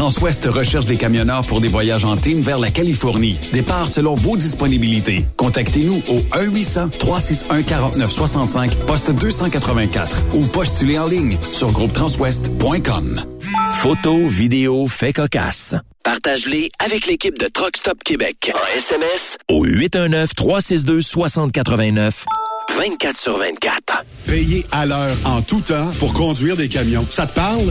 Transwest recherche des camionneurs pour des voyages en team vers la Californie. Départ selon vos disponibilités. Contactez-nous au 1-800-361-4965, poste 284 ou postulez en ligne sur groupetranswest.com. Photos, vidéos, faits cocasse. Partage-les avec l'équipe de Truck Stop Québec. En SMS au 819-362-6089. 24 sur 24. Payé à l'heure en tout temps pour conduire des camions. Ça te parle?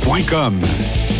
Saint-Michel.com.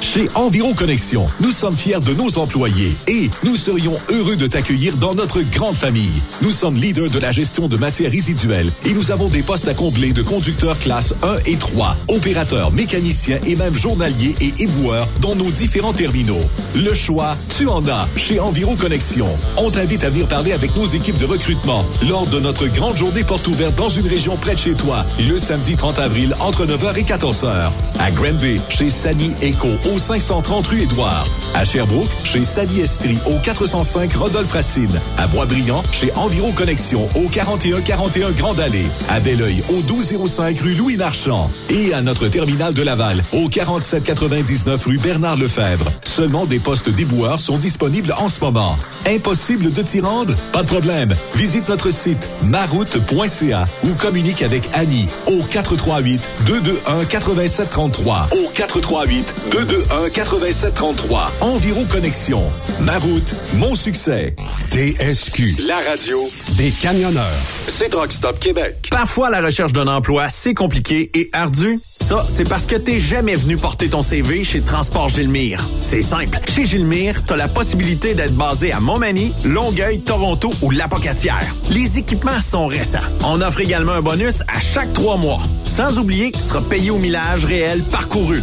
Chez Environ Connexion, nous sommes fiers de nos employés et nous serions heureux de t'accueillir dans notre grande famille. Nous sommes leaders de la gestion de matières résiduelles et nous avons des postes à combler de conducteurs classe 1 et 3, opérateurs, mécaniciens et même journaliers et éboueurs dans nos différents terminaux. Le choix, tu en as chez Environ Connexion. On t'invite à venir parler avec nos équipes de recrutement lors de notre grande journée porte ouverte dans une région près de chez toi, le samedi 30 avril entre 9h et 14h. À Granby, chez Sani Eco au 530 rue Édouard. À Sherbrooke, chez Sally Estrie, au 405 Rodolphe Racine. À Boisbriand, chez Environ Connexion, au 4141 Grande Allée. À Belleuil, au 1205 rue Louis Marchand. Et à notre terminal de Laval, au 4799 rue Bernard Lefebvre. Seulement des postes déboueurs sont disponibles en ce moment. Impossible de t'y rendre? Pas de problème. Visite notre site maroute.ca ou communique avec Annie au 438 221 8733 au 438 221 8733. Environ Connexion. Ma route, mon succès. TSQ, la radio des camionneurs. C'est Truck Stop Québec. Parfois, la recherche d'un emploi, c'est compliqué et ardu. Ça, c'est parce que t'es jamais venu porter ton CV chez Transport Gilmire. C'est simple. Chez Gilmire, t'as la possibilité d'être basé à Montmagny, Longueuil, Toronto ou Lapocatière. Les équipements sont récents. On offre également un bonus à chaque trois mois. Sans oublier que tu seras payé au millage réel parcouru.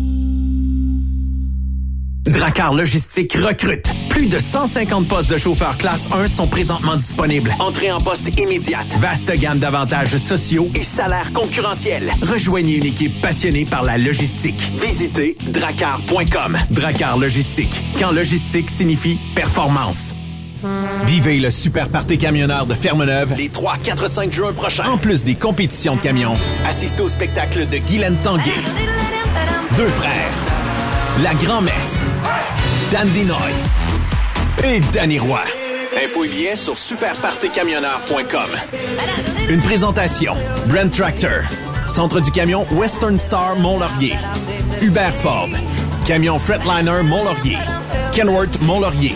Dracar Logistique recrute. Plus de 150 postes de chauffeurs classe 1 sont présentement disponibles. Entrée en poste immédiate. Vaste gamme d'avantages sociaux et salaires concurrentiels. Rejoignez une équipe passionnée par la logistique. Visitez dracar.com. Dracar Logistique. Quand logistique signifie performance. Vivez le super party camionneur de Fermeneuve les 3, 4, 5 juin prochains. En plus des compétitions de camions, assistez au spectacle de Guylaine Tanguay. Deux frères. La Grand-Messe, Dan Dinoy. Et Danny Roy. Info et billets sur superpartycamionneur.com. Une présentation, Brand Tractor, Centre du camion Western Star Mont-Laurier, Hubert Ford, Camion Fretliner Mont-Laurier, Kenworth Mont-Laurier.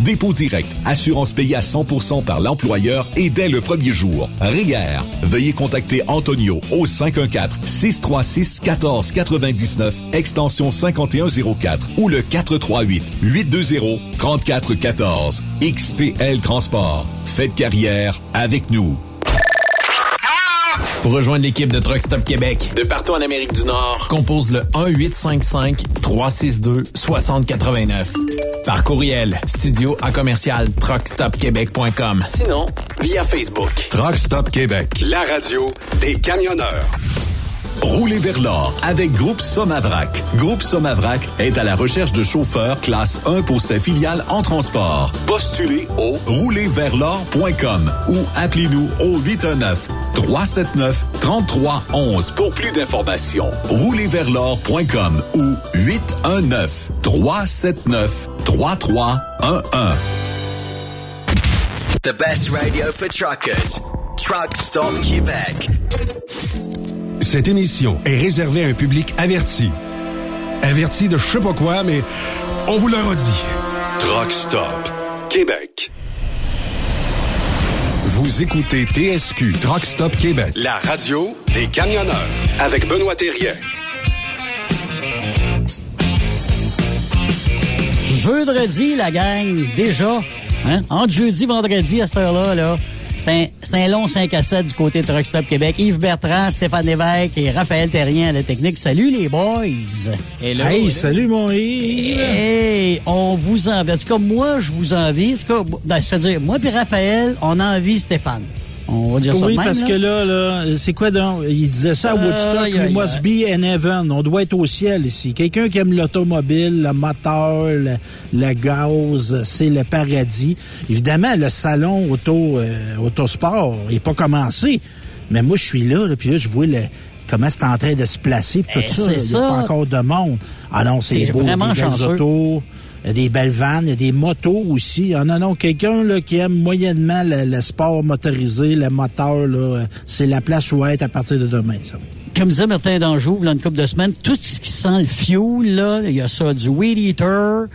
dépôt direct, assurance payée à 100% par l'employeur et dès le premier jour. RIER. Veuillez contacter Antonio au 514-636-1499, extension 5104 ou le 438-820-3414. XTL Transport. Faites carrière avec nous. Pour rejoindre l'équipe de Truck Stop Québec, de partout en Amérique du Nord, compose le 1-855-362-6089. Par courriel, studio à commercial truckstopquebec.com. Sinon, via Facebook. Truck Stop Québec, la radio des camionneurs. Roulez vers l'or avec Groupe Somavrac. Groupe Somavrac est à la recherche de chauffeurs classe 1 pour ses filiales en transport. Postulez au roulerversl'or.com ou appelez-nous au 819 379 3311 pour plus d'informations. Roulerversl'or.com ou 819 379 3311. The best radio for truckers. Truck Stop Québec. Cette émission est réservée à un public averti. Averti de je sais pas quoi, mais on vous le redit. Truck Stop Québec. Vous écoutez TSQ Truck Stop Québec, la radio des camionneurs avec Benoît Thérien. Jeudi, la gang, déjà. Hein? Entre jeudi vendredi à cette heure-là, là, C'est un, c'est un long 5 à 7 du côté de Truck Stop Québec. Yves Bertrand, Stéphane Lévesque et Raphaël Terrien à la technique. Salut les boys! Hello, hey, salut mon Yves! Hey, on vous envie. En tout cas, moi, je vous envie. En tout cas, ben, c'est-à-dire, moi et Raphaël, on envie Stéphane. On va dire ça oui, de même, parce là. que là, là c'est quoi donc? Il disait ça à Woodstock, Aïe, we must be in heaven. On doit être au ciel ici. Quelqu'un qui aime l'automobile, le moteur, le, le gaz, c'est le paradis. Évidemment, le salon auto, euh, autosport n'est pas commencé. Mais moi, je suis là, là puis là, je vois le, comment c'est en train de se placer, puis Eh, tout ça. c'est Il n'y a ça. pas encore de monde. Ah non, c'est beau. vraiment des chanceux. autos. Il y a des belles vannes, il y a des motos aussi. Ah non, non, quelqu'un là, qui aime moyennement le, le sport motorisé, le moteur, là, euh, c'est la place où être à partir de demain, ça. Comme disait Martin Danjou, il y a une couple de semaines, tout ce qui sent le fuel, là, il y a ça du Weed Eater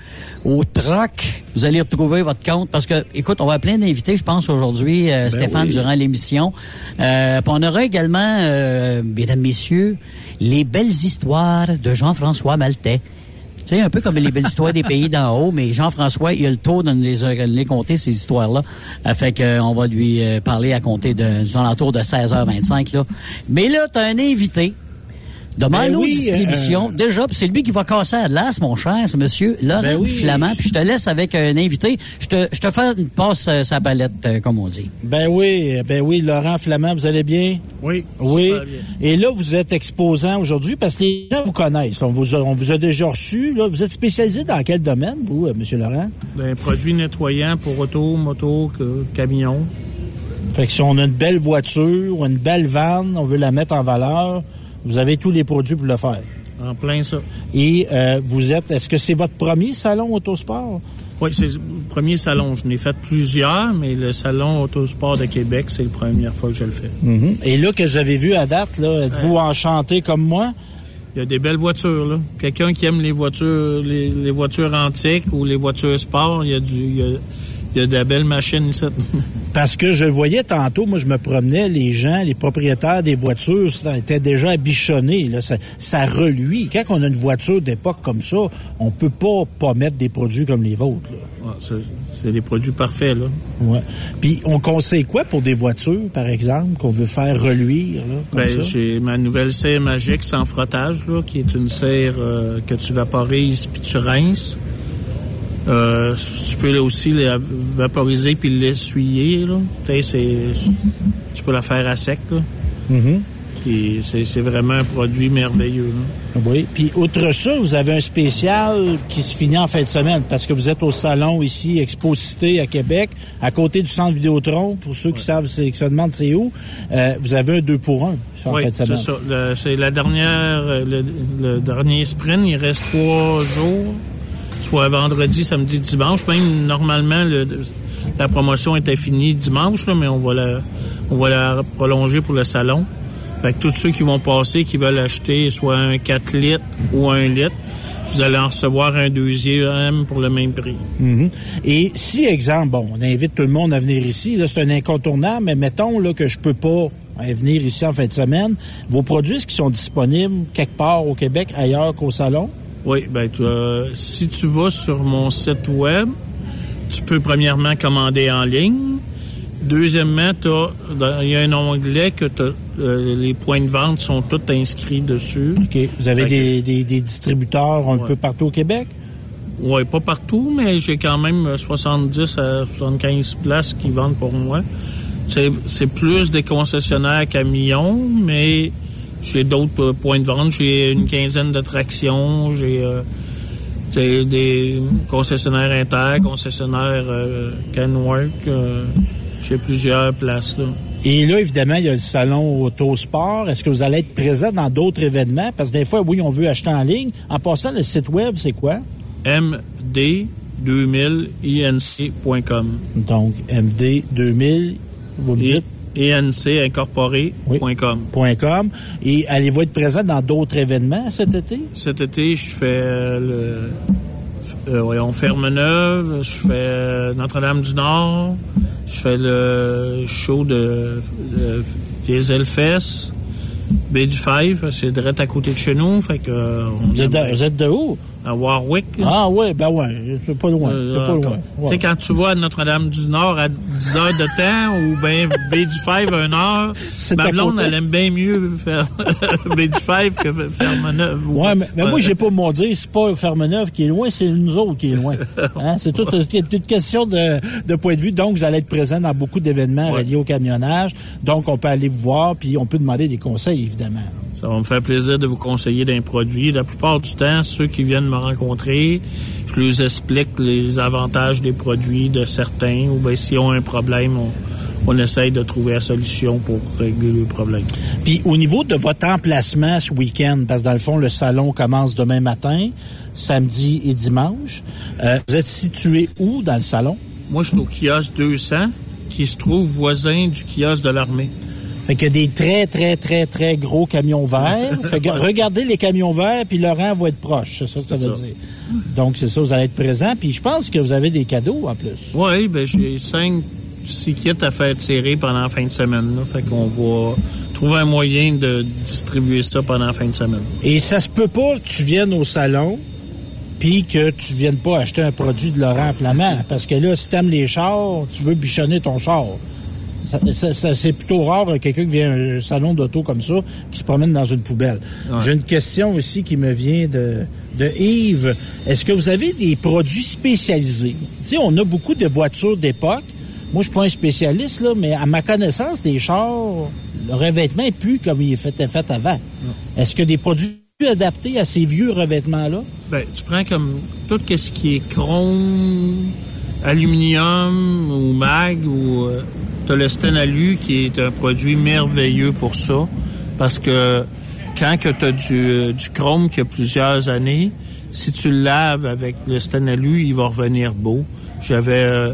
au truck. Vous allez retrouver votre compte parce que, écoute, on va plein d'invités, je pense, aujourd'hui, euh, Stéphane, oui. durant l'émission. Euh, on aura également, euh, mesdames, messieurs, les belles histoires de Jean-François Maltais. Tu sais, un peu comme les belles histoires des pays d'en haut, mais Jean-François, il a le tour de nous les, de les compter, ces histoires-là. Euh, fait que, euh, va lui euh, parler à compter de, des alentours de 16h25, là. Mais là, t'as un invité de Malo oui, Distribution. euh, Déjà, c'est lui qui va casser à l'as, mon cher, c'est monsieur Laurent Ben oui. Flamand. Puis je te laisse avec un invité. Je te, je te fais une passe euh, sa palette, euh, comme on dit. Ben oui, ben oui, Laurent Flamand, vous allez bien? Oui. Oui. super bien. Et là, vous êtes exposant aujourd'hui parce que les gens vous connaissent. On vous a, on vous a déjà reçu. Là. Vous êtes spécialisé dans quel domaine, vous, euh, M. Laurent? Ben, produits nettoyants pour auto, moto, que- camion. Fait que si on a une belle voiture ou une belle vanne, on veut la mettre en valeur, vous avez tous les produits pour le faire. En plein ça. Et euh, vous êtes, est-ce que c'est votre premier salon autosport? Oui, c'est le premier salon. Je n'ai fait plusieurs, mais le salon Autosport de Québec, c'est la première fois que je le fais. Mhm. Et là, que j'avais vu à date, là, êtes-vous enchanté comme moi? Il y a des belles voitures, là. Quelqu'un qui aime les voitures, les, les voitures antiques ou les voitures sport, il y a du, il y a, il y a de belles machines ici. Parce que je le voyais tantôt, moi je me promenais, les gens, les propriétaires des voitures, ça était déjà bichonné, là, ça, ça reluit. Quand on a une voiture d'époque comme ça, on peut pas pas mettre des produits comme les vôtres. Ouais, c'est- des produits parfaits, là. Ouais. Puis on conseille quoi pour des voitures, par exemple, qu'on veut faire reluire, là, comme Ben, j'ai ma nouvelle serre magique sans frottage, là, qui est une serre euh, que tu vaporises puis tu rinces. Euh, tu peux là, aussi la vaporiser puis l'essuyer. Tu c'est- peux la faire à sec. Là. Mhm. Puis c'est c'est vraiment un produit merveilleux. là. Oui. Puis, outre ça, vous avez un spécial qui se finit en fin de semaine parce que vous êtes au salon ici, Exposité à Québec, à côté du centre Vidéotron. Pour ceux qui savent, c'est- qui se demandent c'est où, euh, vous avez un 2 pour 1 en Oui, fin de c'est semaine. ça. Le- C'est la dernière, euh, le, le dernier sprint. Il reste trois jours, soit vendredi, samedi, dimanche. Même normalement, le- la promotion était finie dimanche, mais on va la, prolonger pour le salon. Fait que tous ceux qui vont passer, qui veulent acheter soit un 4 litres ou un litre, vous allez en recevoir un deuxième pour le même prix. Mhm. Et si, exemple, bon, on invite tout le monde à venir ici, là, c'est un incontournable, mais mettons là, que je peux pas euh, venir ici en fin de semaine, vos produits, qu'ils sont disponibles quelque part au Québec, ailleurs qu'au salon? Oui, ben tu, euh, si tu vas sur mon site web, tu peux premièrement commander en ligne. Deuxièmement, il y a un onglet que euh, les points de vente sont tous inscrits dessus. OK. Vous avez que- des, distributeurs un Ouais. peu partout au Québec? Oui, pas partout, mais j'ai quand même euh, 70 à 75 places qui vendent pour moi. C'est, c'est plus des concessionnaires camions, mais j'ai d'autres euh, points de vente. J'ai une quinzaine de tractions, j'ai euh, des concessionnaires Inter, concessionnaires euh, Canwork. euh, j'ai plusieurs places là. Et là, évidemment, il y a le salon Autosport. Est-ce que vous allez être présent dans d'autres événements? Parce que des fois, oui, on veut acheter en ligne. En passant, le site web, c'est quoi? md2000inc.com. Donc, MD2000, vous me dites? incincorporé.com. .com. Et allez-vous être présent dans d'autres événements cet été? Cet été, je fais le euh, voyons, Ferme-Neuve, je fais Notre-Dame-du-Nord, je fais le show de, de Dieselfest, Baie du Five, c'est direct à côté de chez nous. Fait que, euh, on Vous êtes, de, vous êtes de où? À Warwick. Ah ouais, ben ouais, c'est pas loin. Euh, c'est pas loin. Tu sais, quand tu vas à Notre-Dame-du-Nord à 10 heures de temps ou bien Baie du Five à 1 heure, C'est ma blonde, elle aime bien mieux faire Baie du Five que faire Manœuvre. Ouais, mais, mais moi, j'ai pas mon dire, c'est pas Fermeneuve qui est loin, c'est nous autres qui est loin. Hein? C'est toute, c'est une question de, de point de vue. Donc, vous allez être présent dans beaucoup d'événements Ouais. reliés au camionnage. Donc, on peut aller vous voir, puis on peut demander des conseils, évidemment. Ça va me faire plaisir de vous conseiller d'un produit. La plupart du temps, ceux qui viennent me rencontrer, je leur explique les avantages des produits de certains, ou bien s'ils ont un problème, on, on essaye de trouver la solution pour régler le problème. Puis, au niveau de votre emplacement ce week-end, parce que dans le fond, le salon commence demain matin, samedi et dimanche, euh, vous êtes situé où dans le salon? Moi, je suis au kiosque 200, qui se trouve voisin du kiosque de l'armée. Fait qu'il y a des très, très, très, très gros camions verts. fait que regardez les camions verts, puis rang va être proche. C'est ça que ça veut ça. dire. Donc, c'est ça, vous allez être présent. Puis je pense que vous avez des cadeaux en plus. Oui, ben j'ai cinq, six kits à faire tirer pendant la fin de semaine. Là. Fait qu'on va trouver un moyen de distribuer ça pendant la fin de semaine. Et ça se peut pas que tu viennes au salon, puis que tu viennes pas acheter un produit de Laurent Flamand. Parce que là, si t'aimes les chars, tu veux bichonner ton char. C'est plutôt rare quelqu'un qui vient à un salon d'auto comme ça, qui se promène dans une poubelle. Ouais. J'ai une question aussi qui me vient de, de Yves. Est-ce que vous avez des produits spécialisés? Tu sais, on a beaucoup de voitures d'époque. Moi, je suis pas un spécialiste, là, mais à ma connaissance, des chars, le revêtement est plus comme il est fait, fait avant. Est-ce que des produits adaptés à ces vieux revêtements-là? Ben, tu prends comme tout ce qui est chrome, aluminium ou mag ou euh, t'as le Stenalu qui est un produit merveilleux pour ça parce que quand t'as du, euh, du chrome qui a plusieurs années, si tu le laves avec le Stenalu, il va revenir beau. J'avais euh,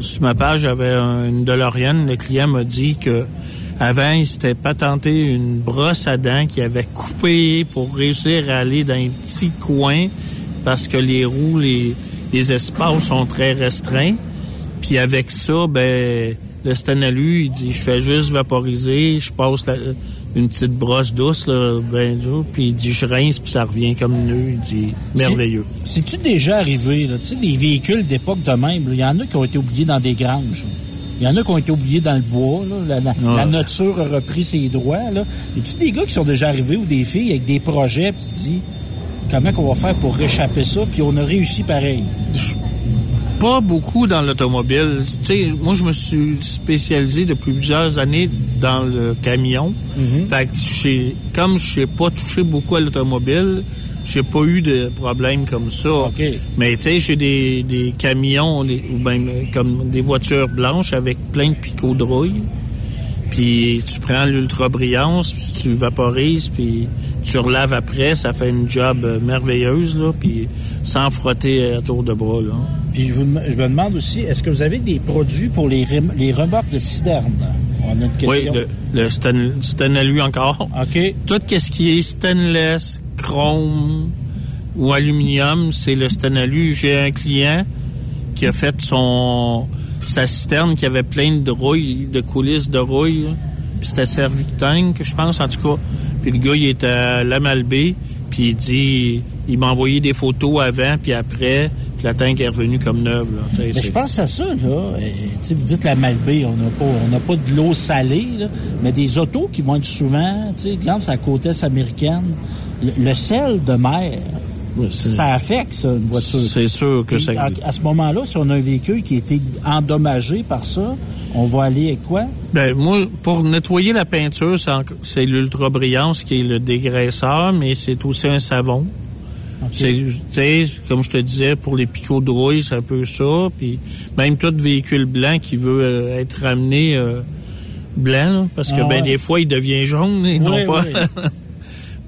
sur ma page, j'avais un- une DeLorean, le client m'a dit que avant, il s'était patenté une brosse à dents qu'il avait coupée pour réussir à aller dans un petit coin parce que les roues, les espaces sont très restreints. Puis avec ça, ben, le Stanalu, il dit, je fais juste vaporiser, je passe la- une petite brosse douce, là, ben, puis il dit, je rince, puis ça revient comme neuf. Il dit, merveilleux. C'est-tu déjà arrivé, là? Tu sais, des véhicules d'époque de même, il y en a qui ont été oubliés dans des granges. Il y en a qui ont été oubliés dans le bois. Là. La, la- Ouais. la nature a repris ses droits. Là. Y a-tu des gars qui sont déjà arrivés ou des filles avec des projets, puis tu dis comment qu'on va faire pour réchapper ça, puis on a réussi pareil? Pas beaucoup dans l'automobile. Moi, je me suis spécialisé depuis plusieurs années dans le camion. Fait que comme je n'ai pas touché beaucoup à l'automobile, j'ai pas eu de problème comme ça. Mais tu sais, j'ai des, des camions les- ou euh, comme des voitures blanches avec plein de picots de rouille. Puis tu prends l'ultra brillance, puis tu vaporises, puis tu relaves après, ça fait une job euh, merveilleuse là, puis sans frotter à tour de bras là. Puis je, vous dem- je me demande aussi, est-ce que vous avez des produits pour les, les remorques de citerne? On a une Oui, question. le, le stan, Stanalu encore. OK. Tout ce qui est stainless, chrome ou aluminium, c'est le Stanalu. J'ai un client qui a fait son sa citerne qui avait plein de rouille, de coulisses de rouille. là. Puis c'était Servictank, je pense, en tout cas. Puis le gars, il était à la Malbaie, puis il dit... Il m'a envoyé des photos avant, puis après, la tank est revenue comme neuve. Là. Mais je pense à ça, là. Vous dites la Malbaie, on n'a pas, on pas de l'eau salée, là, mais des autos qui vont être souvent, exemple, c'est la côte est américaine. Le, le sel de mer, ça affecte, ça, une voiture. C'est sûr que Puis, ça... à, à ce moment-là, si on a un véhicule qui a été endommagé par ça, on va aller avec quoi? Ben, moi, pour nettoyer la peinture, c'est, enc- c'est l'ultra brillance qui est le dégraisseur, mais c'est aussi un savon. C'est, comme je te disais, pour les picots de rouille, c'est un peu ça. Puis même tout véhicule blanc qui veut euh, être ramené euh, blanc, là, parce que Ah ben ouais. des fois, il devient jaune et non pas. oui.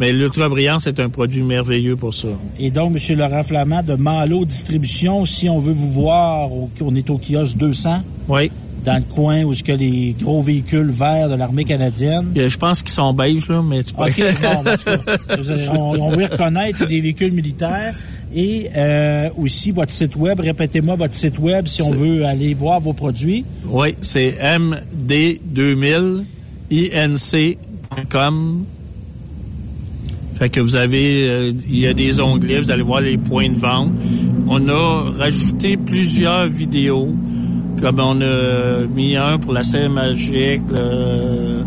Mais l'ultra brillance c'est un produit merveilleux pour ça. Et donc, M. Laurent Flamand de Malo Distribution, si on veut vous voir, on est au kiosque 200, Oui. Dans le coin où a les gros véhicules verts de l'armée canadienne. Euh, Je pense qu'ils sont beiges, là, mais c'est pas... OK, bon, parce que, on, on veut reconnaître c'est des véhicules militaires. Et euh, aussi votre site web, répétez-moi votre site web si on veut aller voir vos produits. Oui, c'est md2000inc.com Fait que vous avez, euh, il y a des onglets, vous allez voir les points de vente. On a rajouté plusieurs vidéos. Comme on a mis un pour la scène magique, le,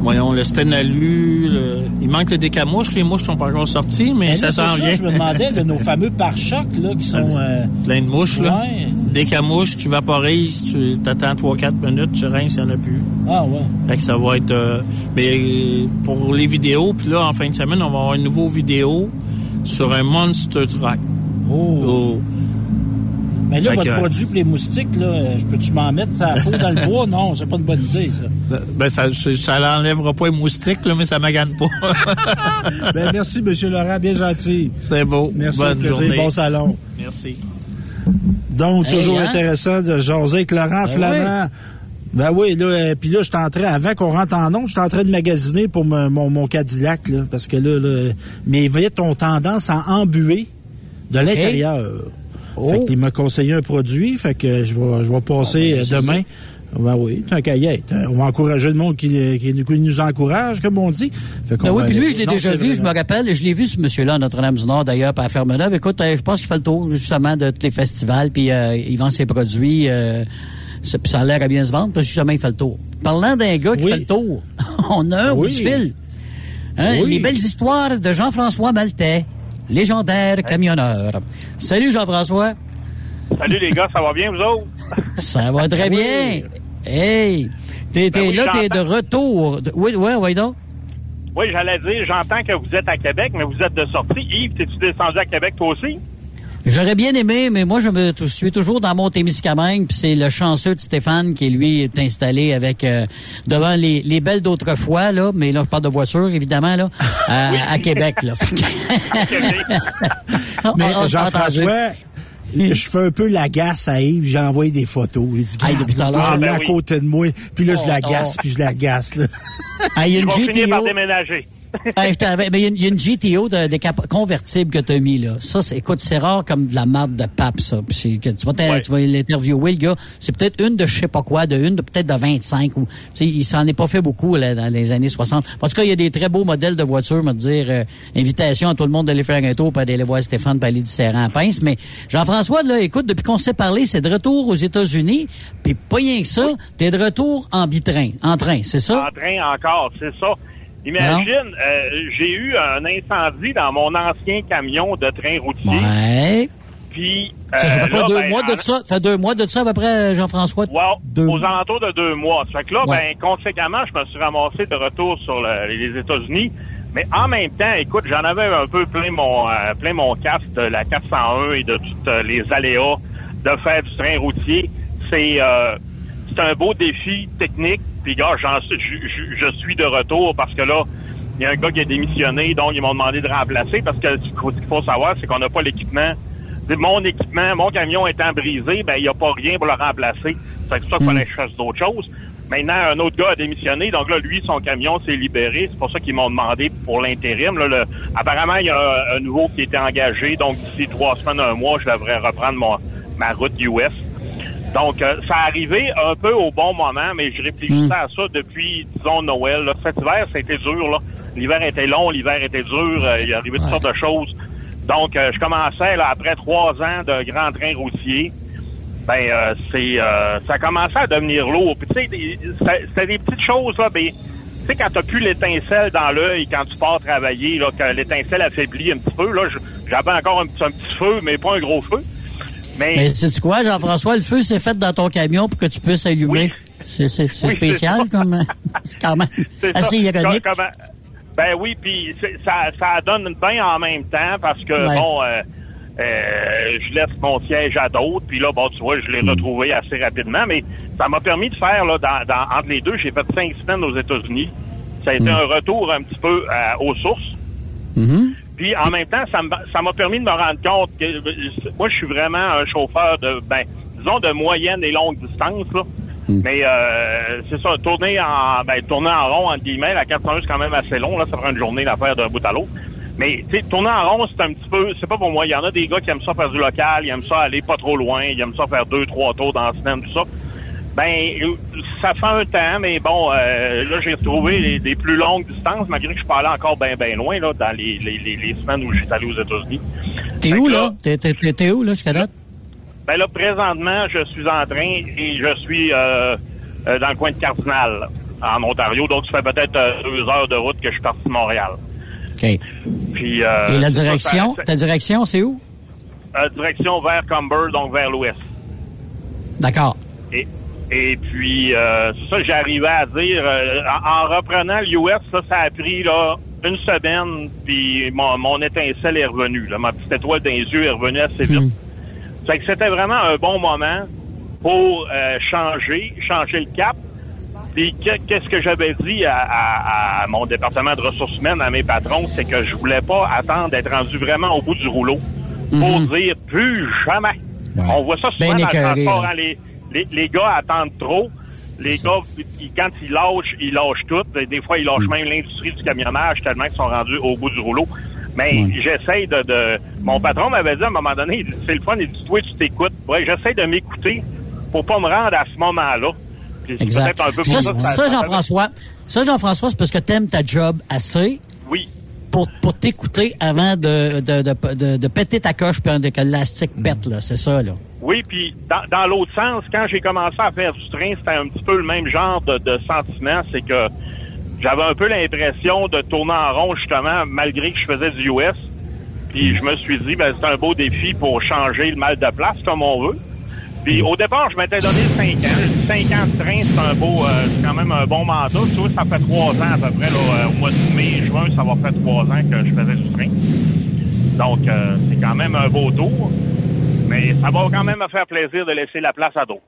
voyons, le Stenalu, le, il manque le décamouche. Les mouches sont pas encore sorties, mais, Mais ça s'en vient. Je me demandais de nos fameux pare-chocs là, qui sont. euh, Plein de mouches, là. Décamouche, tu vaporises, tu t'attends 3-4 minutes, tu rinces, il n'y en a plus. Ah ouais. Fait que ça va être... euh, mais euh, pour les vidéos, puis là, en fin de semaine, on va avoir une nouveau vidéo sur un Monster Truck. Oh. Mais là, Fait votre que- produit pour les moustiques, là, peux-tu m'en mettre ça peau dans le bois? Non, c'est pas une bonne idée, ça. Ben, ça, ça, ça l'enlèvera pas les moustiques, là, mais ça magane pas. Ben, merci, M. Laurent, bien gentil. C'est beau. Merci, Bonne plaisir, journée. bon salon. Merci. Donc, Hey, toujours hein? intéressant de jaser avec Laurent Ben Flamand. Ben oui, là, euh, puis là, je suis en train, avant qu'on rentre en onde, je suis en train de magasiner pour me- mon, mon Cadillac, là, parce que là, là mes vitres ont tendance à embuer de l'intérieur. Oh. Fait qu'il m'a conseillé un produit, fait que je vais, je vais passer On va euh, demain. Ben oui, c'est un cahier. On va encourager le monde qui, qui, qui nous encourage, comme on dit. Fait Ben oui, puis lui, je l'ai déjà vu, vrai. je me rappelle, je l'ai vu, ce monsieur-là, à Notre-Dame-du-Nord, d'ailleurs, par Fermeneuve. Écoute, euh, je pense qu'il fait le tour, justement, de tous les festivals, puis euh, il vend ses produits. euh, ça, a l'air à bien se vendre, parce que justement, il fait le tour. Parlant d'un gars qui Oui. fait le tour, on a un bout Oui. du fil. Hein, Oui. Les belles histoires de Jean-François Maltais, légendaire camionneur. Salut, Jean-François. Salut les gars, ça va bien vous autres? Ça va très bien. Hey, t'es Ben oui, là, t'es de retour. Oui, oui, oui, donc. Oui, j'allais dire, j'entends que vous êtes à Québec, mais vous êtes de sortie. Yves, t'es-tu descendu à Québec toi aussi? J'aurais bien aimé, mais moi, je me je suis toujours dans mon Témiscamingue, puis c'est le chanceux de Stéphane qui, lui, est installé avec euh, devant les, les belles d'autrefois, là, mais là, je parle de voiture, évidemment, là, à, à Québec, là. Mais Jean-François, je fais un peu l'agace à Yves, j'ai envoyé des photos. Il dit, Hey, depuis tout à l'heure. je Ah, l'ai ben à oui. côté de moi, puis là, je Oh, l'agace, oh. puis je l'agace. là. Ah, il y a Je finir par déménager. Hey, mais il y a une- il y, a une GTO de, de convertible que tu as mis là. Ça, c'est, écoute, c'est rare comme de la marde de pape, ça. Puis que tu vas, Ouais. vas l'interviewer, le gars. C'est peut-être une de je sais pas quoi, de une de peut-être de 25 ou, tu sais, il s'en est pas fait beaucoup, là, dans les années 60. En tout cas, il y a des très beaux modèles de voitures, me dire, euh, invitation à tout le monde d'aller faire un tour, puis d'aller voir Stéphane, puis aller différents à pince. Mais Jean-François, là, écoute, depuis qu'on s'est parlé, c'est de retour aux États-Unis, puis pas rien que ça, t'es de retour en bitrain, en train, c'est ça? En train encore, c'est ça. Imagine, euh, j'ai eu un incendie dans mon ancien camion de train routier. Ouais. Puis, Ça, ça euh, fait quoi, là, deux ben, mois en- de ça? Ça fait deux mois de ça, à peu près, Jean-François? Wow, Deux aux alentours de deux mois. Ça fait que là, Ouais. ben, conséquemment, je me suis ramassé de retour sur le- les États-Unis. Mais en même temps, écoute, j'en avais un peu plein mon euh, plein mon casque de la 401 et de tous euh, les aléas de faire du train routier. C'est euh, c'est un beau défi technique. Puis gars, j'en je, je- je suis de retour parce que là, il y a un gars qui a démissionné, donc ils m'ont demandé de remplacer parce que ce qu'il faut- savoir, c'est qu'on n'a pas l'équipement. Mon équipement, mon camion étant brisé, ben il n'y a pas rien pour le remplacer. C'est pour ça qu'il Hmm. fallait que je fasse d'autres choses. Maintenant, un autre gars a démissionné, donc là, lui, son camion s'est libéré. C'est pour ça qu'ils m'ont demandé pour l'intérim. Là, le- apparemment, il y a un, un nouveau qui était engagé, donc d'ici trois semaines, un mois, je devrais reprendre mon, ma route US. Donc, euh, ça arrivé un peu au bon moment, mais je réfléchissais Mm. à ça depuis, disons, Noël. là. Cet hiver, ça a été dur. là. L'hiver était long, l'hiver était dur, euh, il arrivé toutes sortes de choses. Donc, euh, je commençais, là, après trois ans de grand train routier, ben, euh, c'est, euh, ça commençait à devenir lourd. Puis, tu sais, c'était des petites choses, là, ben, tu sais, quand t'as plus l'étincelle dans l'œil, quand tu pars travailler, là, que l'étincelle affaiblit un petit peu, là, j'avais encore un petit feu, mais pas un gros feu. Mais, Mais sais-tu quoi, Jean-François? Le feu, c'est fait dans ton camion pour que tu puisses allumer. Oui. C'est c'est- c'est Oui, spécial, c'est comme. C'est quand même C'est assez ironique. Co- comment- Ben oui, puis ça, ça donne bien en même temps parce que, Ouais. bon, euh, euh, je laisse mon siège à d'autres, puis là, bon, tu vois, je l'ai Hmm. retrouvé assez rapidement, mais ça m'a permis de faire, là, dans, dans- entre les deux, j'ai fait cinq semaines aux États-Unis. Ça a été Hmm. un retour un petit peu euh, aux sources. Mhm. Puis en même temps, ça m'a permis de me rendre compte que euh, moi, je suis vraiment un chauffeur de, ben, disons, de moyenne et longue distance. Là. Mais euh, c'est ça, tourner en ben, tourner en rond, entre guillemets, la 401, c'est quand même assez long. Là, ça prend une journée d'affaire d'un bout à l'autre. Mais tu sais, tourner en rond, c'est un petit peu, c'est pas pour moi. Il y en a des gars qui aiment ça faire du local, ils aiment ça aller pas trop loin, ils aiment ça faire deux, trois tours dans la semaine, tout ça. Ben, ça fait un temps, mais bon, euh, là, j'ai retrouvé des plus longues distances, malgré que je parlais encore bien, bien loin, là, dans les, les, les, semaines où j'étais allé aux États-Unis. T'es où, là? T'es où, là, jusqu'à date? Ben là, présentement, je suis en train et je suis euh, euh, dans le coin de Cardinal, en Ontario. Donc, ça fait peut-être deux heures de route que je suis parti de Montréal. OK. Puis, et la direction? ta direction, c'est où? direction vers Comber, donc vers l'ouest. D'accord. Et, et puis, euh, ça, j'arrivais à dire, euh, en, reprenant l'US, ça, ça a pris là une semaine, puis mon, mon étincelle est revenue. Là, ma petite étoile dans les yeux est revenue assez vite. Hmm. que c'était vraiment un bon moment pour euh, changer, changer le cap. Puis qu'est-ce que j'avais dit à, à, mon département de ressources humaines, à mes patrons, c'est que je voulais pas attendre d'être rendu vraiment au bout du rouleau pour hmm. dire plus jamais. On voit ça souvent dans le transport. Les, les, gars attendent trop. Les gars, quand ils lâchent, ils lâchent tout. Des fois, ils lâchent mm. même l'industrie du camionnage tellement qu'ils sont rendus au bout du rouleau. Mais j'essaie de, de, Mon patron m'avait dit à un moment donné, c'est le fun, il dit, toi, tu t'écoutes. Ouais, j'essaie de m'écouter pour pas me rendre à ce moment-là. Exact. Un peu ça, ça, ça Jean-François, ça, Jean-François, c'est parce que t'aimes ta job assez. Oui pour, pour t'écouter avant de, de, de, de, péter ta coche puis que l'élastique pète, là. C'est ça, là. Oui, puis dans, dans l'autre sens, quand j'ai commencé à faire du train, c'était un petit peu le même genre de, de sentiment. C'est que j'avais un peu l'impression de tourner en rond, justement, malgré que je faisais du US. Puis je me suis dit, ben, c'est un beau défi pour changer le mal de place, comme on veut. Au départ, je m'étais donné 5 ans. 5 ans de train, c'est un beau, euh, c'est quand même un bon mandat. Tu ça fait 3 ans à peu près, euh, au mois de mai, juin, ça va faire 3 ans que je faisais du train. Donc, euh, c'est quand même un beau tour. Mais ça va quand même me faire plaisir de laisser la place à d'autres.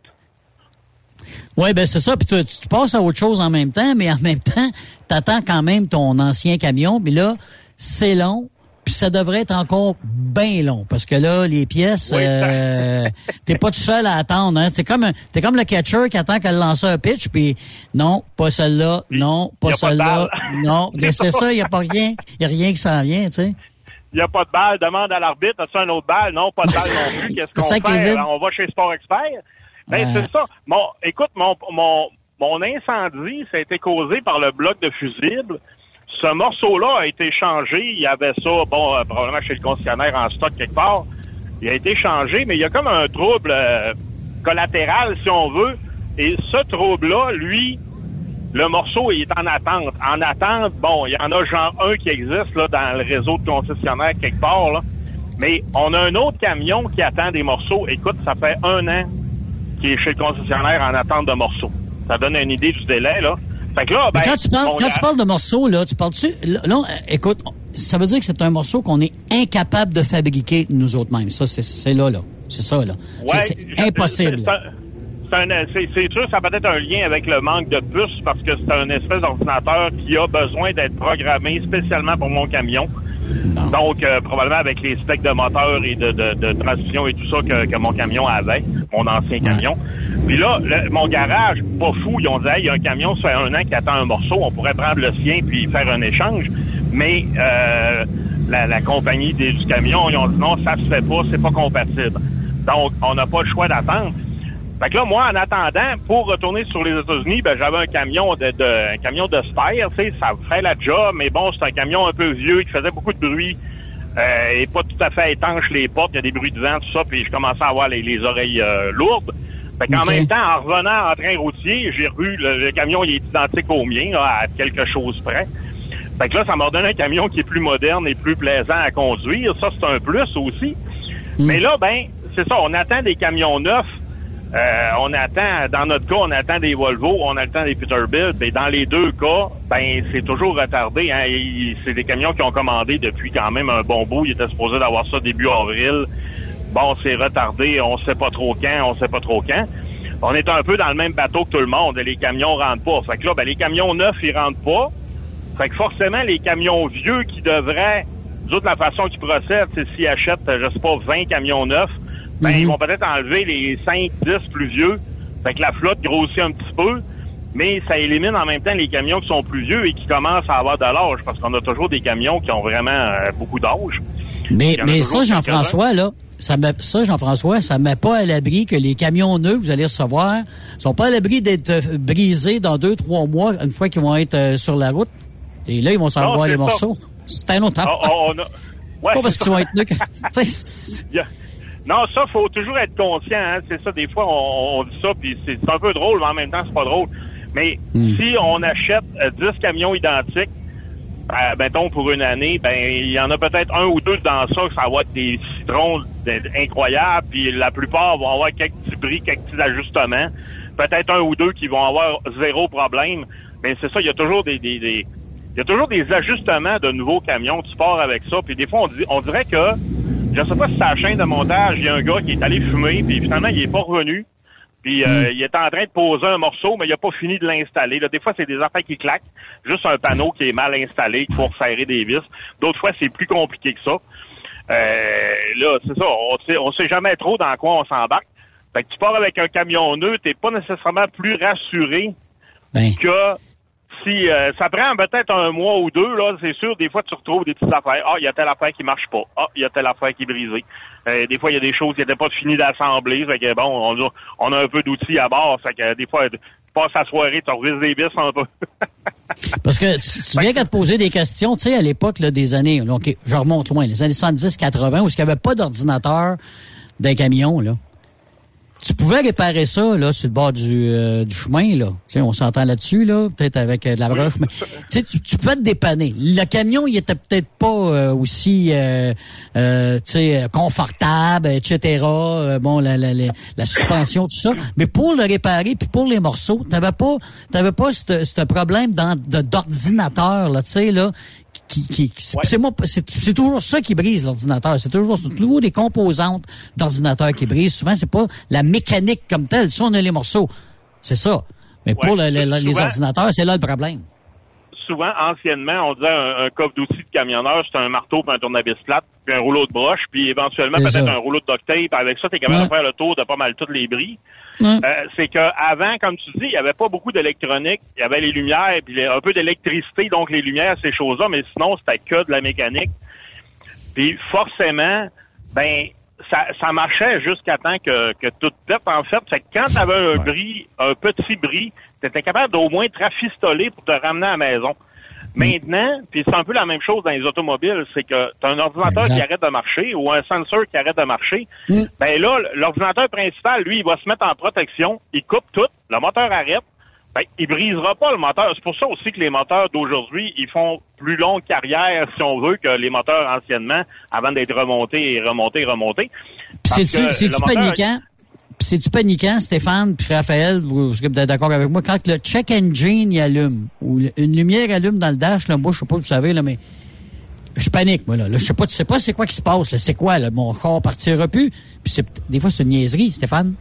Oui, ben c'est ça. Puis tu, tu, passes à autre chose en même temps, mais en même temps, tu attends quand même ton ancien camion. Puis là, c'est long. Puis ça devrait être encore bien long parce que là, les pièces, euh, t'es pas tout seul à attendre. Hein? T'es comme t'es comme le catcher qui attend qu'elle lance un pitch, puis non, pas celle-là, non, pas celle-là, non. Mais c'est ça, il y a pas rien, il y a rien qui s'en vient, tu sais. Il n'y a pas de balle, demande à l'arbitre, as-tu un autre balle? Non, pas de balle non plus. Qu'est-ce qu'on fait? On va chez Sport Expert. Ben, c'est ça. Bon, écoute, mon, mon, mon incendie, ça a été causé par le bloc de fusibles. Ce morceau-là a été changé. Il y avait ça, bon, euh, probablement chez le concessionnaire en stock quelque part. Il a été changé, mais il y a comme un trouble euh, collatéral, si on veut. Et ce trouble-là, lui, le morceau il est en attente. En attente, bon, il y en a genre un qui existe là, dans le réseau de concessionnaires quelque part. Là. Mais on a un autre camion qui attend des morceaux. Écoute, ça fait un an qu'il est chez le concessionnaire en attente de morceaux. Ça donne une idée du délai, là. Fait que là, ben, quand, tu parles, quand tu parles de morceaux, là, tu parles-tu... Là, écoute, ça veut dire que c'est un morceau qu'on est incapable de fabriquer nous autres mêmes. Ça, c'est là, là. C'est ça, là. c'est impossible c'est sûr, ça peut être un lien avec le manque de puces parce que c'est un espèce d'ordinateur qui a besoin d'être programmé spécialement pour mon camion. Donc, euh, probablement avec les specs de moteur et de, de, de transmission et tout ça que, mon camion avait, mon ancien camion. Puis là, mon garage, pas fou, ils ont dit, il y a un camion, ça fait un an qui attend un morceau, on pourrait prendre le sien puis faire un échange. Mais euh, la, compagnie des, du camion, ils ont dit, non, ça se fait pas, c'est pas compatible. Donc, on n'a pas le choix d'attendre. Fait que là, moi, en attendant, pour retourner sur les États-Unis, ben, j'avais un camion de, de, un camion de spare, tu sais, ça fait la job, mais bon, c'est un camion un peu vieux qui faisait beaucoup de bruit. Euh, et pas tout à fait étanche les portes, il y a des bruits de vent, tout ça, puis je commençais à avoir les, oreilles euh, lourdes. Fait qu'en même temps, en revenant en train routier, j'ai revu le, camion, il est identique au mien, à quelque chose près. Fait que là, ça m'a donné un camion qui est plus moderne et plus plaisant à conduire. Ça, c'est un plus aussi. Mm. Mais là, ben, c'est ça, on attend des camions neufs euh, on attend, dans notre cas, on attend des Volvo, on attend des Peterbilt, et dans les deux cas, ben c'est toujours retardé. Hein, c'est des camions qui ont commandé depuis quand même un bon bout. Ils étaient supposés d'avoir ça début avril. Bon, c'est retardé, on sait pas trop quand, on sait pas trop quand. On est un peu dans le même bateau que tout le monde. Les camions rentrent pas. Fait que là, ben, les camions neufs, ils rentrent pas. Fait que forcément, les camions vieux qui devraient, de la façon qu'ils procèdent, c'est s'ils achètent, je sais pas, 20 camions neufs, ben, ils mhm. vont peut-être enlever les 5, 10 plus vieux. Fait que la flotte grossit un petit peu, mais ça élimine en même temps les camions qui sont plus vieux et qui commencent à avoir de l'âge, parce qu'on a toujours des camions qui ont vraiment euh, beaucoup d'âge. Mais, mais ça, Jean-François, là, ça, met, ça Jean-François, ça met pas à l'abri que les camions neufs que vous allez recevoir sont pas à l'abri d'être euh, brisés dans deux, trois mois, une fois qu'ils vont être euh, sur la route. Et là, ils vont s'en voir les ça. morceaux. C'est un autre Ah, affaire. on a- Ouais, pas parce qu'ils vont être neufs. Non, ça, faut toujours être conscient. Hein. C'est ça, des fois, on, on dit ça, puis c'est un peu drôle, mais en même temps, c'est pas drôle. Mais Hmm. si on achète euh, 10 camions identiques, euh, mettons, pour une année, ben il y en a peut-être un ou deux dans ça que ça va être des citrons incroyables, puis la plupart vont avoir quelques petits bris, quelques petits ajustements. Peut-être un ou deux qui vont avoir zéro problème. Mais c'est ça, il y a toujours des, des, des- il y a toujours des ajustements de nouveaux camions. Tu pars avec ça, puis des fois, on, dit, on dirait que, je sais pas si c'est la chaîne de montage, il y a un gars qui est allé fumer, puis finalement, il est pas revenu. Puis euh, il est en train de poser un morceau, mais il a pas fini de l'installer. Là, des fois, c'est des affaires qui claquent. Juste un panneau qui est mal installé, qu'il faut resserrer des vis. D'autres fois, c'est plus compliqué que ça. Euh, là, c'est ça. On sait, on sait jamais trop dans quoi on s'embarque. Fait que tu pars avec un camion neutre, t'es pas nécessairement plus rassuré Ben. que si euh, ça prend peut-être un mois ou deux, là, c'est sûr, des fois tu retrouves des petites affaires. Ah, il y a telle affaire qui marche pas. Ah, il y a telle affaire qui est brisée. Euh, des fois, il y a des choses qui n'étaient pas finies d'assembler. Fait que bon, on a, on a un peu d'outils à bord. Fait que des fois, tu passes la soirée, tu revises des vis un peu. Parce que tu, viens qu'à te poser des questions, tu sais, à l'époque des années, là, je remonte loin, les années 70-80, où il n'y avait pas d'ordinateur d'un camion, là? Tu pouvais réparer ça, là, sur le bord du, euh, du chemin, là. Tu sais, on s'entend là-dessus, là, peut-être avec euh, de la broche, mais tu sais, tu, tu pouvais te dépanner. Le camion, il était peut-être pas euh, aussi, euh, euh, tu sais, confortable, etc. Euh, bon, la, la, la, la suspension, tout ça. Mais pour le réparer, puis pour les morceaux, t'avais pas, t'avais pas ce ce problème d'ordinateur, là, tu sais, là, qui, qui, qui- c'est moi, c'est c'est toujours ça qui brise l'ordinateur. C'est toujours, c'est toujours des composantes d'ordinateur qui brisent. Souvent, c'est pas la mécanique comme telle. Si on a les morceaux, c'est ça. Mais pour Ouais. le- le- les ordinateurs, c'est là le problème. Souvent, anciennement, on disait un, un coffre d'outils de camionneur, c'est un marteau, puis un tournevis plate, puis un rouleau de broche, puis éventuellement peut-être un rouleau de duct tape. Avec ça, tu es capable Ouais. de faire le tour de pas mal toutes les bris. Ouais. Euh, c'est que avant, comme tu dis, il y avait pas beaucoup d'électronique. Il y avait les lumières, puis les- un peu d'électricité, donc les lumières, ces choses-là, mais sinon, c'était que de la mécanique. Puis forcément, ben ça, ça marchait jusqu'à temps que, que tout pète, en fait. Fait que quand tu avais un bris, un petit bris, tu étais capable d'au moins te rafistoler pour te ramener à la maison. Maintenant, puis c'est un peu la même chose dans les automobiles, c'est que tu as un ordinateur Exact. qui arrête de marcher ou un sensor qui arrête de marcher. Ben là, l'ordinateur principal, lui, il va se mettre en protection, il coupe tout, le moteur arrête, ben, il brisera pas le moteur. C'est pour ça aussi que les moteurs d'aujourd'hui, ils font plus longue carrière, si on veut, que les moteurs anciennement, avant d'être remontés et remontés et remontés. C'est-tu paniquant? Puis c'est-tu paniquant, Stéphane, puis Raphaël, vous vous êtes d'accord avec moi, quand le check engine il allume, ou une lumière allume dans le dash, là, moi, je sais pas, vous savez, là, mais je panique, moi, là. Là, je sais pas, tu sais pas c'est quoi qui se passe, là. C'est quoi, là? Mon char partira plus? Puis c'est, des fois, c'est une niaiserie, Stéphane.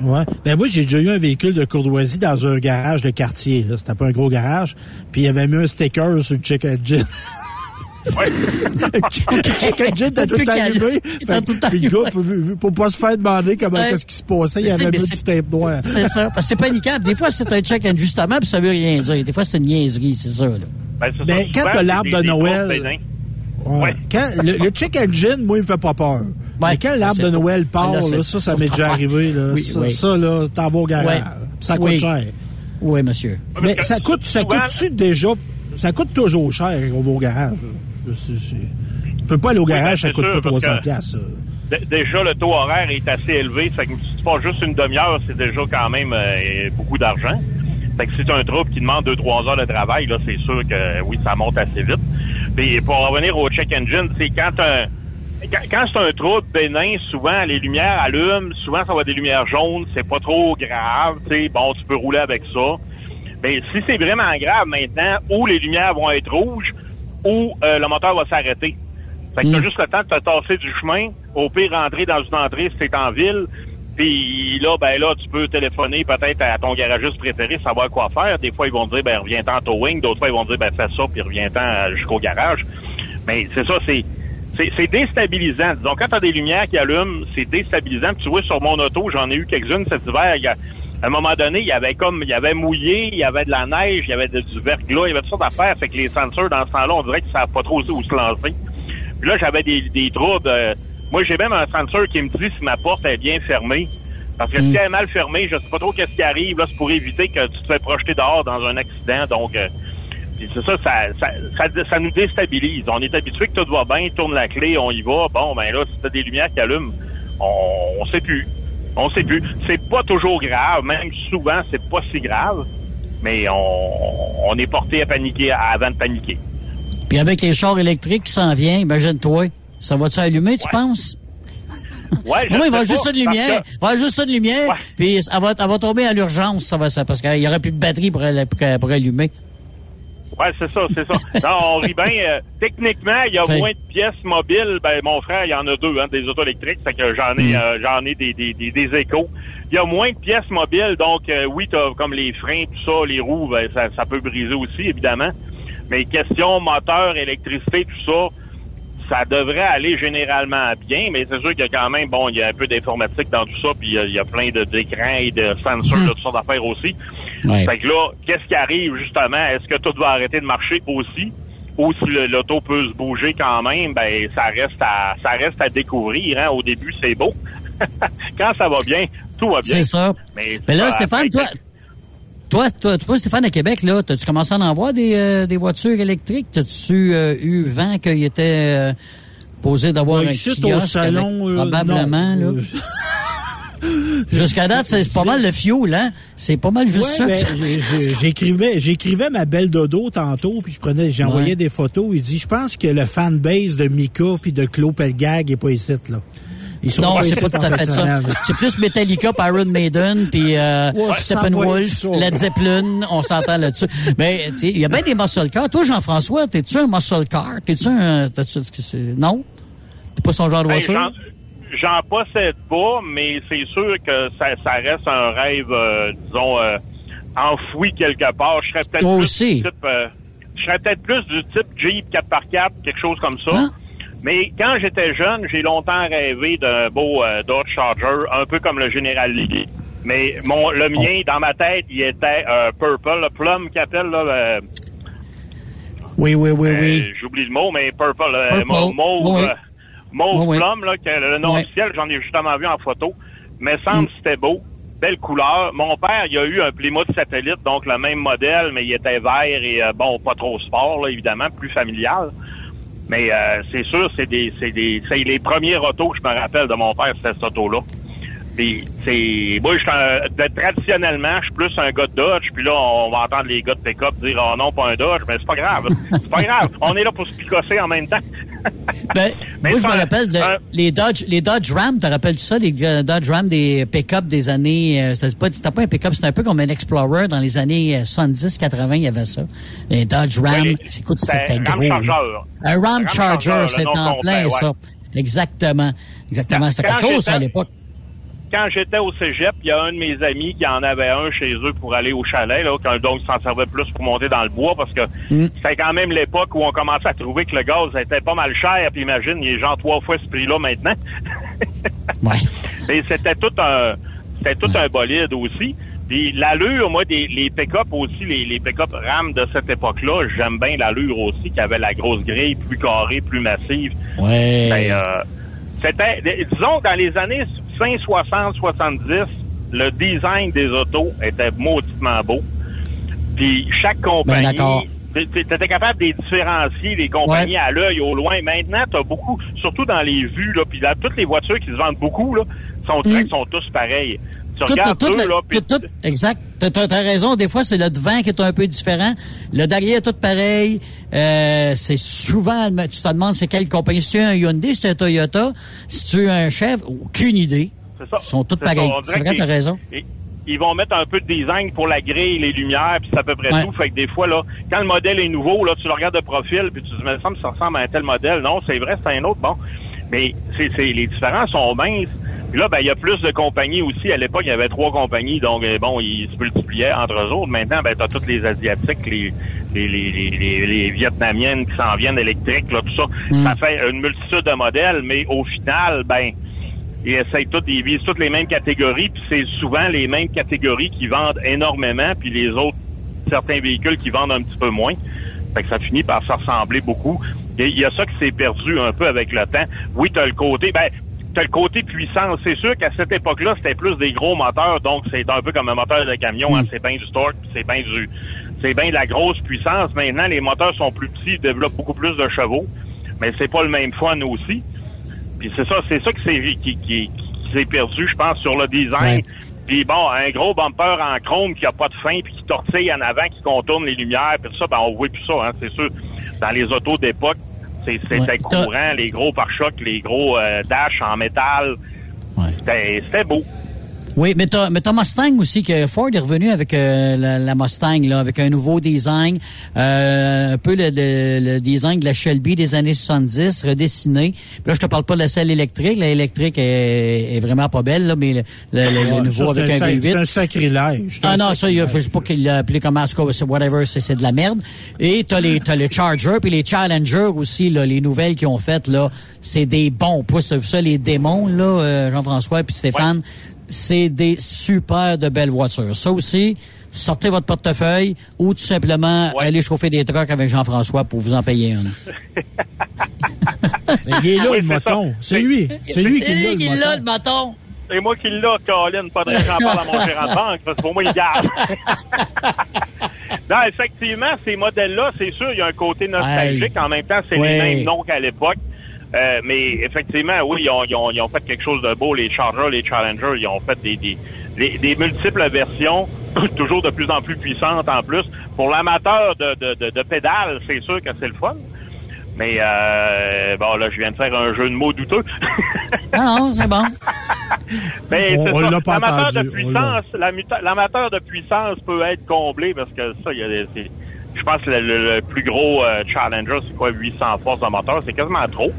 Ouais. Ben moi, j'ai déjà eu un véhicule de courtoisie dans un garage de quartier. Là. C'était pas un gros garage. Puis il y avait mis un sticker sur le check engine. engine, t'as tout allumé. T'as tout le temps Puis le gars, pour, pour pas se faire demander comment Ouais. qu'est-ce qui se passait, il y avait mis du tape noir. C'est ça. Parce que c'est paniquant. Des fois, c'est un check justement, puis ça veut rien dire. Des fois, c'est une niaiserie, c'est ça, là. Ben, Ben, quand t'as l'arbre de Noël- grosses bédins. Ouais. Ouais. Quand, le, le check engine, moi, il me fait pas peur. Mais quand l'arbre c'est de Noël part, là, ça, ça m'est déjà arrivé. Là. Oui, ça, oui. ça, là, t'en vas au garage. Ouais. Ça coûte Oui. cher. Oui, monsieur. Mais ça coûte, ça coûte-tu déjà, ça coûte toujours cher quand on va au garage? Tu peux pas aller au Oui, garage, ben, ça coûte pas sûr, parce 300 que- piastres. ça. D- Déjà, le taux horaire est assez élevé. Fait que si tu passes juste une demi-heure, c'est déjà quand même euh, beaucoup d'argent. Fait que si tu un trouble qui demande 2-3 heures de travail, là, c'est sûr que oui, ça monte assez vite. Puis pour revenir au check engine, c'est quand un quand, quand c'est un trouble bénin, souvent les lumières allument, souvent ça va être des lumières jaunes, c'est pas trop grave, tu sais, bon, tu peux rouler avec ça. Mais si c'est vraiment grave maintenant, ou les lumières vont être rouges, ou euh, le moteur va s'arrêter. Fait que t'as juste le temps de te tasser du chemin, au pire rentrer dans une entrée si t'es en ville, puis là, ben là, tu peux téléphoner peut-être à ton garagiste préféré, savoir quoi faire. Des fois, ils vont te dire, ben reviens-t'en en towing. D'autres fois, ils vont te dire, ben fais ça, puis reviens-t'en euh, jusqu'au garage. Mais c'est ça, c'est c'est c'est déstabilisant. Disons, quand t'as des lumières qui allument, c'est déstabilisant. Puis tu vois, sur mon auto, j'en ai eu quelques-unes cet hiver. À un moment donné, il y avait comme, il y avait mouillé, il y avait de la neige, il y avait de- du verglas, il y avait toutes sortes d'affaires. Fait que les sensors, dans ce temps-là, on dirait qu'ils savent pas trop où se lancer. Puis là, j'avais des, des troubles. euh, Moi, j'ai même un sensor qui me dit si ma porte est bien fermée. Parce que si elle est mal fermée, je sais pas trop qu'est-ce qui arrive. Là, c'est pour éviter que tu te fais projeter dehors dans un accident. Donc, euh, c'est ça ça, ça, ça, ça nous déstabilise. On est habitué que tout va bien, tourne la clé, on y va. Bon, ben là, si t'as des lumières qui allument, on, on sait plus. On sait plus. C'est pas toujours grave, même souvent, c'est pas si grave. Mais on, on est porté à paniquer avant de paniquer. Puis avec les chars électriques qui s'en viennent, imagine-toi, ça va-tu allumer, tu penses? Ouais, je Non, il va juste ça de lumière. Il va juste ça de lumière. Puis elle va, elle va tomber à l'urgence, ça va ça, parce qu'il y aurait plus de batterie pour, pour, pour allumer. Ouais, c'est ça, c'est ça. Non, on rit bien. euh, techniquement, il y a T'sais. moins de pièces mobiles. Ben, mon frère, il y en a deux, hein, des auto électriques. Fait que j'en ai, Mm. euh, j'en ai des, des, des, des échos. Il y a moins de pièces mobiles, donc euh, oui, t'as comme les freins, tout ça, les roues, ben, ça, ça peut briser aussi, évidemment. Mais question moteur, électricité, tout ça, ça devrait aller généralement bien, mais c'est sûr qu'il y a quand même, bon, il y a un peu d'informatique dans tout ça, puis il y a- il y, a plein de- d'écrans et de sensors, de toutes sortes d'affaires aussi. Ouais. Fait que là, qu'est-ce qui arrive justement? Est-ce que tout va arrêter de marcher aussi? Ou si le- l'auto peut se bouger quand même, ben ça reste à ça reste à découvrir. Hein? Au début, c'est beau. quand ça va bien, tout va bien. C'est ça. Mais, Mais là, Stéphane, toi, toi, toi, toi, Stéphane, à Québec, là, t'as-tu commencé à en voir des, euh, des voitures électriques? T'as-tu euh, eu vent qu'il était euh, posé d'avoir Ben, un ici, au kiosque salon, avec- euh, probablement, non. là. Jusqu'à date, c'est pas mal le fioul, hein? C'est pas mal juste ça. Ben, j'écrivais, j'écrivais ma belle dodo tantôt, puis je prenais, j'envoyais Ouais. des photos. Il dit, je pense que le fanbase de Mika puis de Claude Pelgag est pas ici, là. Ils sont Non, c'est pas tout à fait ça. C'est plus Metallica, puis Iron Maiden, puis euh, Ouais, Steppenwolf. Led Zeppelin, on s'entend là-dessus. Mais tu sais, il y a bien des muscle cars. Toi, Jean-François, t'es-tu un muscle car? T'es-tu un... t'as-tu- c'est- non? T'es pas son genre de Ben, voiture? J'en possède pas, mais c'est sûr que ça, ça reste un rêve, euh, disons, euh, enfoui quelque part. Je serais peut-être plus aussi. du type, euh, je serais peut-être plus du type Jeep 4x4, quelque chose comme ça. Hein? Mais quand j'étais jeune, j'ai longtemps rêvé d'un beau Dodge Charger, un peu comme le Général League. Mais mon, le mien, dans ma tête, il était purple, le plum qu'il appelle, là, Oui, oui, oui, oui. J'oublie le mot, mais purple, Purple. mau- mauve, Oui. Mauve oui. plum, là, que le nom officiel, j'en ai justement vu en photo. Mais semble que c'était beau. Belle couleur. Mon père, il a eu un Plymouth satellite, donc le même modèle, mais il était vert et, euh, bon, pas trop sport, là, évidemment, plus familial. Mais euh, c'est sûr, c'est des, c'est des, c'est les premiers autos que je me rappelle de mon père, c'était cette auto-là. Puis c'est, moi, je suis un- de- traditionnellement, je suis plus un gars de Dodge. Puis là, on va entendre les gars de pick-up dire, oh non, pas un Dodge, mais c'est pas grave. C'est pas grave. On est là pour se picosser en même temps. Ben, Mais moi, je me rappelle les Dodge, les Dodge Ram. Te rappelles-tu ça, les euh, Dodge Ram des pick-up des années, euh, c'était pas, c'était pas un pick-up, c'était un peu comme un Explorer dans les années euh, 70-80, il y avait ça. Les Dodge Ram. Oui, écoute, c'était c'était gros. Un Ram Ram Charger, c'est nom en plein, ouais. ça. Exactement. Exactement. C'était quelque chose, ça, à l'époque. Quand j'étais au cégep, il y a un de mes amis qui en avait un chez eux pour aller au chalet, là, quand, donc il s'en servait plus pour monter dans le bois parce que Mm. c'était quand même l'époque où on commençait à trouver que le gaz était pas mal cher. Puis imagine, il est genre trois fois ce prix-là maintenant. Ouais. Et c'était tout un c'était tout un bolide aussi. Puis l'allure, moi, des les pick-up aussi, les, les pick-up RAM de cette époque-là, j'aime bien l'allure aussi, qui avait la grosse grille, plus carrée, plus massive. Ouais. Ben, euh, c'était, disons, dans les années 50, 60, 70, le design des autos était mauditement beau. Puis chaque Ben, compagnie, d'accord. tu étais capable de les différencier, les compagnies Ouais. à l'œil, au loin. Maintenant, tu as beaucoup, surtout dans les vues, là, puis là, toutes les voitures qui se vendent beaucoup, là, sont, Mm. sont tous pareils. Tu Tout, regardes tout, eux, le- là, puis tout, tout- exact. T'as, t'as raison. Des fois, c'est le devant qui est un peu différent. Le derrière est tout pareil. Euh, c'est souvent, tu te demandes c'est quelle compagnie. Si tu as un Hyundai, si tu as un Toyota, si tu as un Chevre, aucune idée. c'est ça. Ils sont tous pareils. C'est vrai, t'as raison. Ils, ils vont mettre un peu de design pour la grille, les lumières, puis c'est à peu près Ouais. tout. Fait que des fois, là, quand le modèle est nouveau, là, tu le regardes de profil, puis tu te dis, mais ça me ressemble à un tel modèle. Non, c'est vrai, c'est un autre. Bon. Mais c'est, c'est, les différences sont minces. Puis là, ben, il y a plus de compagnies aussi. À l'époque, il y avait trois compagnies, donc euh, bon, ils se multipliaient entre eux autres. Maintenant, ben, t'as toutes les Asiatiques, les, les, les, les, les- les Vietnamiennes qui s'en viennent électriques, là, tout ça. Mm. Ça fait une multitude de modèles, mais au final, ben, ils essayent toutes, ils visent toutes les mêmes catégories, puis c'est souvent les mêmes catégories qui vendent énormément, puis les autres, certains véhicules qui vendent un petit peu moins. Fait que ça finit par se ressembler beaucoup. Il y, a ça qui s'est perdu un peu avec le temps. Oui, tu as le côté, ben, t'as le côté puissance. C'est sûr qu'à cette époque-là, c'était plus des gros moteurs, donc c'est un peu comme un moteur de camion. Hein. c'est bien du torque, c'est bien du, c'est bien de la grosse puissance. Maintenant, les moteurs sont plus petits, développent beaucoup plus de chevaux, mais c'est pas le même fun aussi. Puis c'est ça, c'est ça qui s'est qui, qui, s'est perdu, je pense, sur le design. Puis bon, un gros bumper en chrome qui a pas de fin, puis qui tortille en avant, qui contourne les lumières, puis ça, ben on voit plus ça, hein, c'est sûr. Dans les autos d'époque, c'était courant, les gros pare-chocs, les gros euh, dash en métal. C'était beau. Oui, mais t'as, mais Mustang aussi, que Ford est revenu avec euh, la, Mustang, là, avec un nouveau design, euh, un peu le, le, design de la Shelby des années 70, redessiné. Puis là, je te parle pas de la selle électrique. La électrique est, est vraiment pas belle, là, mais le, le ah, nouveau avec un, V8. C'est un sacrilège. Ah non, ça, je sais pas qu'il l'a appelé comme c'est whatever, c'est, de la merde. Et t'as les, t'as les Charger, puis les Challenger aussi, là, les nouvelles qu'ils ont faites, là, c'est des bons. Pour ça, les démons, là, euh, Jean-François puis Stéphane, c'est des super de belles voitures. Ça aussi, sortez votre portefeuille ou tout simplement allez chauffer des trucks avec Jean-François pour vous en payer un. il est là, le moton. C'est lui. C'est lui qui l'a, le moton. le moton. C'est moi qui l'a, Colin. Pas de j'en parle à mon gérant de banque, parce que pour moi, il garde. non, effectivement, ces modèles-là, c'est sûr, il y a un côté nostalgique. En même temps, c'est les mêmes noms qu'à l'époque. Euh, mais effectivement, oui, ils ont, ils, ont, ils ont, fait quelque chose de beau. Les Chargers, les Challengers, ils ont fait des, des, des, multiples versions, toujours de plus en plus puissantes en plus. Pour l'amateur de, de, de, pédales, c'est sûr que c'est le fun. Mais euh, bon, là, je viens de faire un jeu de mots douteux. non, c'est bon. Mais c'est ça. L'amateur de puissance, l'amateur de puissance peut être comblé parce que ça, il y a des, je pense que le, plus gros euh, Challenger, c'est quoi, 800 forces de moteur, c'est quasiment trop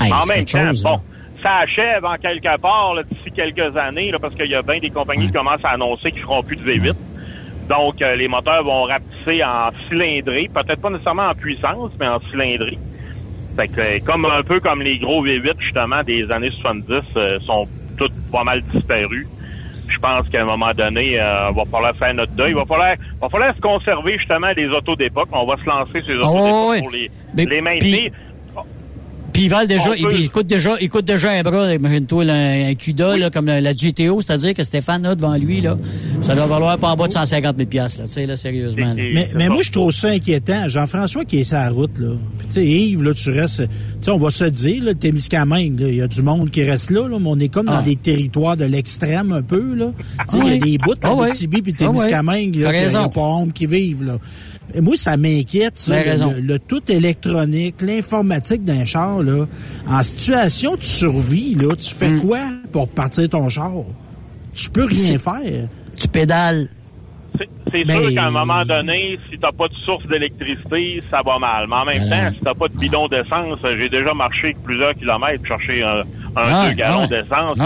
en même temps, bon, ça achève en quelque part d'ici quelques années, parce qu'il y a bien des compagnies qui commencent à annoncer qu'ils feront plus de V8. Donc, euh, les moteurs vont rapetisser en cylindrée, peut-être pas nécessairement en puissance, mais en cylindrée. Fait que, euh, comme un peu comme les gros V8, justement, des années 70, euh, sont toutes pas mal disparus. Je pense qu'à un moment donné, il va falloir faire notre deuil. Il va falloir, va falloir se conserver, justement, les autos d'époque. On va se lancer sur les autos ah d'époque pour les, les maintenir. Puis ils valent déjà, il, coûte déjà, il coûte déjà un bras, imagine-toi, un, CUDA, là, comme la, GTO, c'est-à-dire que Stéphane a devant lui, là, ça doit valoir pas en bas de 150 000 là, tu sais, là, sérieusement. Mais, mais moi, je trouve ça inquiétant. Jean-François qui est sur la route, là. tu sais, Yves, là, tu restes, tu sais, on va se dire, là, Témiscamingue, il y a du monde qui reste là, là, mais on est comme dans ah. des territoires de l'extrême un peu, là. Tu sais, il y a des bouts, là, ah, Tibi puis Témiscamingue, là, il n'y a pas honte qui vivent, là moi, ça m'inquiète, le, tout électronique, l'informatique d'un char, là. En situation de survie, là, tu fais mm. quoi pour partir ton char? Tu peux rien faire. Tu pédales. C'est sûr qu'à un moment donné, si t'as pas de source d'électricité, ça va mal. Mais en même temps, si t'as pas de bidon d'essence, j'ai déjà marché plusieurs kilomètres pour chercher un, un deux gallons d'essence.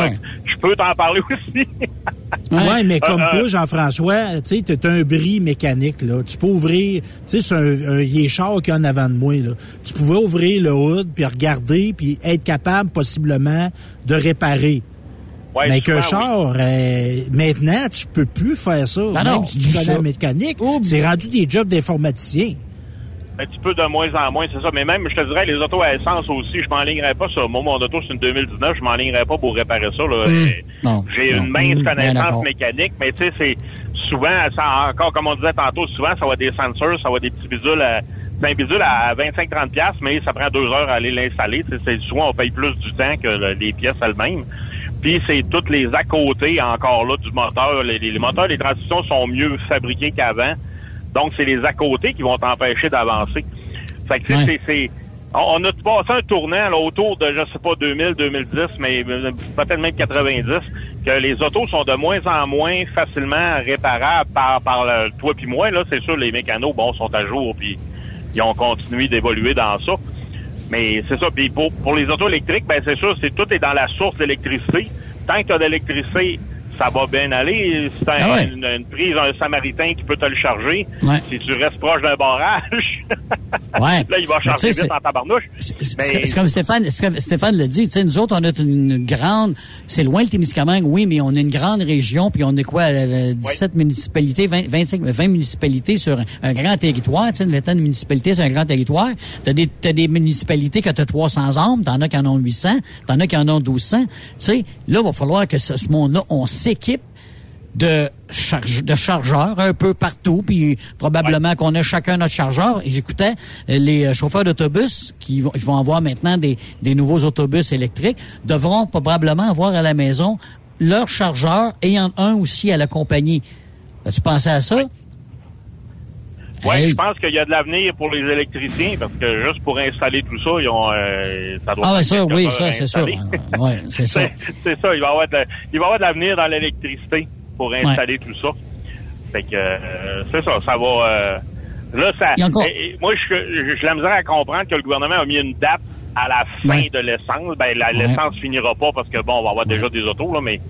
Je peux t'en parler aussi. oui, mais comme euh, toi, euh, Jean-François, tu sais, t'es un bris mécanique, là. Tu peux ouvrir, tu sais, c'est un, un yéchard qu'il y a en avant de moi, là. Tu pouvais ouvrir le hood, puis regarder, puis être capable, possiblement, de réparer. Ouais, mais qu'un char, euh, maintenant, tu peux plus faire ça. Ben même si tu connais la mécanique, c'est rendu des jobs d'informaticien un petit peu de moins en moins, c'est ça. Mais même, je te dirais, les autos à essence aussi, je m'enlignerais pas sur moi, mon auto, c'est une 2019, je m'enlignerais pas pour réparer ça. Là. Mmh. J'ai une mince mmh. connaissance mécanique, mais tu sais, c'est souvent, ça, encore comme on disait tantôt, souvent, ça va des sensors, ça va des petits bidules à, un bidule à 25-30$, mais ça prend deux heures à aller l'installer. C'est souvent, on paye plus du temps que les pièces elles-mêmes. Puis c'est toutes les à côté encore là du moteur. Les, les moteurs, les transitions sont mieux fabriqués qu'avant. Donc, c'est les à côté qui vont t'empêcher d'avancer. Fait que c'est... On a passé un tournant là, autour de, je sais pas, 2000, 2010, mais euh, peut-être même 90, que les autos sont de moins en moins facilement réparables par, par le, toi puis moi. Là, c'est sûr, les mécanos, bon, sont à jour, puis ils ont continué d'évoluer dans ça. Mais c'est ça. Puis pour, pour les autos électriques, ben c'est sûr, c'est tout est dans la source d'électricité. Tant que tu as d'électricité, ça va bien aller. C'est un- Ah ouais. une, une prise, un samaritain qui peut te le charger. Ouais. Si tu restes proche d'un barrage, Ouais. là, il va charger vite en tabarnouche. C'est comme Stéphane, comme Stéphane le dit, tu sais, nous autres, on a une grande, c'est loin le Témiscamingue, oui, mais on a une grande région, puis on a quoi, euh, 17 municipalités, 20, 25, 20 municipalités sur un, un grand territoire, tu sais, une vingtaine de municipalités sur un grand territoire. T'as des, t'as des municipalités que t'as 300 hommes, t'en as qui en ont 800, t'en as qui en ont 1200. Tu sais, là, il va falloir que ce, ce monde-là, on s'équipe de, charge, de chargeurs un peu partout, puis probablement qu'on a chacun notre chargeur. Et j'écoutais euh, les euh, chauffeurs d'autobus qui vont, ils vont avoir maintenant des, des nouveaux autobus électriques, devront probablement avoir à la maison leur chargeur ayant un aussi à la compagnie. As-tu pensé à ça? Ouais, Hey. je pense qu'il y a de l'avenir pour les électriciens parce que juste pour installer tout ça, ils ont, euh, ça doit Ah ça, oui, ça, c'est sûr. Ah, Ouais, c'est ça. C'est ça, il va y avoir de, il va y avoir de l'avenir dans l'électricité pour installer tout ça. Fait que euh, c'est ça, ça va. euh, là, ça. Et- moi, je je- la misère à comprendre que le gouvernement a mis une date à la fin Ouais. de l'essence. Ben, Ouais. l'essence finira pas parce que bon, on va avoir déjà des autos là, mais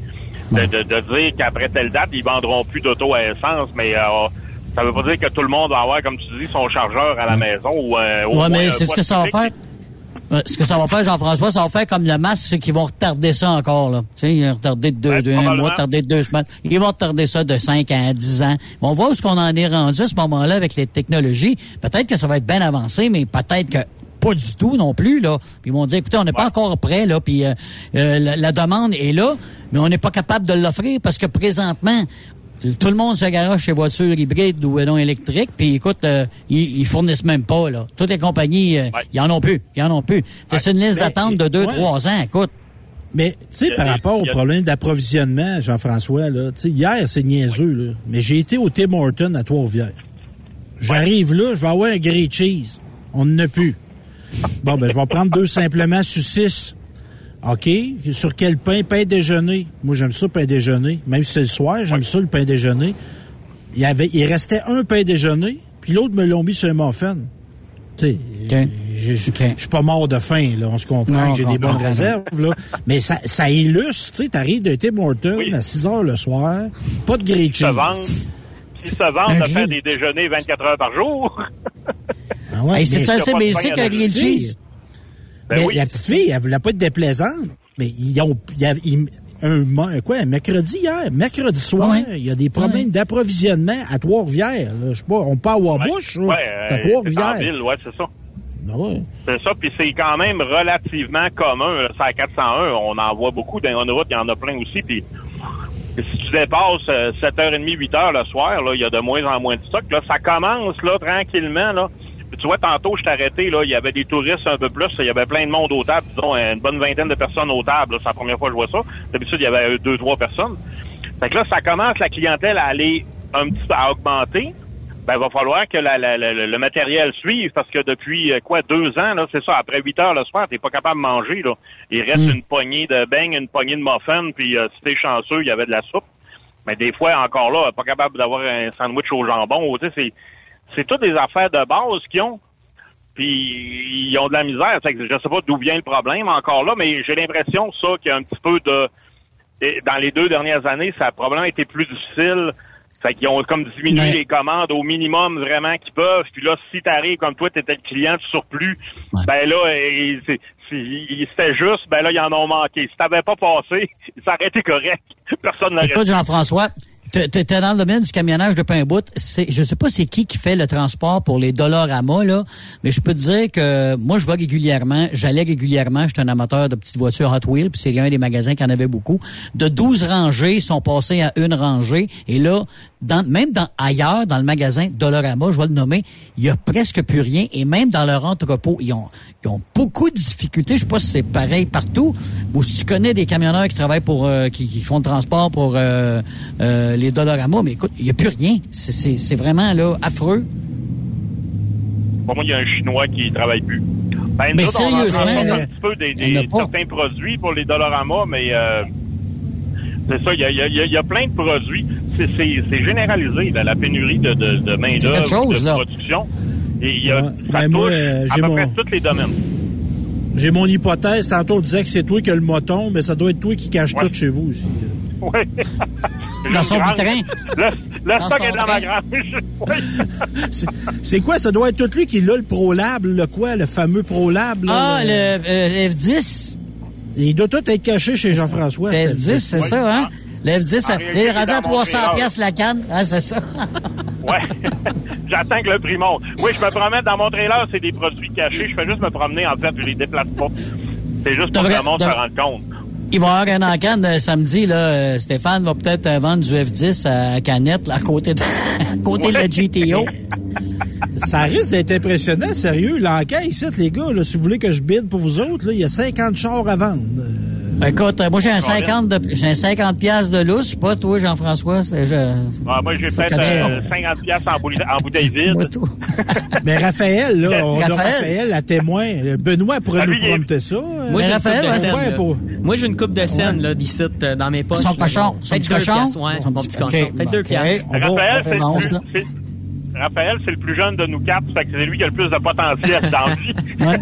de, de, de dire qu'après telle date, ils vendront plus d'auto à essence, mais euh, ça veut pas dire que tout le monde va avoir, comme tu dis, son chargeur à la maison ou. Euh, au Ouais, mais un c'est ce que ça va faire. Euh, Ce que ça va faire, Jean-François, ça va faire comme le masque, c'est qu'ils vont retarder ça encore. Là. Tu sais, ils vont retarder de deux, Ouais, de un mois, retarder de deux semaines. Ils vont retarder ça de 5 à 10 ans. On voit où est-ce qu'on en est rendu à ce moment-là avec les technologies. Peut-être que ça va être bien avancé, mais peut-être que pas du tout non plus. Là. Puis ils vont dire, écoutez, on n'est pas encore prêt, là, puis euh, euh, la, la demande est là, mais on n'est pas capable de l'offrir parce que présentement, tout le monde se garage chez voitures hybrides ou euh, non électriques, puis écoute, euh, ils, ils fournissent même pas, là. Toutes les compagnies, euh, Ouais. ils en ont plus, ils en ont plus. C'est une liste Mais, d'attente de deux, ouais. trois ans, écoute. Mais, tu sais, par rapport au problème d'approvisionnement, Jean-François, là, tu sais, hier, c'est niaiseux, là, mais j'ai été au Tim Horton à Trois-Rivières. J'arrive là, je vais avoir un grilled cheese. On n'en a plus. Bon, ben, je vais prendre deux simplement sur six. OK? Sur quel pain? Pain déjeuner. Moi, j'aime ça, pain déjeuner. Même si c'est le soir, j'aime ça, le pain déjeuner. Il, y avait, il restait un pain déjeuner, puis l'autre me l'ont mis sur un muffin. Tu sais, je suis pas mort de faim, là. On se comprend Non, que j'ai des bonnes réserves, là. Mais ça, ça illustre, tu sais, t'arrives de Tim Hortons Oui. à 6 heures le soir, pas de grilled cheese. vendent, qui se vendent de faire des déjeuners 24 heures par jour. Ah ouais, Hey, c'est mais- assez à un grilled cheese. Ben mais oui. la petite fille, elle voulait pas être déplaisante, mais ils ont, il y a- ils- un, quoi, un mercredi hier, mercredi soir, Ouais. il y a des problèmes Ouais. d'approvisionnement à Trois-Rivières. Je sais pas, on part à Wabush, Ouais, euh, à Trois-Rivières. ouais, c'est ça. Ouais. C'est ça, puis c'est quand même relativement commun. là. C'est à 401, on en voit beaucoup. Dans une route, il y en a plein aussi. Puis si tu dépasses euh, 7h30, 8h le soir, là, il y a de moins en moins de stock. Là, ça commence là tranquillement. Là. Puis tu vois, tantôt, je t'ai arrêté, là, il y avait des touristes un peu plus. Il y avait plein de monde aux tables, disons, une bonne vingtaine de personnes aux tables. C'est la première fois que je vois ça. D'habitude, il y avait euh, deux, trois personnes. Fait que là, ça commence la clientèle à aller un petit peu à augmenter. Ben, il va falloir que la- la- la- le matériel suive parce que depuis euh, quoi deux ans, là, c'est ça, après 8 heures le soir, t'es pas capable de manger. Là. Il reste une poignée de beignes, une poignée de muffins, puis euh, si t'es chanceux, il y avait de la soupe. Mais des fois, encore là, pas capable d'avoir un sandwich au jambon. Tu sais, c'est, toutes des affaires de base qu'ils ont. Puis ils ont de la misère. Fait que je sais pas d'où vient le problème encore là, mais j'ai l'impression ça qu'il y a un petit peu de dans les deux dernières années, ça a probablement été plus difficile. Fait qu'ils ont comme diminué les commandes au minimum vraiment qu'ils peuvent. Puis là, si t'arrives comme toi, t'étais le client du surplus, Ouais. ben là, c'est- c'était juste, ben là, ils en ont manqué. Si t'avais pas passé, ça aurait été correct. Personne n'aurait Écoute, Jean-François, t'es dans le domaine du camionnage de pain bout. Je sais pas c'est qui qui fait le transport pour les Dollarama, là, mais je peux te dire que moi, je vais régulièrement, j'allais régulièrement, j'étais un amateur de petites voitures Hot Wheels, puis c'est un des magasins qui en avait beaucoup. De 12 rangées, sont passés à une rangée, et là, dans, même dans ailleurs, dans le magasin Dollarama, je vais le nommer, il y a presque plus rien, et même dans leur entrepôt, ils ont, ils ont beaucoup de difficultés. Je sais pas si c'est pareil partout, ou si tu connais des camionneurs qui travaillent pour, euh, qui, qui font le transport pour euh, euh, les Dollarama, mais écoute, il n'y a plus rien. C'est- C'est c'est vraiment là affreux. Pour moi, il y a un Chinois qui travaille plus. Ben, Mais autres, on en sérieusement, là, un petit peu des, certains produits pour les Dollarama, mais euh, c'est ça, il y a, il y a- il y a- il y a plein de produits. C'est- C'est c'est généralisé, là, la pénurie de, de, de C'est main-d'œuvre, de là. production. Et il y a, Ouais. ça Ben, moi, euh, à j'ai peu mon- près tous les domaines. J'ai mon hypothèse. Tantôt, on disait que c'est toi qui as le moton, mais ça doit être toi qui cache Ouais. tout chez vous aussi. Oui. Dans son Grange. bitrin. Le, le Dans stock est dans ma train. grange. Oui. C'est- quoi? Ça doit être tout lui qui l'a le ProLab, le quoi? Le fameux ProLab. là, Ah, le euh, F10. Il doit tout être caché chez Jean-François. Le c'est- F10, c'est ça, hein? Le F10, ça- En réalité, il est rendu à dans mon 300 trailer. piastres la canne. Ah, c'est ça. Ouais. J'attends que le prix monte. Oui, je me promène dans mon trailer, c'est des produits cachés. Je fais juste me promener, en fait, je les déplace pas. C'est juste pour que le monde se rende compte. Il va y avoir un encan de samedi, là. euh, Stéphane va peut-être euh, vendre du F10 à Canette, là, à côté de, à côté de la GTO. Ça risque d'être impressionnant, sérieux. L'enquête ici, les gars, là, si vous voulez que je bide pour vous autres, là, il y a 50 chars à vendre. Euh, Écoute, euh, moi, j'ai un 50 de, j'ai un 50 piastres de lousse. Pas toi, Jean-François. c'est- je- Ah, moi, j'ai c'est peut-être quelque euh, chose. 50 piastres en, bouteille- en bouteille vide. Mais Raphaël, là, on a Raphaël. À témoin. Benoît pourrait Ah, nous fronter ça. Moi, j'ai une Raphaël, coupe ouais, là. pour- Moi, j'ai une coupe de scène, là, d'ici, euh, dans mes poches. Son cochon, son petit cochon. Peut-être deux Raphaël, c'est Raphaël, c'est le plus jeune de nous quatre, fait que c'est lui qui a le plus de potentiel dans vie. Ouais.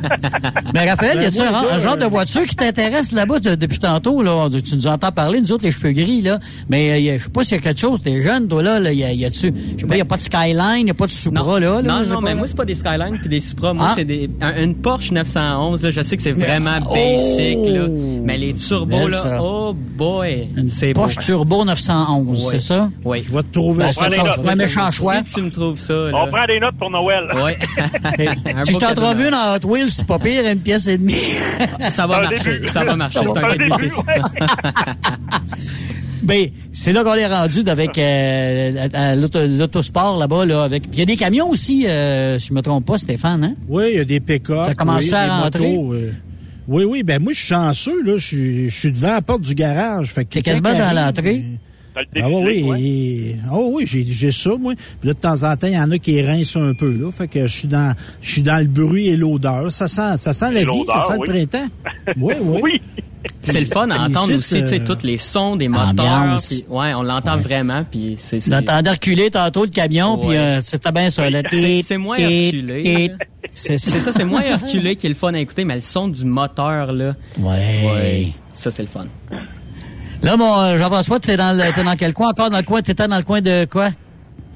Mais Raphaël, y a-tu un, genre de voiture qui t'intéresse là-bas de- depuis tantôt, là? Tu nous entends parler, nous autres, les cheveux gris, là. Mais euh, je sais pas s'il y a quelque chose. T'es jeune, toi, là. là y a, y a-tu, je sais pas, y a pas de Skyline, y a pas de Supra, là, là. Non, non, mais là. moi, c'est pas des Skyline puis des Supra. Moi, Ah. c'est des, un- une Porsche 911. Là, je sais que c'est vraiment Oh! basic, là. Mais les turbos, Belle, là, ça. oh boy, c'est beau. Porsche Turbo 911, Oui. c'est ça? Oui. Je vais te trouver Ben, ça. ça, un méchant choix. Si tu me trouves ça, On prend des notes pour Noël. Ouais. Si je t'en trouve une en Hot Wheels, c'est pas pire, une pièce et demie. Ça va marcher, ça va marcher. C'est un Un 4 début, 6 ouais. Ben, c'est là qu'on est rendu avec euh, l'autosport là-bas, là. Avec, il y a des camions aussi, euh, si je me trompe pas, Stéphane, hein? Oui, il y a des pick-up. Ça a commencé oui, à rentrer? motos, euh. Oui, oui, ben moi, je suis chanceux, là. Je suis- devant la porte du garage. Fait que T'es quelqu'un quasiment dans l'entrée? Ah oui, défilé, oui. ouais. et- Oh oui, j'ai j'ai ça, moi. Puis là, de temps en temps, il y en a qui rincent un peu, là. Fait que je suis dans je suis dans le bruit et l'odeur. Ça sent, ça sent la vie, ça sent oui. le printemps. Oui, oui. Oui. C'est le fun à entendre Ici, aussi, tu sais, euh, tous les sons des moteurs. Puis- ouais, on l'entend vraiment, puis c'est J'entendais reculer tantôt le camion, puis Ouais. euh, c'était bien ça. là. C'est- c'est moins reculé, là. C'est ça, c'est moins reculé qui est le fun à écouter, mais le son du moteur, là. Ouais. Ça, c'est le fun. Là, mon euh, Jean-François, t'es dans, le- t'es dans quel coin? Encore dans le coin? T'étais dans le coin de quoi?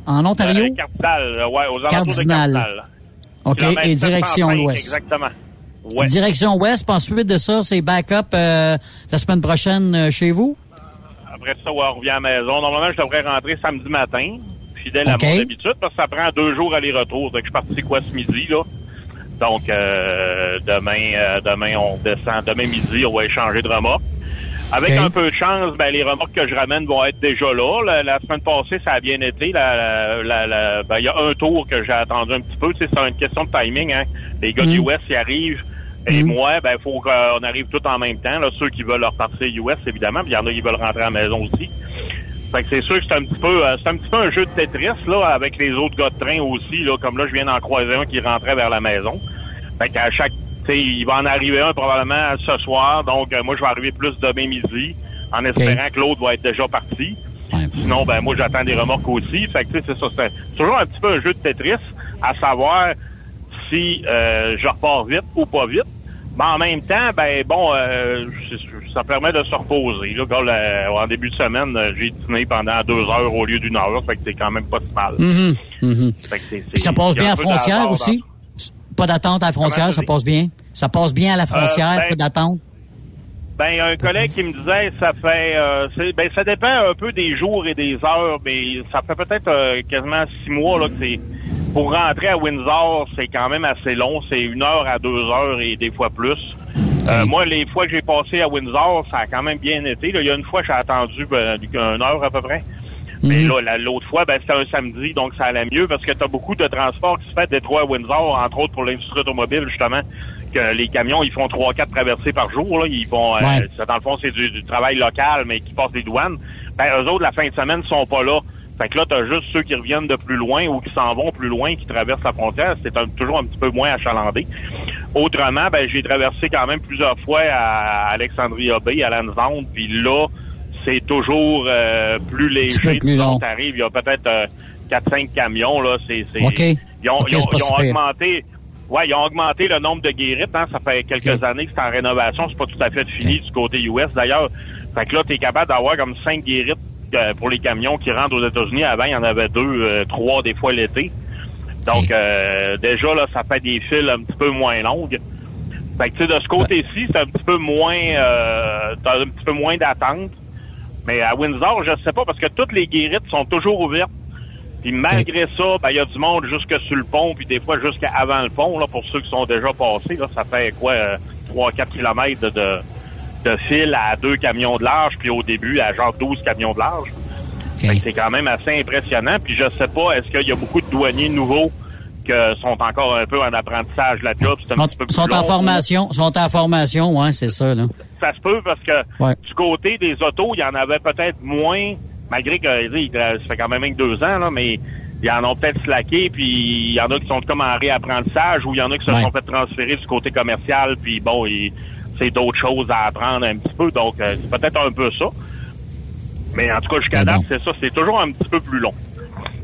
En Ontario? Euh, Cardinal, euh, ouais, aux alentours Cardinal. de Cardinal. OK. Kilomètre Et direction 705, l'ouest. Exactement. Ouais. Direction ouest, puis ensuite de ça, c'est backup euh, la semaine prochaine euh, chez vous? Après ça, ouais, on revient à la maison. Normalement, je devrais rentrer samedi matin, fidèle OK. à mon habitude, parce que ça prend deux jours aller-retour. Donc, je suis parti quoi ce midi, là? Donc, euh, demain, demain, on descend. Demain midi, on va échanger de remorques. Avec un peu de chance, ben, les remorques que je ramène vont être déjà là. La, la semaine passée, ça a bien été. La- la- la- ben, Il y a un tour que j'ai attendu un petit peu. Tu sais, C'est une question de timing. Hein. Les gars Mm. du US, ils arrivent. Et Mm. moi, ben, faut qu'on arrive tout en même temps. Là, ceux qui veulent repartir US, évidemment. Puis il y en a qui veulent rentrer à la maison aussi. Fait que c'est sûr que c'est un petit peu euh, c'est un petit peu un jeu de Tetris là avec les autres gars de train aussi là comme là je viens d'en croiser un qui rentrait vers la maison. Fait qu'à chaque il va en arriver un probablement ce soir donc euh, moi je vais arriver plus demain midi en espérant que l'autre va être déjà parti. Sinon ben moi j'attends des remorques aussi. Fait que c'est ça c'est toujours un petit peu un jeu de Tetris à savoir si euh, je repars vite ou pas vite. Mais en même temps, ben bon, euh, ça permet de se reposer. Là, Regarde, euh, en début de semaine, euh, j'ai dîné pendant deux heures au lieu d'une heure, fait que c'est quand même pas si mal. Mhm, mhm. Fait que ça passe bien à frontière aussi? Pas d'attente à la frontière, ça passe bien? Ça passe bien à la frontière, Euh, ben- pas d'attente? Ben, il y a un collègue qui me disait, ça fait, euh, ben, ça dépend un peu des jours et des heures, mais ça fait peut-être euh, quasiment six mois là que c'est pour rentrer à Windsor, c'est quand même assez long, c'est une heure à deux heures et des fois plus. Euh, moi, les fois que j'ai passé à Windsor, ça a quand même bien été. Là. Il y a une fois, j'ai attendu ben, une heure à peu près. Mais là, la- l'autre fois, ben, c'était un samedi, donc ça allait mieux parce que tu as beaucoup de transports qui se fait Détroit à Windsor, entre autres pour l'industrie automobile, justement, que les camions, ils font trois, quatre traversées par jour. Là. Ils font, euh, Ouais. ça, dans le fond, c'est du, du travail local, mais qui passe les douanes. Ben, eux autres, la fin de semaine, sont pas là. Fait que là, t'as juste ceux qui reviennent de plus loin ou qui s'en vont plus loin, qui traversent la frontière. C'est toujours un petit peu moins achalandé. Autrement, ben, j'ai traversé quand même plusieurs fois à Alexandria Bay, à Lansdowne, puis là, c'est toujours euh, plus léger. plus long. T'arrives, il y a peut-être euh, 4-5 camions, là. C'est. Ils ont, ils ont- ils augmenté. Ouais, ils ont augmenté le nombre de guérites. Hein. Ça fait quelques années que c'est en rénovation. C'est pas tout à fait fini du côté US. D'ailleurs, Fait que là, tu es capable d'avoir comme cinq guérites euh, pour les camions qui rentrent aux États-Unis. Avant, il y en avait deux, euh, trois des fois l'été. Donc, euh, déjà, là, ça fait des files un petit peu moins longues. Fait que, tu sais, de ce côté-ci, c'est un petit peu moins, euh, t'as un petit peu moins d'attente. Mais à Windsor, je sais pas, parce que toutes les guérites sont toujours ouvertes. Puis malgré ça, ben, il y a du monde jusque sur le pont, puis des fois jusqu'à avant le pont, là, pour ceux qui sont déjà passés, là, ça fait quoi, euh, 3-4 kilomètres de, de, de fil à deux camions de large, puis au début, à genre 12 camions de large. Fait que C'est quand même assez impressionnant. Puis je sais pas, est-ce qu'il y a beaucoup de douaniers nouveaux sont encore un peu en apprentissage la job? C'est un petit peu plus Sont en formation, sont en formation, ouais, c'est ça, là. Ça se peut parce que Ouais. du côté des autos, il y en avait peut-être moins, malgré que ça fait quand même que deux ans, là, mais il y en a peut-être slacké, puis il y en a qui sont comme en réapprentissage, ou il y en a qui se Ouais. sont fait transférer du côté commercial, puis bon, c'est d'autres choses à apprendre un petit peu, donc euh, c'est peut-être un peu ça. Mais en tout cas, jusqu'à C'est date, c'est ça, c'est toujours un petit peu plus long.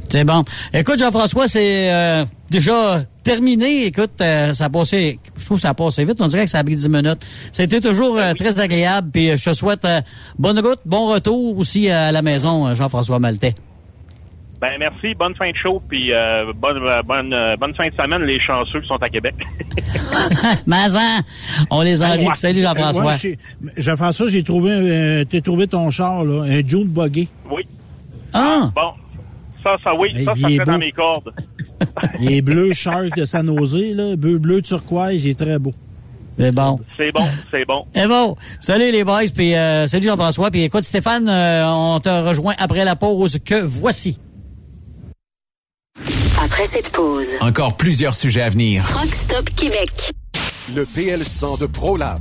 C'est bon. Écoute, Jean-François, c'est euh, déjà terminé. Écoute, euh, ça a passé, je trouve que ça a passé vite. On dirait que ça a pris 10 minutes. C'était toujours euh, très agréable. Puis euh, je te souhaite euh, bonne route, bon retour aussi à la maison, euh, Jean-François Maltais. Ben merci, bonne fin de show, puis euh, bonne, euh, bonne, euh, bonne fin de semaine, les chanceux qui sont à Québec. Mazan, on les envie. Ouais. Salut, Jean-François. Ouais, Jean-François, j'ai trouvé, euh, t'as trouvé ton char, là, un June Buggy. oui. Ah! Bon, ça, ça, oui, Hey, ça, ça il est fait dans beau. mes cordes. Il est bleu Shark de San Jose, là, bleu, bleu turquoise, il est très beau. C'est bon. C'est bon, c'est bon. C'est bon. Salut les boys, puis euh, salut Jean-François. Puis écoute, Stéphane, euh, on te rejoint après la pause que voici. Après cette pause, Encore plusieurs sujets à venir. Truck Stop Québec. Le PL100 de ProLab.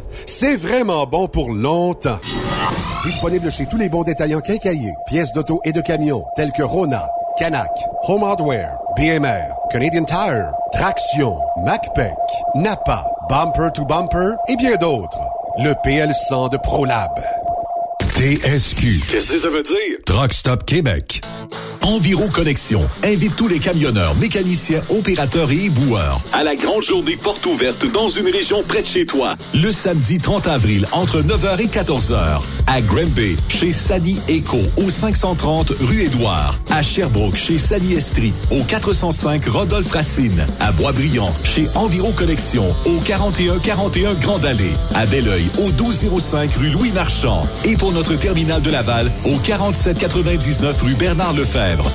c'est vraiment bon pour longtemps. Disponible chez tous les bons détaillants quincailliers, pièces d'auto et de camions, tels que Rona, Canac, Home Hardware, BMR, Canadian Tire, Traction, MacPac, Napa, Bumper to Bumper et bien d'autres. Le PL100 de ProLab. TSQ. Qu'est-ce que ça veut dire? Truck Stop Québec. Enviro Connexion invite tous les camionneurs, mécaniciens, opérateurs et éboueurs à la grande journée porte ouverte dans une région près de chez toi. Le samedi 30 avril entre 9h et 14h à Granby chez Sadi Eco au 530 rue Édouard. À Sherbrooke chez Sadi Estrie au 405 Rodolphe Racine. À Boisbriand chez Enviro Connexion au 4141 Grande Allée. À Belleuil au 1205 rue Louis Marchand. Et pour notre terminal de Laval au 4799 rue Bernard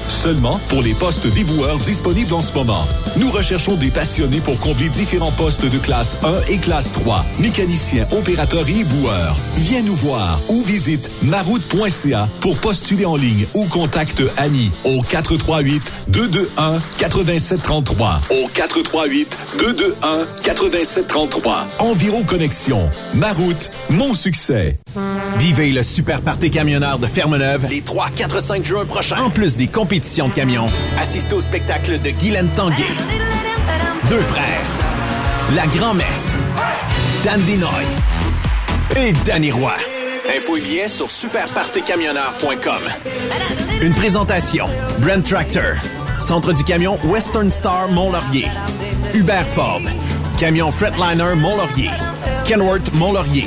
Seulement pour les postes d'éboueurs disponibles en ce moment. Nous recherchons des passionnés pour combler différents postes de classe 1 et classe 3. Mécaniciens, opérateurs et éboueurs. Viens nous voir ou visite maroute.ca pour postuler en ligne ou contacte Annie au 438 221 8733 au 438 221 8733. Environ Connexion. Maroute, mon succès. Vivez le super party camionneur de Fermeneuve les 3, 4, 5 juin prochains. En plus des compétitions de camions, assistez au spectacle de Guylaine Tanguay. Deux frères. La Grand-Messe. Dan Dinoy. Et Danny Roy. Info et billets sur superpartycamionneur.com. Une présentation. Brand Tractor. Centre du camion Western Star Mont-Laurier. Hubert Ford. Camion Fretliner Mont-Laurier. Kenworth Mont-Laurier.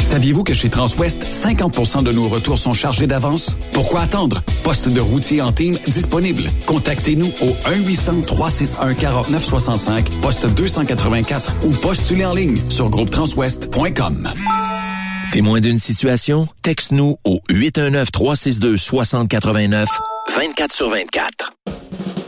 Saviez-vous que chez Transwest, 50% de nos retours sont chargés d'avance? Pourquoi attendre? Poste de routier en team disponible. Contactez-nous au 1-800-361-4965, poste 284 ou postulez en ligne sur groupetranswest.com. Témoin d'une situation? Texte-nous au 819-362-6089, 24 sur 24.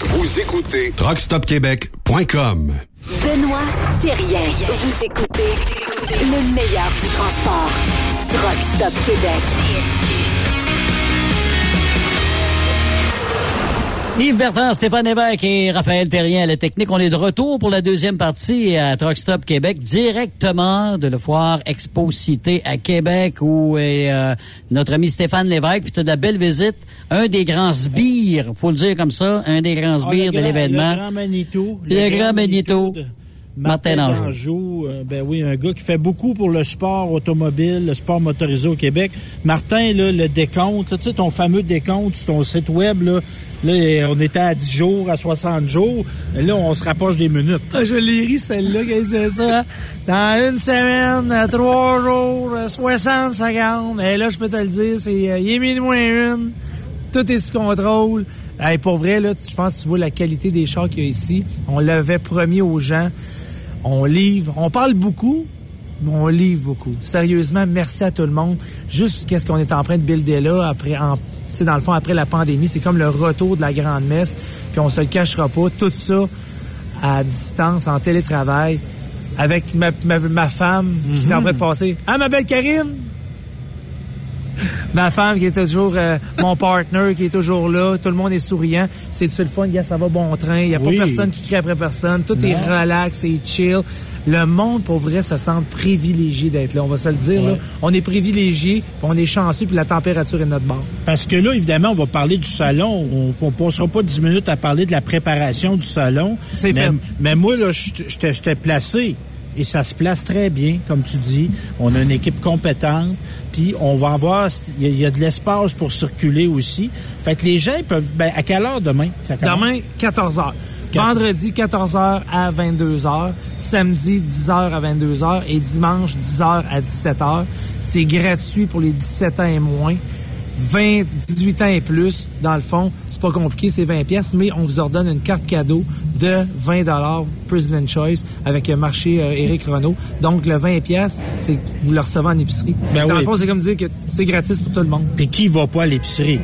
Vous écoutez TruckStopQuébec.com. Benoît Thérien. Vous écoutez le meilleur du transport. Truck Stop Québec. Yves Bertrand, Stéphane Lévesque et Raphaël Terrien à la technique. On est de retour pour la deuxième partie à Truck Stop Québec, directement de la foire Expo Cité à Québec, où est euh, notre ami Stéphane Lévesque. Puis tu as de la belle visite. Un des grands sbires, faut le dire comme ça, un des grands Ah, sbires le de l'événement. Le grand Manitou. Le grand Manitou. Martin Dangeau. Dangeau, euh, ben oui, un gars qui fait beaucoup pour le sport automobile, le sport motorisé au Québec. Martin, là, le décompte, là, tu sais, ton fameux décompte sur ton site web, là, là, on était à 10 jours, à 60 jours. Là, on se rapproche des minutes. Ah, je l'ai ri, celle-là, il disait ça. Dans une semaine, trois jours, euh, 60 secondes. Et là, je peux te le dire, c'est, euh, il est minuit moins une. Tout est sous contrôle. Et pour vrai, là, je pense que tu vois la qualité des chars qu'il y a ici. On l'avait promis aux gens. On livre. On parle beaucoup, mais on livre beaucoup. Sérieusement, merci à tout le monde. Juste qu'est-ce qu'on est en train de builder là, après, en, sais, dans le fond, après la pandémie, c'est comme le retour de la grande messe. Puis on se le cachera pas. Tout ça à distance, en télétravail, avec ma, ma, ma femme qui est en train de passer. Ah, ma belle Karine! Ma femme qui est toujours euh, mon partner qui est toujours là, tout le monde est souriant, c'est du le fun, gars, ça va bon train, il y a Oui. pas personne qui crie après personne, tout est relax, c'est chill. Le monde pour vrai se sent privilégié d'être là, on va se le dire là. On est privilégié, puis on est chanceux puis la température est notre bord. Parce que là, évidemment, on va parler du salon. On ne passera pas 10 minutes à parler de la préparation du salon. C'est mais, fait. mais moi, là, j'étais placé. Et ça se place très bien, comme tu dis. On a une équipe compétente. Puis on va avoir... Il y, a- il y a de l'espace pour circuler aussi. Fait que les gens ils peuvent... Ben, à quelle heure demain? Ça? Demain, 14h. Vendredi, 14h à 22h. Samedi, 10h à 22h. Et dimanche, 10h à 17h. C'est gratuit pour les 17 ans et moins. 20, 18 ans et plus, dans le fond, c'est pas compliqué, c'est 20 pièces, mais on vous ordonne une carte cadeau de 20 dollars President Choice avec un marché euh, Éric Renault. Donc le 20 pièces, c'est vous le recevez en épicerie. Ben dans oui. le fond, c'est comme dire que c'est gratis pour tout le monde. Puis qui va pas à l'épicerie?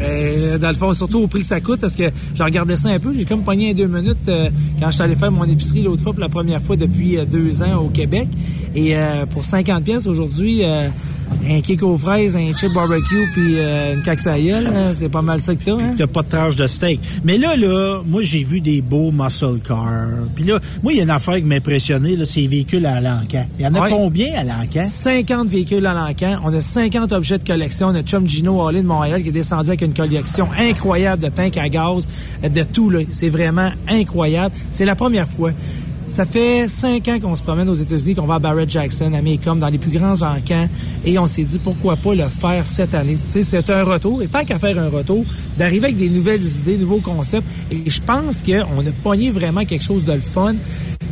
Euh, dans le fond, surtout au prix que ça coûte, parce que j'ai regardé ça un peu. J'ai comme pogné deux minutes euh, quand je suis allé faire mon épicerie l'autre fois pour la première fois depuis euh, deux ans au Québec. Et pour 50 pièces aujourd'hui, un kick aux fraises, un chip barbecue puis euh, une caque hein, c'est pas mal ça que t'as. Hein? T'as pas de tranche de steak. Mais là, là, moi, j'ai vu des beaux muscle cars. Puis là, moi, il y a une affaire qui m'a impressionné, là, c'est les véhicules à l'encan. Il y en a Ouais. combien à l'encan? 50 véhicules à l'encan. On a 50 objets de collection. On a Chum Gino Allé de Montréal qui est descendu avec une collection incroyable de tanks à gaz, de tout. là. C'est vraiment incroyable. C'est la première fois. Ça fait cinq ans qu'on se promène aux États-Unis, qu'on va à Barrett Jackson, à Maycomb, dans les plus grands encans, et on s'est dit pourquoi pas le faire cette année? Tu sais, c'est un retour, et tant qu'à faire un retour, d'arriver avec des nouvelles idées, nouveaux concepts, et je pense qu'on a pogné vraiment quelque chose de le fun.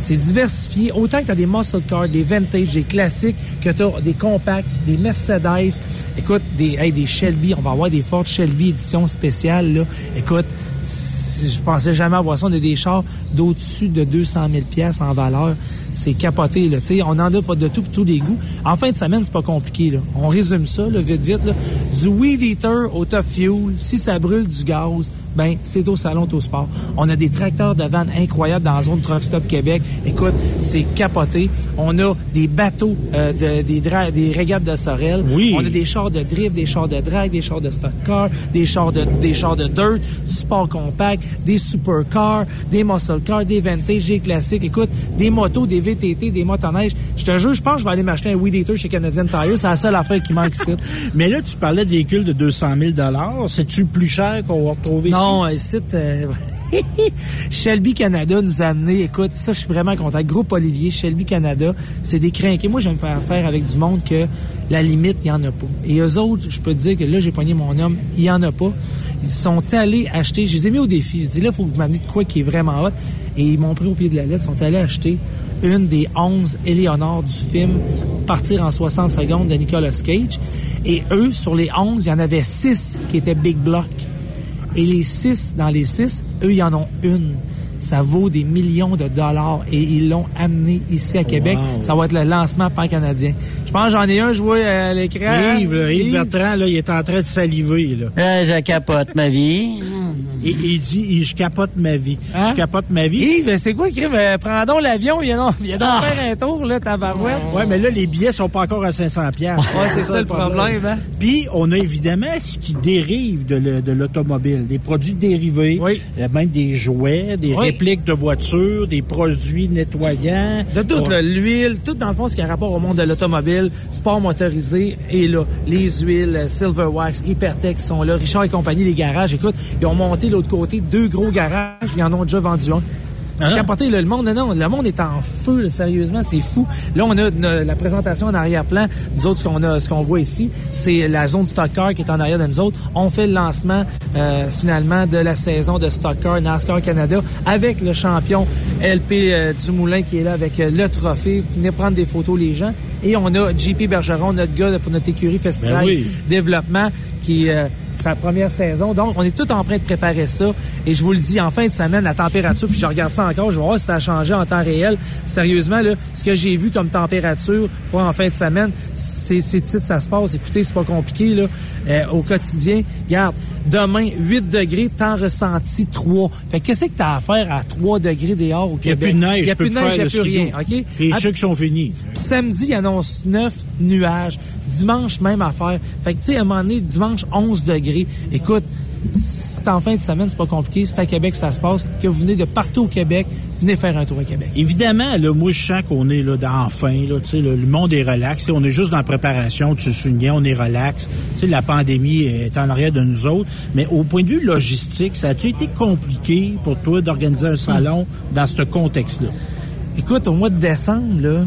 C'est diversifié. Autant que tu as des muscle cars, des vintage, des classiques, que tu as des compacts, des Mercedes, écoute, des, hey, des Shelby. On va avoir des Ford Shelby édition spéciale. Là. Écoute, je pensais jamais avoir ça. On a des chars d'au-dessus de 200 000 pièces en valeur. C'est capoté, là. Tu sais, on en a pas de tout pour tous les goûts. En fin de semaine, c'est pas compliqué, là. On résume ça, là, vite, vite, là. Du Weed Eater au Top Fuel. Si ça brûle du gaz, ben, c'est au Salon Autosport. On a des tracteurs de vannes incroyables dans la zone Truck Stop Québec. Écoute, c'est capoté. On a des bateaux, euh, de- des, des régates de Sorel. Oui. On a des chars de drift, des chars de drag, des chars de stock car, des chars de, des chars de dirt, du sport compact, des supercars, des muscle cars, des vintage, des classiques. Écoute, des motos, des VTT, des motoneiges. Je te jure, je pense que je vais aller m'acheter un Eater chez Canadian Tire. C'est la seule affaire qui manque ici. Mais là, tu parlais de véhicules de 200 000 C'est-tu plus cher qu'on va retrouver ici? Non, ici, euh, Shelby Canada nous a amené, écoute, ça, je suis vraiment content. Groupe Olivier, Shelby Canada, c'est des crinqués. Moi, j'aime faire affaire avec du monde que la limite, il n'y en a pas. Et eux autres, je peux te dire que là, j'ai pogné mon homme, il n'y en a pas. Ils sont allés acheter, je les ai mis au défi. Je dis là, il faut que vous m'amenez de quoi qui est vraiment hot. Et ils m'ont pris au pied de la lettre, ils sont allés acheter une des 11 Éléonore du film Partir en 60 secondes de Nicolas Cage. Et eux, sur les 11, il y en avait 6 qui étaient Big Block. Et les six, dans les six, eux, ils en ont une. Ça vaut des millions de dollars et ils l'ont amené ici à Québec. Wow. Ça va être le lancement pan-canadien. Je pense que j'en ai un, je vois à l'écran. Yves, là, Yves? Bertrand, là, il est en train de saliver, là. Euh, je capote ma vie. Et il dit, il- je capote ma vie. Hein? Je capote ma vie. Yves, c'est quoi, écrire? Euh, prends donc l'avion, viens donc, viens donc Ah. faire un tour, là, tabarouette. Ouais, mais là, les billets sont pas encore à 500 pièces. Ouais, c'est ça le problème, hein? Puis, on a évidemment ce qui dérive de le- de l'automobile. Des produits dérivés, Oui. euh, même des jouets, des répliques de voitures, des produits nettoyants. De tout, l'huile, tout dans le fond, ce qui a rapport au monde de l'automobile, sport motorisé, et là, les huiles, euh, Silver Wax, Hypertech sont là, Richard et compagnie, les garages, écoute, ils ont monté de l'autre côté deux gros garages, ils en ont déjà vendu un. Ah capoté, là, le monde, non, non, le monde est en feu, là, sérieusement, c'est fou. Là, on a la présentation en arrière-plan. Nous autres, ce qu'on a, ce qu'on voit ici, c'est la zone stock car qui est en arrière de nous autres. On fait le lancement, euh, finalement, de la saison de stock car NASCAR Canada avec le champion LP euh, Dumoulin qui est là avec euh, le trophée. Venez prendre des photos, les gens. Et on a JP Bergeron, notre gars pour notre écurie Festival Ben oui. Développement, qui euh, sa première saison. Donc, on est tout en train de préparer ça. Et je vous le dis, en fin de semaine, la température, puis je regarde ça encore, je vais voir si ça a changé en temps réel. Sérieusement, là, ce que j'ai vu comme température pour en fin de semaine, c'est que ça se passe. Écoutez, c'est pas compliqué là, euh, au quotidien. Regarde, demain, 8 degrés, temps ressenti 3. Fait que qu'est-ce que t'as à faire à 3 degrés dehors au Il n'y a plus de neige. Il n'y a plus de neige, il faire n'y a plus rien. OK? Les À- chocs sont finis. puis samedi, il annonce 9 nuages. Dimanche, même affaire. Fait que, tu sais, à un moment donné, dimanche, 11 degrés. Écoute, c'est en fin de semaine, c'est pas compliqué. C'est à Québec que ça se passe. Que vous venez de partout au Québec, venez faire un tour à Québec. Évidemment, là, moi, je sens qu'on est là, enfin, là, tu sais, le, le monde est relax. On est juste dans la préparation, tu soulignais, on est relax. Tu sais, la pandémie est en arrière de nous autres. Mais au point de vue logistique, ça a-tu été compliqué pour toi d'organiser un salon dans ce contexte-là? Écoute, au mois de décembre, là,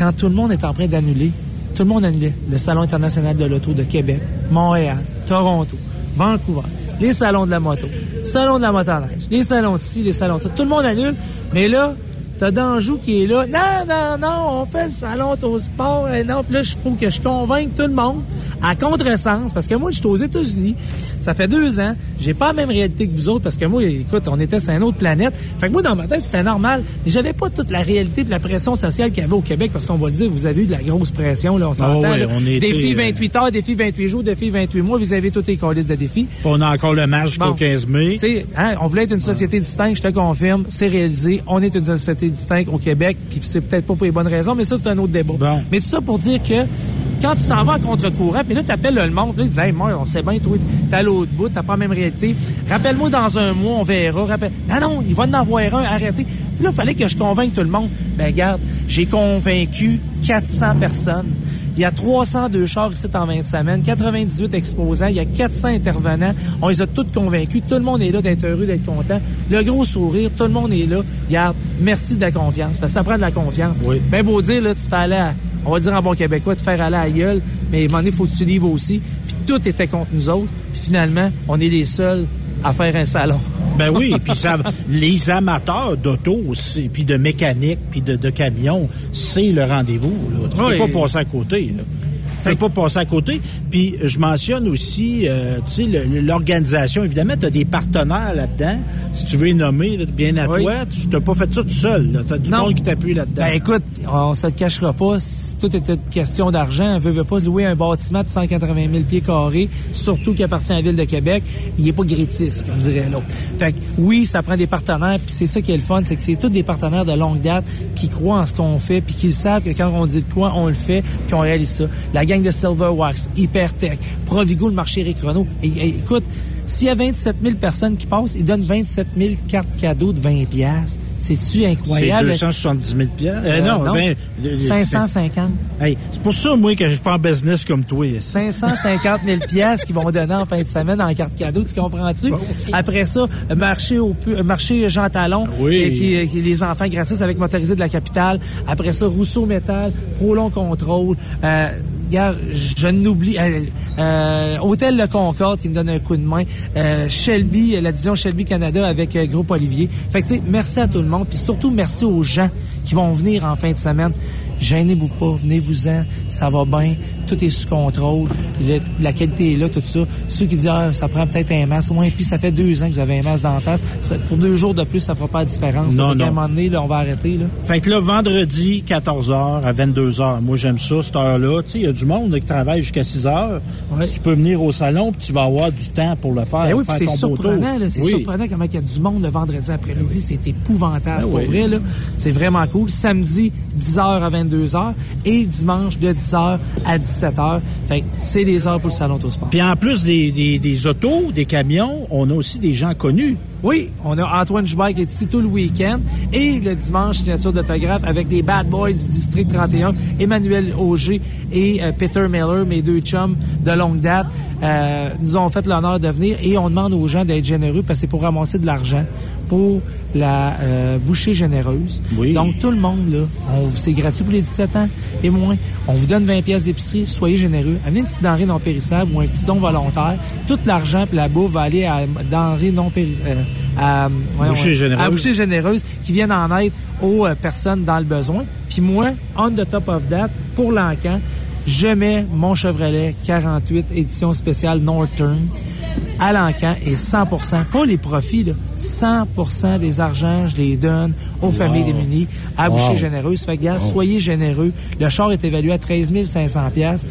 quand tout le monde est en train d'annuler, tout le monde annulait. Le Salon international de l'auto de Québec, Montréal, Toronto, Vancouver, les salons de la moto, salon de la motoneige, les salons de ci, les salons de ça. Tout le monde annule. Mais là, t'as Danjou qui est là. Non, non, non, on fait le salon au sport. Et non, puis là, il faut que je convainque tout le monde à contresens. Parce que moi, je suis aux États-Unis. Ça fait deux ans. J'ai pas la même réalité que vous autres parce que moi, écoute, on était sur une autre planète. Fait que moi, dans ma tête, c'était normal. Mais j'avais pas toute la réalité et la pression sociale qu'il y avait au Québec parce qu'on va le dire, vous avez eu de la grosse pression, là, on s'entend. là. on était, défi euh, 28 heures, défi 28 jours, défi 28 mois. Vous avez tous les colis de défis. On a encore le match jusqu'au Bon. 15 mai. Hein, on voulait être une société distincte, je te confirme, c'est réalisé. On est une société distincte au Québec, puis c'est peut-être pas pour les bonnes raisons, mais ça, c'est un autre débat. Mais tout ça pour dire que quand tu t'en vas à contre-courant, puis là, tu appelles le monde, puis là, ils disent, hey, moi, on sait bien, toi, t'es à l'autre bout, t'as pas la même réalité. Rappelle-moi dans un mois, on verra. Rappelle... Non, non, il va en avoir un, arrêtez. Puis là, il fallait que je convainque tout le monde. Ben, regarde, j'ai convaincu 400 personnes. Il y a 302 chars ici en 20 semaines, 98 exposants, il y a 400 intervenants. On les a tous convaincus. Tout le monde est là d'être heureux, d'être content. Le gros sourire, tout le monde est là. Regarde, merci de la confiance. Parce que ça prend de la confiance. Oui. Ben beau dire, là, tu fais aller à, on va dire en bon québécois, te faire aller à la gueule. Mais à un moment donné, faut que tu livres aussi. Puis tout était contre nous autres. Puis finalement, on est les seuls à faire un salon. Ben oui, puis ça, les amateurs d'auto, puis de mécanique, puis de, de camions, c'est le rendez-vous. là. Tu Oui. peux pas passer à côté. Là. Peux pas passer à côté. Puis je mentionne aussi, euh, tu sais, l'organisation. Évidemment, tu as des partenaires là-dedans. Si tu veux les nommer là, bien à Oui. toi, tu n'as pas fait ça tout seul. Tu as du Non. monde qui t'appuie là-dedans. Ben écoute, on se le cachera pas. Si tout était une question d'argent, on veut, veut pas louer un bâtiment de 180 000 pieds carrés, surtout qui appartient à la ville de Québec. Il est pas grétiste, comme dirait l'autre. Fait que oui, ça prend des partenaires, puis c'est ça qui est le fun, c'est que c'est tous des partenaires de longue date qui croient en ce qu'on fait, puis qui savent que quand on dit de quoi, on le fait, puis on réalise ça. La gang de Silverwax, Hypertech, Provigo, le marché Renault. Et, et, écoute, s'il y a 27 000 personnes qui passent, ils donnent 27 000 cartes cadeaux de 20 piastres. C'est-tu c'est incroyable? 270 000 piastres. Euh, Euh, non, non. 20, le- le- 550. Hey, c'est pour ça, moi, que je suis pas en business comme toi. 550 000 pièces qu'ils vont donner en fin de semaine en carte cadeau, tu comprends-tu? Après ça, marché au marché Jean Talon, Oui. qui, qui- qui- les enfants gratis avec motorisé de la capitale. Après ça, Rousseau Métal, Prolong Contrôle. Euh, regarde, je n'oublie euh, euh, Hôtel Le Concorde qui me donne un coup de main. Euh, Shelby, la division Shelby Canada avec euh, Groupe Olivier. Fait que tu sais, merci à tout le monde, puis surtout merci aux gens qui vont venir en fin de semaine. Gênez-vous pas, venez-vous-en, ça va bien, tout est sous contrôle, le- la qualité est là, tout ça. Ceux qui disent, ah, ça prend peut-être un masque, ouais, puis ça fait deux ans que vous avez un masque d'en face, Ça- pour deux jours de plus, ça fera pas la différence. Non, non. un moment donné, là, on va arrêter, là. Fait que là, vendredi, 14h à 22h. Moi, j'aime ça, cette heure-là. Tu sais, il y a du monde qui travaille jusqu'à 6h. Tu peux venir au salon, puis tu vas avoir du temps pour le faire. Ben oui, c'est surprenant, là. C'est Oui. surprenant comment il y a du monde le vendredi après-midi. C'est épouvantable. Ben pour oui. vrai, là. C'est vraiment cool. Samedi, 10h à 22h et dimanche de 10h à 17h. Fait que c'est les heures pour le salon Autosport. Puis en plus des, des, des autos, des camions, on a aussi des gens connus. Oui, on a Antoine Joubert qui est ici tout le week-end. Et le dimanche, signature d'autographe avec les Bad Boys du District 31, Emmanuel Auger et euh, Peter Miller, mes deux chums de longue date, euh, nous ont fait l'honneur de venir. Et on demande aux gens d'être généreux parce que c'est pour ramasser de l'argent pour la euh, bouchée généreuse. Donc, tout le monde, là, on- c'est gratuit pour les 17 ans et moins. On vous donne 20 pièces d'épicerie, soyez généreux. Amenez une petite denrée non périssable ou un petit don volontaire. Tout l'argent et la bouffe va aller à denrée non périssables. À, voyons, Bouchée ouais, généreuse. à bouchée généreuse qui viennent en aide aux euh, personnes dans le besoin. Puis moi, on the top of that, pour l'encan, je mets mon Chevrolet 48 édition spéciale Northern à l'encan et 100 pas les profits, là, 100 des argents, je les donne aux familles démunies à Wow. bouchée généreuse. Fait que, Wow. soyez généreux. Le char est évalué à 13 500 pièces.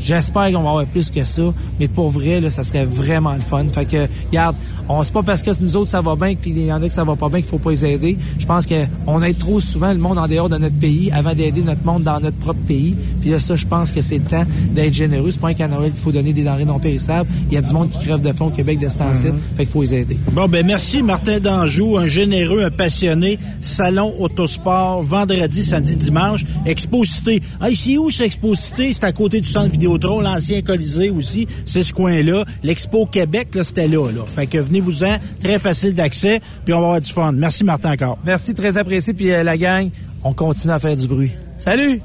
J'espère qu'on va avoir plus que ça, mais pour vrai, là, ça serait vraiment le fun. Fait que, regarde, on c'est pas parce que nous autres ça va bien, puis il y en a que ça va pas bien qu'il faut pas les aider. Je pense qu'on aide trop souvent le monde en dehors de notre pays avant d'aider notre monde dans notre propre pays. Puis là, ça, je pense que c'est le temps d'être généreux. C'est pas un qu'à Noël qu'il faut donner des denrées non périssables. Il y a du monde qui crève de fond Québec de ce temps-ci. Mhm. Fait qu'il faut les aider. Bon, ben merci Martin Danjou, un généreux, un passionné. Salon Autosport, vendredi, samedi, dimanche. Exposité. Ah, ici où c'est Exposité? C'est à côté du centre Vidéotron, l'ancien Colisée aussi. C'est ce coin-là. L'Expo Québec, là, c'était là, là. Fait que venez-vous-en. Très facile d'accès. Puis on va avoir du fun. Merci Martin encore. Merci, très apprécié. Puis euh, la gang, on continue à faire du bruit. Salut!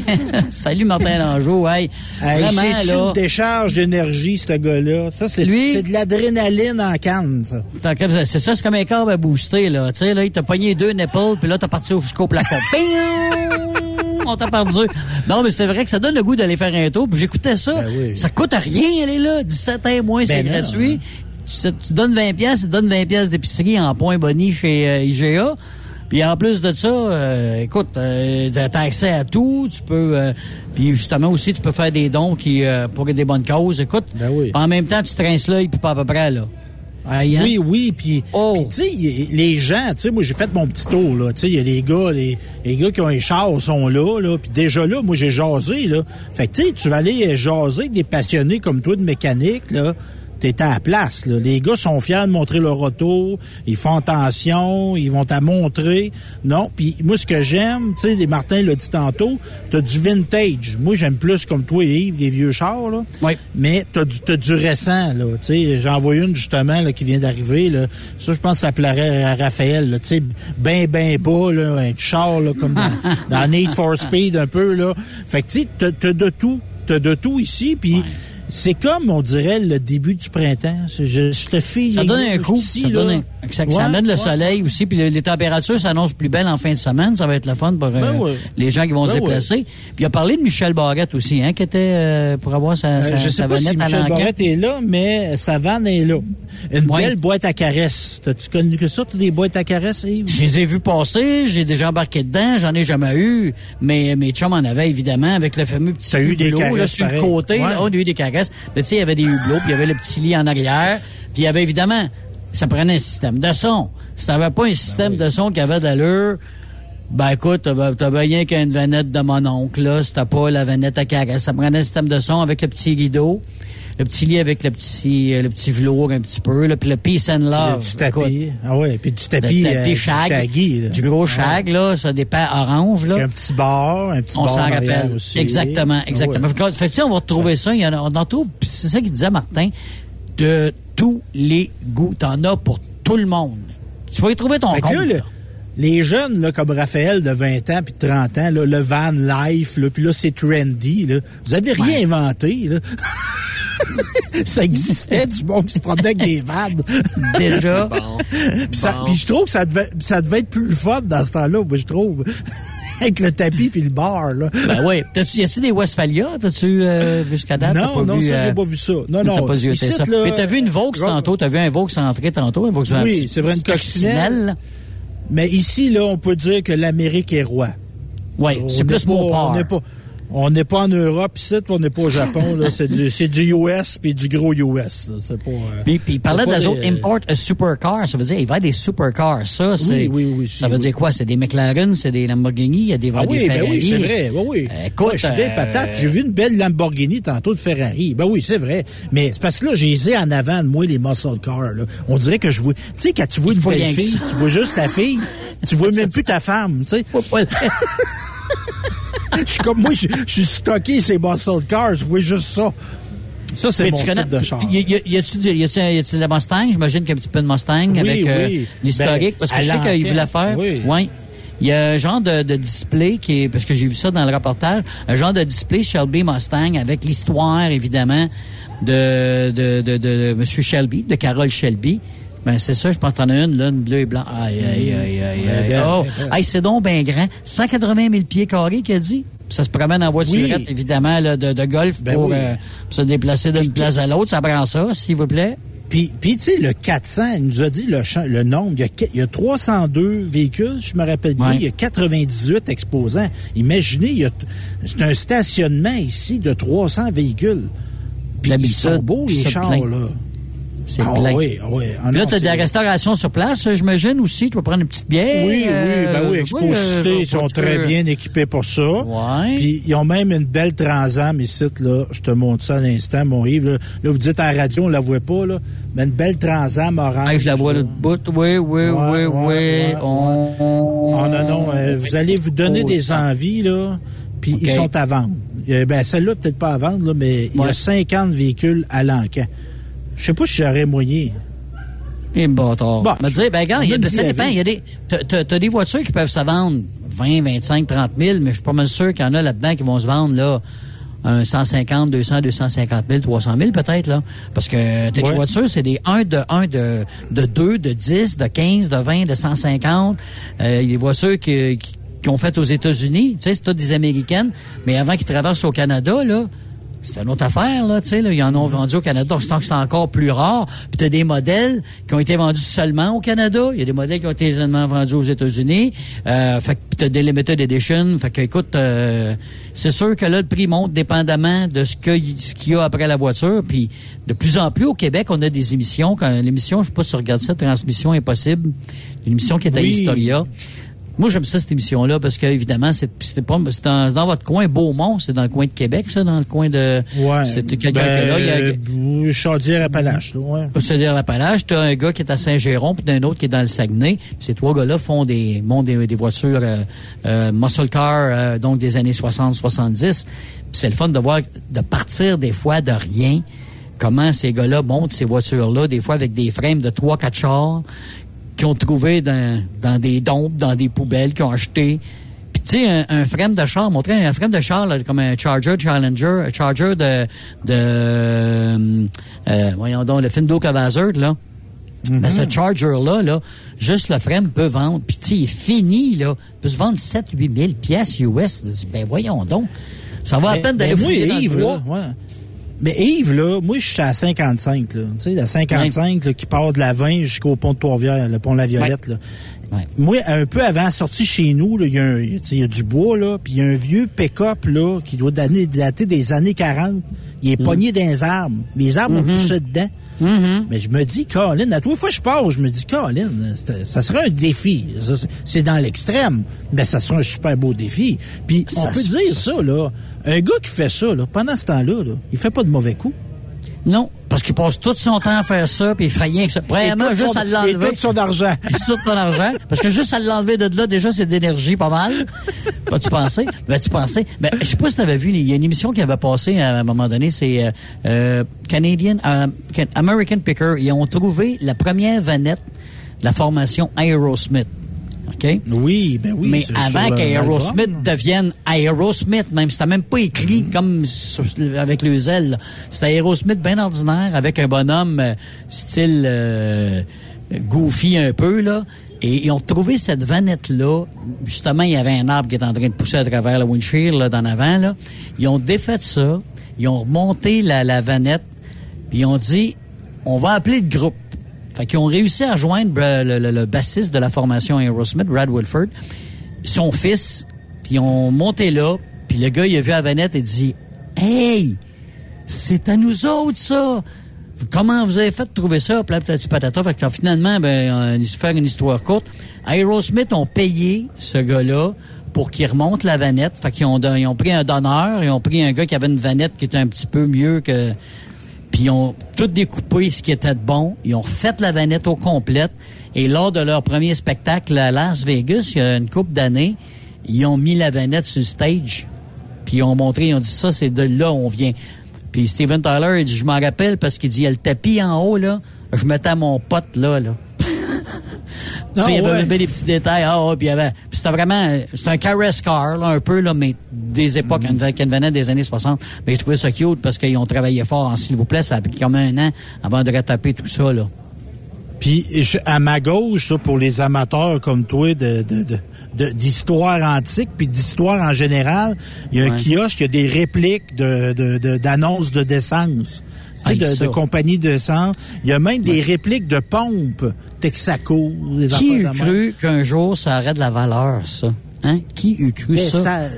Salut Martin Langeau, hey. Hey, Vraiment, c'est une décharge d'énergie, ce gars-là? Ça, c'est Lui- c'est de l'adrénaline en canne, ça. C'est ça, c'est comme un corps à booster, là. Tu sais, là, il t'a pogné deux nipples, puis là, t'as parti jusqu'au plafond. Bing! On t'a perdu. Non, mais c'est vrai que ça donne le goût d'aller faire un tour. Puis j'écoutais ça. Ça coûte rien, elle est là. 17 ans moins, c'est Ben gratuit. Tu, sais, tu donnes 20 pièces, tu donnes 20 pièces d'épicerie en points bonnie chez euh, IGA. Puis en plus de ça, euh, écoute, euh, t'as accès à tout. Tu peux, euh, puis justement aussi, tu peux faire des dons qui euh, pour des bonnes causes. Écoute, en même temps, tu trinces l'œil puis pas à peu près là. Aïe, hein? Oui, oui, puis Oh. tu sais, les gens, tu sais, moi j'ai fait mon petit tour là, tu sais, il y a les gars, les, les gars qui ont les chars sont là, là, puis déjà là, moi j'ai jasé là. Fait que tu sais, tu vas aller jaser avec des passionnés comme toi de mécanique là. T'es à la place. Là. Les gars sont fiers de montrer leur auto, ils font attention, ils vont à montrer. Non, puis moi ce que j'aime, tu sais, les Martin l'a dit tantôt, t'as du vintage. Moi j'aime plus comme toi Yves, des vieux chars là. Oui. Mais t'as du, t'as du récent, là. Tu sais, j'en vois une, justement, là, qui vient d'arriver, là. Ça, je pense que ça plairait à Raphaël, là. Tu sais, ben, ben bas, là. Un char, là, comme dans, dans Need for Speed, un peu, là. Fait que, tu sais, t'as, t'as de tout. T'as de tout ici, puis... C'est comme, on dirait, le début du printemps. Je, je te file. Ça donne un coup. ça, donne un- ça, ça amène le soleil aussi. Puis le- les températures s'annoncent plus belles en fin de semaine. Ça va être le fun pour euh, Ben ouais. les gens qui vont se Ben déplacer. Puis il a parlé de Michel Barrette aussi, hein, qui était euh, pour avoir sa, Euh, sa, je sais sa pas si Michel. Barrette est là, mais sa vanne est là. Une belle boîte à caresses. T'as-tu connu que ça, des boîtes à caresses, Yves? Je les ai vus passer, j'ai déjà embarqué dedans, j'en ai jamais eu, mais mes chums en avaient évidemment avec le fameux petit T'as eu des là, caresses, sur le côté. Là, on a eu des caresses. Mais tu sais, il y avait des hublots, puis il y avait le petit lit en arrière, puis il y avait évidemment, ça prenait un système de son. Si t'avais pas un système de son qui avait d'allure, ben écoute, t'avais t'avais rien qu'une vanette de mon oncle, là, c'était pas la vanette à caresse. Ça prenait un système de son avec le petit rideau, le petit lit avec le petit, euh, le petit velours un petit peu, là, puis le peace and love. du tapis. Ah ouais, puis du tapis, Le tapis euh, shag, shaggy, là. du gros shag, là, ça dépend orange, là. Un petit bar, un petit On bar s'en rappelle. aussi. Exactement, Ah exactement. ouais. Fait que, fait que, tu sais, on va retrouver ça. Il y en a, on en trouve, puis c'est ça qu'il disait Martin, de tous les goûts. T'en as pour tout le monde. Tu vas y trouver ton Fait que compte. là, le- les jeunes, là, comme Raphaël de 20 ans puis de 30 ans, là, le van life, là, puis là, c'est trendy. Là. Vous avez rien inventé. Là. ça existait du monde qui se promenait avec des vannes. Déjà. Puis ça- puis je trouve que ça devait, ça devait être plus fun dans ce temps-là, moi, je trouve. avec le tapis puis le bar, là. Ben oui. T'as-tu- Y a-tu des Westphalia? T'as-tu euh, vu jusqu'à date? Non, non, vu, ça, euh, j'ai pas vu ça. Non, non. T'as pas vu ça. Mais t'as vu une Vaux tantôt. T'as vu un Vaux entré tantôt. Un Vaux Oui, c'est vrai, une coccinelle. Mais ici, là, on peut dire que l'Amérique est roi. Oui, c'est plus mon port. on n'est pas- On n'est pas en Europe ici, on n'est pas au Japon. là. C'est du, du US puis du gros US. C'est pas. euh, Puis, puis il parlait des des- autres import a supercar. Ça veut dire, il va y avoir des supercars. Ça, c'est. oui, oui, Ça veut dire quoi? C'est des McLaren, c'est des Lamborghini, il y a des, Ah des oui, ben Ferrari. oui, c'est vrai. Ben oui. écoute, Ouais, je suis des euh, patates. J'ai vu une belle Lamborghini tantôt de Ferrari. Ben oui, c'est vrai. Mais c'est parce que là, j'ai en avant de moi, les muscle cars. Là. On dirait que je vois. Tu sais, quand tu vois une belle fille, tu vois juste ta fille, tu vois même plus ta femme. Tu sais. Je suis comme moi, je je suis stocké ces muscle cars, je vois juste ça. Ça, c'est mon connais, type de char. Y, y, y a-tu de la Mustang? J'imagine qu'il y a un petit peu de Mustang Oui, avec euh, oui. l'historique. Ben, parce que je sais qu'il voulait faire. oui. Ouais. Il y a un genre de, de display qui est, parce que j'ai vu ça dans le reportage, un genre de display Shelby Mustang avec l'histoire, évidemment, de, de, de, de, M. Shelby, de Carole Shelby. Ben, c'est ça, je pense que t'en as une, là, une bleue et blanc. Aïe, aïe, aïe, aïe, aïe. ben, Oh. Hey, c'est donc bien grand. 180 000 pieds carrés, qu'il a dit. Puis Ça se promène en voiturette, Oui. évidemment, là, de, de golf Ben pour, oui. euh, pour se déplacer d'une place à l'autre. Ça prend ça, s'il vous plaît. Puis, puis tu sais, le 400, il nous a dit le, le nombre. Il y, a, que- il y a 302 véhicules, je me rappelle bien. Ouais. Il y a 98 exposants. Imaginez, il y a c'est un stationnement ici de 300 véhicules. Puis ils sont beaux, les chars, plein. là. C'est Ah plein. oui, ah oui. Ah là, tu as de la restauration sur place, j'imagine aussi. Tu vas prendre une petite bière. Oui, oui, euh, ben oui, Expo euh, Cité, ils sont que- très bien équipés pour ça. Ouais. Puis ils ont même une belle transam ici, là. Je te montre ça à l'instant, mon Yves. Là, Là, vous dites à la radio, on la voit pas, là. Mais une belle transam orange. Hey, je la vois là. de bout. Oui, oui, oui, Ouais, oui. ouais, ouais, On- Oh non, non, euh, vous allez vous donner Oh, des ça. envies, là, puis ils sont à vendre. Euh, ben, celle-là, peut-être pas à vendre, là, mais il y a Ouais. 50 véhicules à l'encan. Je sais pas si j'aurais moyen. Et bâtard. Bon, me dire, ben, regarde, il y a- ben, ça dit dépend. Il y a des, t'as- des voitures qui peuvent se vendre 20, 25, 30 000, mais je suis pas mal sûr qu'il y en a là-dedans qui vont se vendre, là, un 150, 200, 250 000, 300 000 peut-être, là. Parce que t'as Ouais. des voitures, c'est des 1 de 1 de, de 2, de 10, de 15, de 20, de 150. Euh, il y a des voitures qui, qui, qui ont fait aux États-Unis. Tu sais, c'est toutes des Américaines. Mais avant qu'ils traversent au Canada, là, c'est une autre affaire, là, tu sais, là. Ils en ont vendu au Canada. Que c'est encore plus rare. Puis t'as des modèles qui ont été vendus seulement au Canada. Il y a des modèles qui ont été seulement vendus aux États-Unis. Euh, fait que t'as des limited edition. Fait que, écoute, euh, c'est sûr que là, le prix monte dépendamment de ce qu'il ce qu'il y a après la voiture. Puis de plus en plus au Québec, on a des émissions. Quand l'émission, je sais pas si tu regardes ça, Transmission Impossible, une émission qui est à Oui. Historia. Moi, j'aime ça, cette émission-là, parce que, évidemment, c'est c'est pas, c'est dans, votre coin, Beaumont, c'est dans le coin de Québec, ça, dans le coin de. Ouais. C'est quelqu'un Ben, là, il y a. euh, Chaudière-Appalaches, là, ouais. Peut se dire Appalaches, t'as un gars qui est à Saint-Géron, puis d'un autre qui est dans le Saguenay. Ces trois gars-là font des, montent des, des voitures euh, euh, muscle car, euh, donc des années 60-70. Puis c'est le fun de voir, de partir des fois de rien, comment ces gars-là montent ces voitures-là, des fois avec des frames de 3-4 chars qu'ils ont trouvé dans, dans des dompes, dans des poubelles, qu'ils ont acheté. Puis tu sais, un, un frame de char, montrer un frame de char là, comme un Charger Challenger, un Charger de, de euh, euh, voyons donc, le Findo Cavazard, là. Ben, ce Charger-là, là, juste le frame peut vendre. Puis, tu sais, il est fini, là. Il peut se vendre 7 8 000 pièces US. Ben, voyons donc. Ça va à peine d'aller ben, fouiller dans le Yves, bois. là, ouais. Mais Yves, là, moi, je suis à 55, là. Tu sais, la 55, là, qui part de la 20 jusqu'au pont de Trois-Rivières, le pont de la Violette, là. Ouais. Moi, un peu avant la sortie chez nous, là, il y, a un- tu sais, il y a du bois, là, puis il y a un vieux pick-up, là, qui doit dater, des années 40. Il est Mm. pogné dans les arbres. Les arbres Mm-hmm. ont poussé dedans. Mais je me dis, Colin, à trois fois que je pars, je me dis, Colin, ça serait un défi. C'est- dans l'extrême, mais ça serait un super beau défi. Puis on Ça peut dire ça, là. Un gars qui fait ça, là, pendant ce temps-là, là, il fait pas de mauvais coups. Non, parce qu'il passe tout son temps à faire ça, puis il ferait rien que ça. Premièrement, juste son- à l'enlever. et tout son argent. Et tout ton argent. Parce que juste à l'enlever de là, déjà, c'est d'énergie pas mal. Pas-tu pensé? Ben, tu pensais. Ben, je sais pas si tu avais vu, il y a une émission qui avait passé à un moment donné, c'est euh, euh, Canadian, euh, Can- American Picker. Ils ont trouvé la première vanette de la formation Aerosmith. OK? Oui, ben oui. Mais avant qu'Aerosmith devienne Aerosmith, même, c'était même pas écrit comme sur- avec les ailes. C'était Aerosmith bien ordinaire, avec un bonhomme euh, style euh, goofy un peu, là. Et ils ont trouvé cette vanette-là. Justement, il y avait un arbre qui était en train de pousser à travers le windshield, là, d'en avant, là. Ils ont défait ça. Ils ont remonté la, la vanette. Puis ils ont dit, on va appeler le groupe. Fait qu'ils ont réussi à joindre le, le- le bassiste de la formation Aerosmith, Brad Wilford, son fils, puis ils ont monté là, Puis le gars, il a vu la vanette et dit Hey, c'est à nous autres, ça! Comment vous avez fait de trouver ça? Puis là, patata. Fait que finalement, ben, on, faire une histoire courte. Aerosmith ont payé ce gars-là pour qu'il remonte la vanette. Fait qu'ils ont, ils ont pris un donneur, ils ont pris un gars qui avait une vanette qui était un petit peu mieux que... Puis ils ont tout découpé ce qui était de bon. Ils ont fait la vanette au complète. Et lors de leur premier spectacle à Las Vegas, il y a une couple d'années, ils ont mis la vanette sur le stage. Puis ils ont montré, ils ont dit ça, c'est de là où on vient. Puis Steven Tyler, il dit, je m'en rappelle parce qu'il dit, il y a le tapis en haut, là. Je mettais mon pote, là, là. Sais, il y avait des petits détails. Ah, puis il y avait. C'était vraiment. C'était un caress car, là, un peu, là, mais des époques, mm qui venaient des années 60. Mais je trouvais ça cute parce qu'ils ont travaillé fort en s'il vous plaît. Ça a pris comme un an avant de retaper tout ça, là. Puis à ma gauche, pour les amateurs comme toi de, de, d'histoire antique puis d'histoire en général, il y a un kiosque, il y a des répliques de, d'annonces de, d'essence. Tu sais, de, de compagnie d'essence. Il y a même des répliques de pompes Texaco. Des Qui eût cru qu'un jour ça aurait de la valeur, ça? Hein? Qui eût cru ça?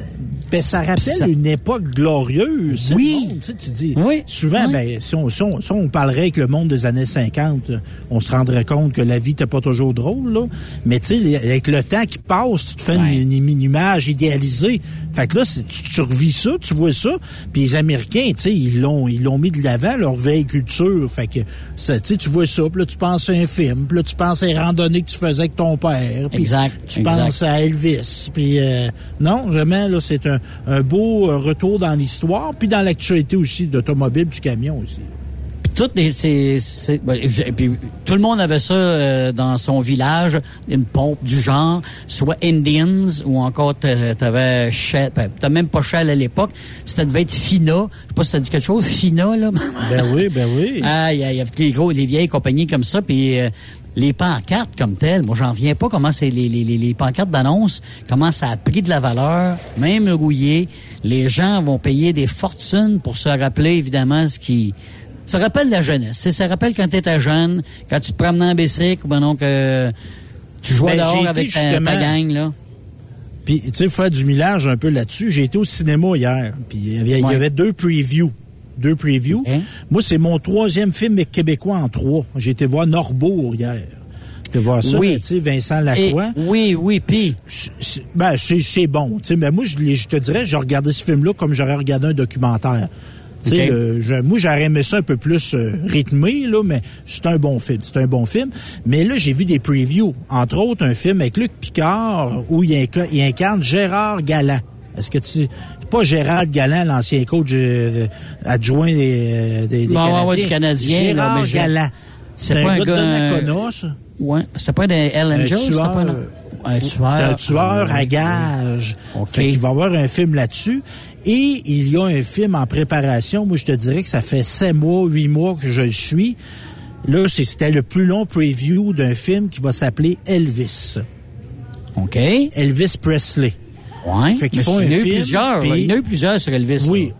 Ben, ça rappelle une époque glorieuse. Oui. tu, sais, tu dis, Souvent, Ben, si, on, si, on, parlerait avec le monde des années 50, on se rendrait compte que la vie n'était pas toujours drôle. Là. Mais tu sais, avec le temps qui passe, tu te fais une, une, image idéalisée. Fait que là, tu, tu revis ça, tu vois ça. Puis les Américains, tu sais, ils l'ont ils l'ont mis de l'avant, leur veille culture. Fait que ça, tu vois ça, puis là, tu penses à un film, puis là, tu penses à les randonnées que tu faisais avec ton père. exact. Tu penses à Elvis. Puis euh, non, vraiment, là, c'est un, un beau euh, retour dans l'histoire, puis dans l'actualité aussi d'automobile, du camion aussi. Toutes les, c'est, ben, puis, tout le monde avait ça euh, dans son village, une pompe du genre, soit Indians ou encore t'avais Shell, ben, t'as même pas Shell à l'époque, ça devait être Fina, je sais pas si ça dit quelque chose, Fina là. Ben oui, ben oui. Ah, il y, a les gros, les vieilles compagnies comme ça, puis euh, les pancartes comme telles, moi j'en viens pas comment c'est les, les, les, pancartes d'annonce, comment ça a pris de la valeur, même rouillé. Les gens vont payer des fortunes pour se rappeler évidemment ce qui ça rappelle la jeunesse. Ça rappelle quand tu étais jeune, quand tu te promenais en bicycle, ou ben donc tu jouais ben, dehors avec ta, gang là. Puis, tu sais, faire du millage un peu là-dessus. J'ai été au cinéma hier, puis il y avait, deux previews deux previews. Moi, c'est mon troisième film québécois en trois. J'ai été voir Norbourg hier. Tu voir ça, oui. tu sais, Vincent Lacroix? oui, oui, puis... Ben, c'est bon. Tu sais, mais moi, je, je te dirais, j'ai regardé ce film-là comme j'aurais regardé un documentaire. Tu sais, moi, j'aurais aimé ça un peu plus euh, rythmé, là, mais c'est un bon film. C'est un bon film. Mais là, j'ai vu des previews. Entre autres, un film avec Luc Picard où il, incarne Gérard Galland. Est-ce que tu pas Gérald Galland, l'ancien coach euh, adjoint des, des, des Canadiens. Ouais, du Canadien. Galland. C'est pas un gars... De ouais. C'était pas des Ellen Jones, c'était pas... Un tueur. C'est un tueur à gage. Okay. il va y avoir un film là-dessus. Et il y a un film en préparation. Moi, je te dirais que ça fait sept mois, huit mois que je le suis. Là, c'était le plus long preview d'un film qui va s'appeler Elvis. OK. Elvis Presley. Ouais. Fait qu'ils font un film. Plusieurs, il y en a eu plusieurs sur Elvis. Oui.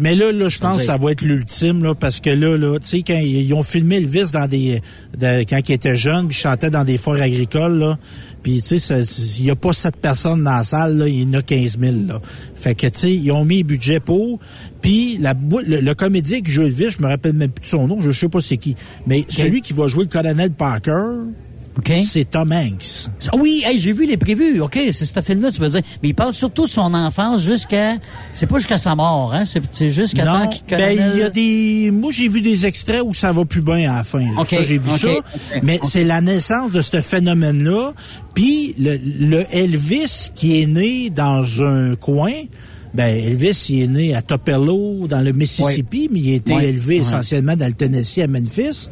Mais là, là, je pense que ça va être l'ultime, là, parce que là, là, tu sais, quand ils ont filmé Elvis dans des, quand il était jeune, puis chantait dans des foires agricoles, là, puis tu sais, il n'y a pas sept personnes dans la salle, là, il y en a 15 000, là. Fait que, tu sais, ils ont mis le budget pour, puis la, le, le, comédien qui joue Elvis, je me rappelle même plus de son nom, je sais pas c'est qui, mais celui qui va jouer le colonel Parker, c'est Tom Hanks. Oui, j'ai vu les prévus. OK, c'est ce film-là, tu veux dire. Mais il parle surtout de son enfance jusqu'à. C'est pas jusqu'à sa mort, hein? C'est jusqu'à temps qu'il Ben, il y a des. Moi, j'ai vu des extraits où ça va plus bien à la fin. OK. j'ai vu ça. Mais c'est la naissance de ce phénomène-là. Puis le, le Elvis qui est né dans un coin ben, Elvis, il est né à Tupelo, dans le Mississippi, mais il a été élevé essentiellement dans le Tennessee, à Memphis.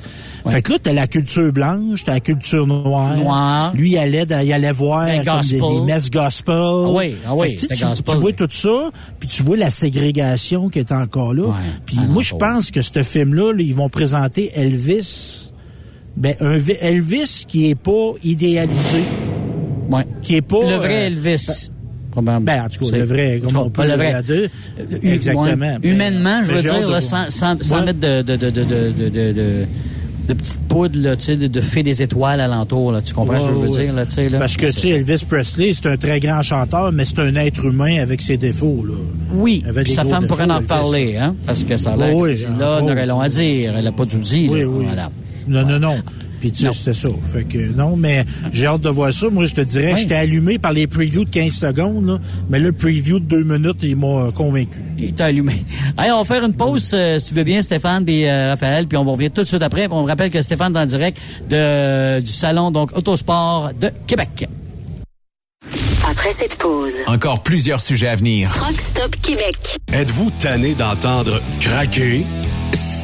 Fait que là, t'as la culture blanche, t'as la culture noire. Noir. Lui, il allait, il allait voir comme des, des, messes gospel. Ah oui, ah oui, tu, tu, vois tout ça, puis tu vois la ségrégation qui est encore là. Puis ah, moi, je pense que ce film-là, ils vont présenter Elvis, ben, un Elvis qui est pas idéalisé. Ouais. Qui est pas... Le vrai euh, Elvis. Ben, en tout cas, le vrai, comme on peut le vrai. dire. Exactement. humainement, je veux dire, sans, sans, mettre de, de, de, de, de de petites poudres, là, tu sais, de, de fées des étoiles alentour, là. Tu comprends ce que je veux Ouais, ouais. dire, là, tu sais, là? Parce que. Elvis Presley, c'est un très grand chanteur, mais c'est un être humain avec ses défauts, là. Oui, sa femme défauts, pourrait en Elvis. parler, hein? Parce que ça a l'air Oui, que là, long à dire. Elle n'a pas tout dit, Oui, là. oui. Voilà. Non, non, non. Puis tu sais, c'était ça. Fait que non, mais j'ai hâte de voir ça. Moi, je te dirais, j'étais allumé par les previews de 15 secondes, là, mais là, le preview de 2 minutes, il m'a convaincu. Il t'a allumé. Allez, on va faire une pause, euh, si tu veux bien, Stéphane et euh, Raphaël, puis on va revenir tout de suite après. Puis On me rappelle que Stéphane est en direct de, du salon donc Autosport de Québec. Après cette pause, Encore plusieurs sujets à venir. Truck Stop Québec. Êtes-vous tanné d'entendre craquer,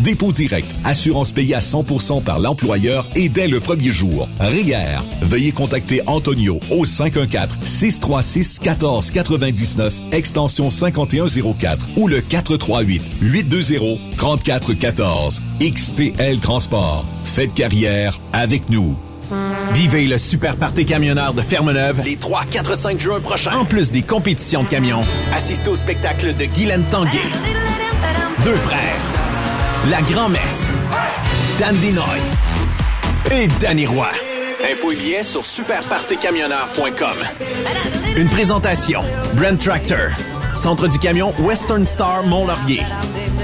dépôt direct, assurance payée à 100% par l'employeur et dès le premier jour. RIER. Veuillez contacter Antonio au 514-636-1499, extension 5104 ou le 438-820-3414. XTL Transport. Faites carrière avec nous. Vivez le super party camionneur de Fermeneuve les 3, 4, 5 juin prochains. En plus des compétitions de camions, assistez au spectacle de Guylaine Tanguay. Deux frères. La Grand-Messe. Dan Dinoy. Et Danny Roy. Info et billets sur superpartycamionneur.com. Une présentation. Brand Tractor. Centre du camion Western Star Mont-Laurier.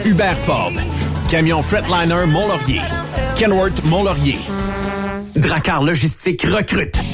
Hubert Ford. Camion Fretliner Mont-Laurier. Kenworth Mont-Laurier. Dracar Logistique recrute.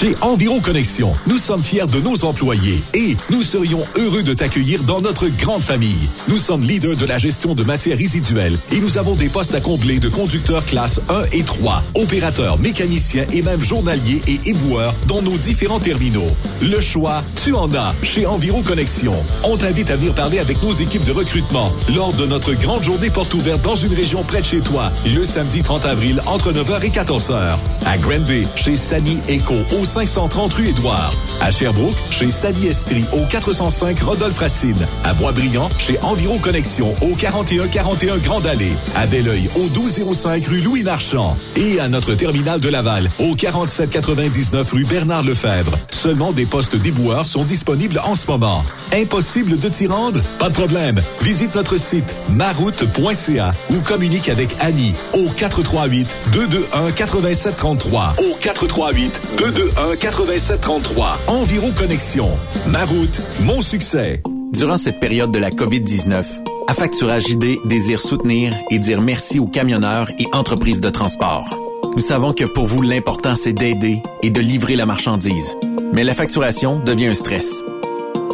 Chez Environ Connexion, nous sommes fiers de nos employés et nous serions heureux de t'accueillir dans notre grande famille. Nous sommes leaders de la gestion de matières résiduelles et nous avons des postes à combler de conducteurs classe 1 et 3, opérateurs, mécaniciens et même journaliers et éboueurs dans nos différents terminaux. Le choix, tu en as chez Environ Connexion. On t'invite à venir parler avec nos équipes de recrutement lors de notre grande journée porte ouverte dans une région près de chez toi, le samedi 30 avril entre 9h et 14h. À Granby, chez Sani Eco, au 530 rue Édouard. À Sherbrooke, chez Sally Estrie, au 405 Rodolphe Racine. À Boisbriand, chez Environ Connexion, au 4141 Grande Allée. À Belleuil, au 1205 rue Louis Marchand. Et à notre terminal de Laval, au 4799 rue Bernard Lefebvre. Seulement des postes déboueurs sont disponibles en ce moment. Impossible de t'y rendre? Pas de problème. Visite notre site maroute.ca ou communique avec Annie au 438 221 8733 au 438 221 8733. Environ Connexion. Ma route, mon succès. Durant cette période de la COVID-19, Affacturage ID désire soutenir et dire merci aux camionneurs et entreprises de transport. Nous savons que pour vous, l'important, c'est d'aider et de livrer la marchandise. Mais la facturation devient un stress.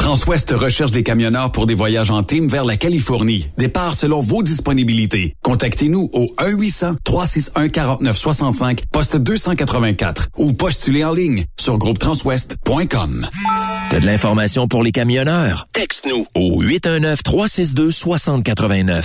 Transwest recherche des camionneurs pour des voyages en team vers la Californie. Départ selon vos disponibilités. Contactez-nous au 1-800-361-4965, poste 284 ou postulez en ligne sur groupetranswest.com. T'as de l'information pour les camionneurs? Texte-nous au 819-362-6089.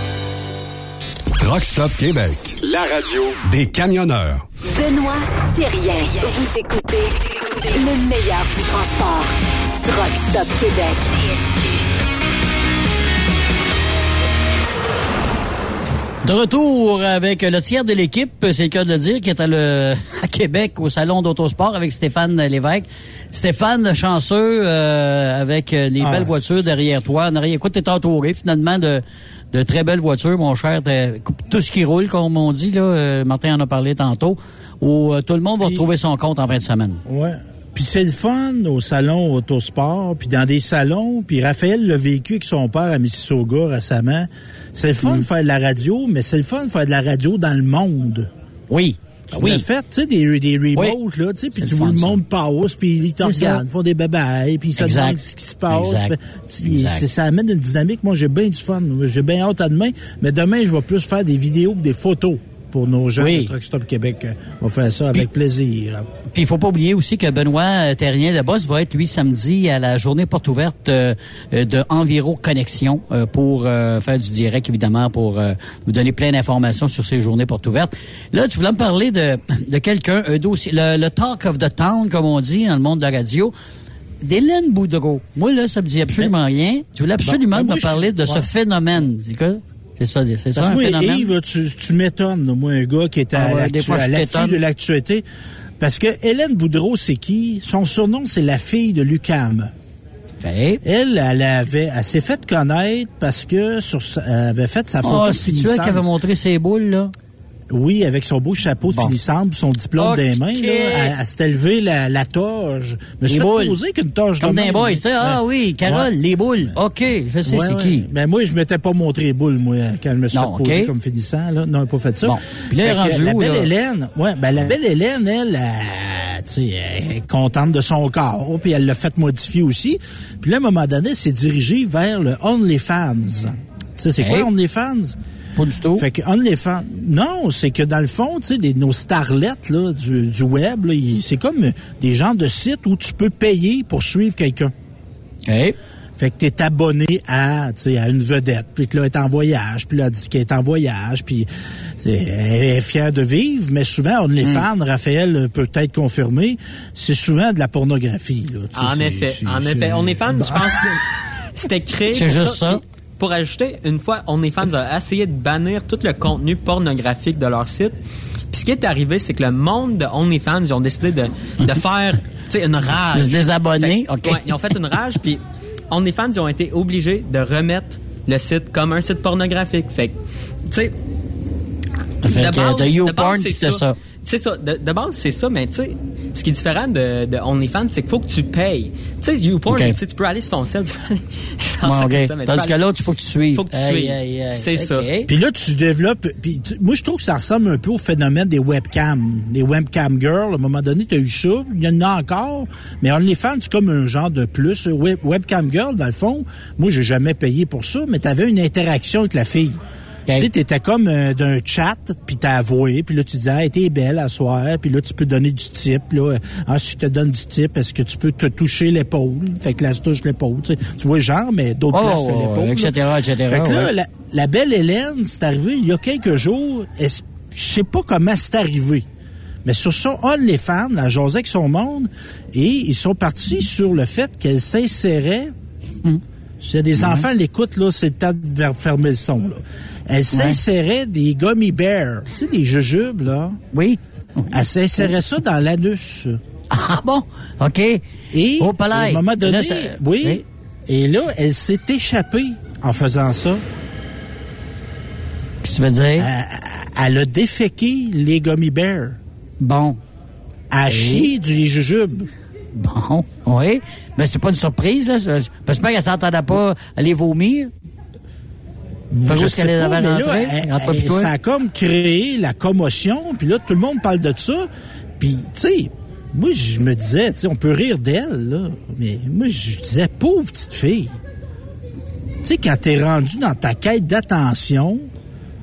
Truck Stop Québec. La radio Des camionneurs. Benoît Thérien. Vous écoutez le meilleur du transport. Truck Stop Québec. De retour avec le tiers de l'équipe, c'est le cas de le dire, qui est à, le, à Québec au Salon d'Autosport avec Stéphane Lévesque. Stéphane, chanceux euh, avec les Ah. belles voitures derrière toi. En arrière, écoute, t'es entouré finalement de, de très belles voitures, mon cher. Tout ce qui roule, comme on dit, là, euh, Martin en a parlé tantôt. où euh, tout le monde va retrouver son compte en fin de semaine. Ouais. Puis c'est le fun au salon Autosport, puis dans des salons, puis Raphaël l'a vécu avec son père à Mississauga récemment. C'est le fun de faire de la radio, mais c'est le fun de faire de la radio dans le monde. Oui. Tu oui. l'as fait, tu sais, des, des remotes, là, tu sais, puis tu le le monde passe, puis ils te regardent, font des babayes, puis ils se demandent ce qui se passe. Fait- Ça amène une dynamique. Moi, j'ai bien du fun. J'ai bien hâte à demain. Mais demain, je vais plus faire des vidéos que des photos pour nos gens Oui. de Truck Stop Québec. On va faire ça avec plaisir. Puis il faut pas oublier aussi que Benoît euh, Terrien de Boss va être lui samedi à la journée porte ouverte euh, euh, de Enviro Connexion euh, pour euh, faire du direct évidemment pour euh, vous donner plein d'informations sur ces journées porte ouvertes. Là, tu voulais me parler de, de quelqu'un, un dossier, le, le talk of the town comme on dit dans le monde de la radio. D'Hélène Boudreau. Moi, là, ça me dit absolument rien. Tu voulais absolument ben, moi, me parler de ce phénomène. C'est ça, c'est ça Parce que moi? Yves, tu, tu m'étonnes, moi, un gars qui est à Ah ouais, l'actu- de l'actualité. Parce que Hélène Boudreau, c'est qui? Son surnom, c'est la fille de Lucam. Elle, elle avait, elle s'est fait connaître parce que sur, sa- elle avait fait sa photo Oh, c'est tu elle qui avait montré ses boules, là? Oui, avec son beau chapeau de Bon. finissante, son diplôme les mains, là, elle, elle s'était levée la, la toge. Je me suis fait poser qu'une toge Comme de d'un boy, ça. Ah oui, Carole, Ouais. les boules. OK, je sais Ouais, c'est ouais. qui. Mais moi, je m'étais pas montré les boules, moi, quand je me suis Non, fait poser ok. comme finissant. Là. Non, elle n'a pas fait ça. Bon. Puis là, elle que La belle là? Hélène, ouais, ben, la belle Hélène, elle, elle, tu sais, elle est contente de son corps, puis elle l'a fait modifier aussi. Puis là, à un moment donné, elle s'est dirigée vers le OnlyFans. Tu sais, c'est Hey. quoi OnlyFans? Pas du tout. Fait que OnlyFans, non, c'est que dans le fond, tu sais, les- nos starlettes là, du, du web, là, ils- c'est comme des genres de sites où tu peux payer pour suivre quelqu'un. OK. Fait que t'es abonné à, tu sais, à une vedette, puis que là, elle est en voyage, puis là, elle dit qu'elle est en voyage, puis c'est- elle est fière de vivre, mais souvent, OnlyFans, Hmm. Raphaël peut peut-être confirmer, c'est souvent de la pornographie. Là, Tu sais, En effet, en effet. OnlyFans, Bon. je pense que c'était créé C'est juste ça. Pour ajouter, une fois, OnlyFans a essayé de bannir tout le contenu pornographique de leur site. Puis ce qui est arrivé, c'est que le monde de OnlyFans, ils ont décidé de, de faire une rage. Se désabonner, Fait- OK. ouais, ils ont fait une rage, puis OnlyFans, ils ont été obligés de remettre le site comme un site pornographique. Fait que, tu sais, Fait de que base- t'as de YouPorn base, puis c'est ça. C'est ça. De, de base, c'est ça, mais tu sais, ce qui est différent de, de OnlyFans, c'est qu'il faut que tu payes. Tu sais, YouPorn, tu peux aller sur ton sel, tu peux aller. Bon, ça OK. comme ça, mais Tandis que l'autre, il faut que tu suives. Faut que tu suives. C'est ça. Puis là, tu développes. Puis tu- moi, je trouve que ça ressemble un peu au phénomène des webcams. Les webcam girls, à un moment donné, tu as eu ça. Il y en a encore. Mais OnlyFans, c'est comme un genre de plus. Web, webcam girl, dans le fond, moi, j'ai jamais payé pour ça, mais tu avais une interaction avec la fille. Tu sais, t'étais comme euh, d'un chat, puis t'as avoué, puis là, tu disais, hey, t'es belle à soir, puis là, tu peux donner du type, là. Ah, si je te donne du type, est-ce que tu peux te toucher l'épaule? Fait que là, je touche l'épaule, tu sais. Tu vois genre, mais d'autres Oh, places que l'épaule. etc., Fait que là, ouais. la, la belle Hélène, c'est arrivé il y a quelques jours. Je sais pas comment c'est arrivé. Mais sur son OnlyFans, la jasait avec son monde, et ils sont partis sur le fait qu'elle s'insérait. A des enfants l'écoutent, là, c'est le temps de fermer le son. Là. Elle s'insérait des gummy bears, tu sais, des jujubes, là. Oui. Elle s'insérait ça dans l'anus. Ah bon? OK. Et, Oh, à palais. un moment donné, Là, ça- oui, oui. et là, elle s'est échappée en faisant ça. Qu'est-ce que tu veux dire? Elle, elle a déféqué les gummy bears. Bon. Elle a chié du jujube. Bon, oui. Mais c'est pas une surprise, là. J'espère qu'elle s'entendait pas aller vomir. Pas Je juste sais pas, mais là, elle- toi. ça a comme créé la commotion, puis là, tout le monde parle de ça. Puis, tu sais, moi, je me disais, tu sais, on peut rire d'elle, là, mais moi, je disais, pauvre petite fille. Tu sais, quand t'es rendu dans ta quête d'attention...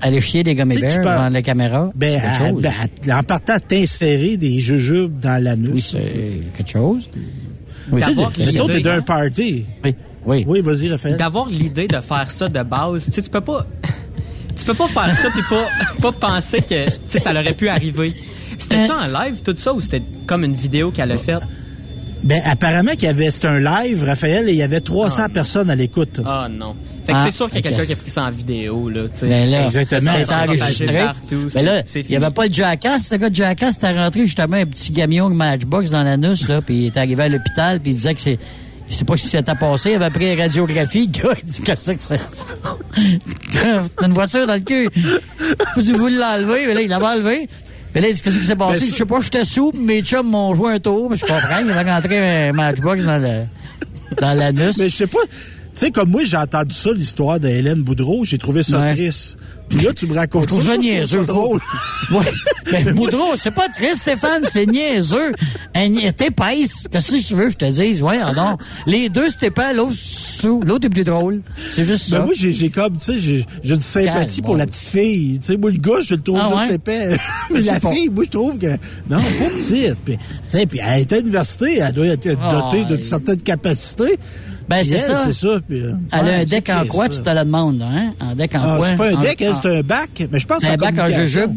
Aller chier des gummy bears devant la caméra, Ben, c'est chose. ben, en partant, t'insérer des jujubes dans l'anus. Oui, c'est quelque chose. Oui, l'idée, d'un party. Oui, oui. Oui, vas-y, Raphaël. D'avoir l'idée de faire ça de base, tu sais, tu peux pas. Tu peux pas faire ça puis pas, pas penser que ça aurait pu arriver. C'était ça en live, tout ça, ou c'était comme une vidéo qu'elle a faite? Ben, apparemment qu'il y avait, c'était un live, Raphaël, et il y avait 300 personnes à l'écoute. Ah non. Fait que Ah, c'est sûr qu'il y a quelqu'un qui a pris ça en vidéo, là, tu sais. Ben là, Exactement. c'est a été enregistré. partout, là, c'est il n'y avait pas le Jackass. Le gars de Jackass était rentré justement un petit camion de Matchbox dans l'anus, là, puis il est arrivé à l'hôpital, puis il disait que c'est... Je sais pas si c'était passé, il avait pris une radiographie, le gars, il dit qu'est-ce que c'est ça? T'as une voiture dans le cul. Faut-tu vous l'enlever? Mais là, il l'avait enlevé. Puis là, il dit, qu'est-ce qui s'est passé? Je sais pas, j'étais sous, mes chums m'ont joué un tour, mais je comprends. Ils avaient rentré un matchbox dans le, dans l'anus. Mais je sais pas. Tu sais, comme moi, j'ai entendu ça, l'histoire de Hélène Boudreau. J'ai trouvé ça Ouais. triste. Puis là, tu me racontes Je trouve ça niaiseux, je trouve. Ouais. Ben, Boudreau, c'est pas triste, Stéphane, c'est niaiseux. Elle est épaisse. Qu'est-ce que tu veux que je te dise? Ouais, non. Les deux, c'était pas l'autre sous. L'autre est plus drôle. C'est juste Ben ça. moi, j'ai j'ai comme, tu sais, j'ai une sympathie Calme, pour bon. la petite fille. Tu sais, moi, le gars, je le trouve Ah juste ouais? épais. Mais la pas. fille, moi, je trouve que, non, pas petite. Puis, tu sais, puis elle est à l'université, elle doit être Ah, dotée d'une elle- certaine capacité. Ben, c'est ça. C'est ça. puis, euh, Elle a ouais, un c'est deck en quoi, ça. tu te le demandes, là, hein? Un deck en Ah, quoi? c'est pas un En- deck, c'est un bac. Mais je pense que C'est un bac en jujube.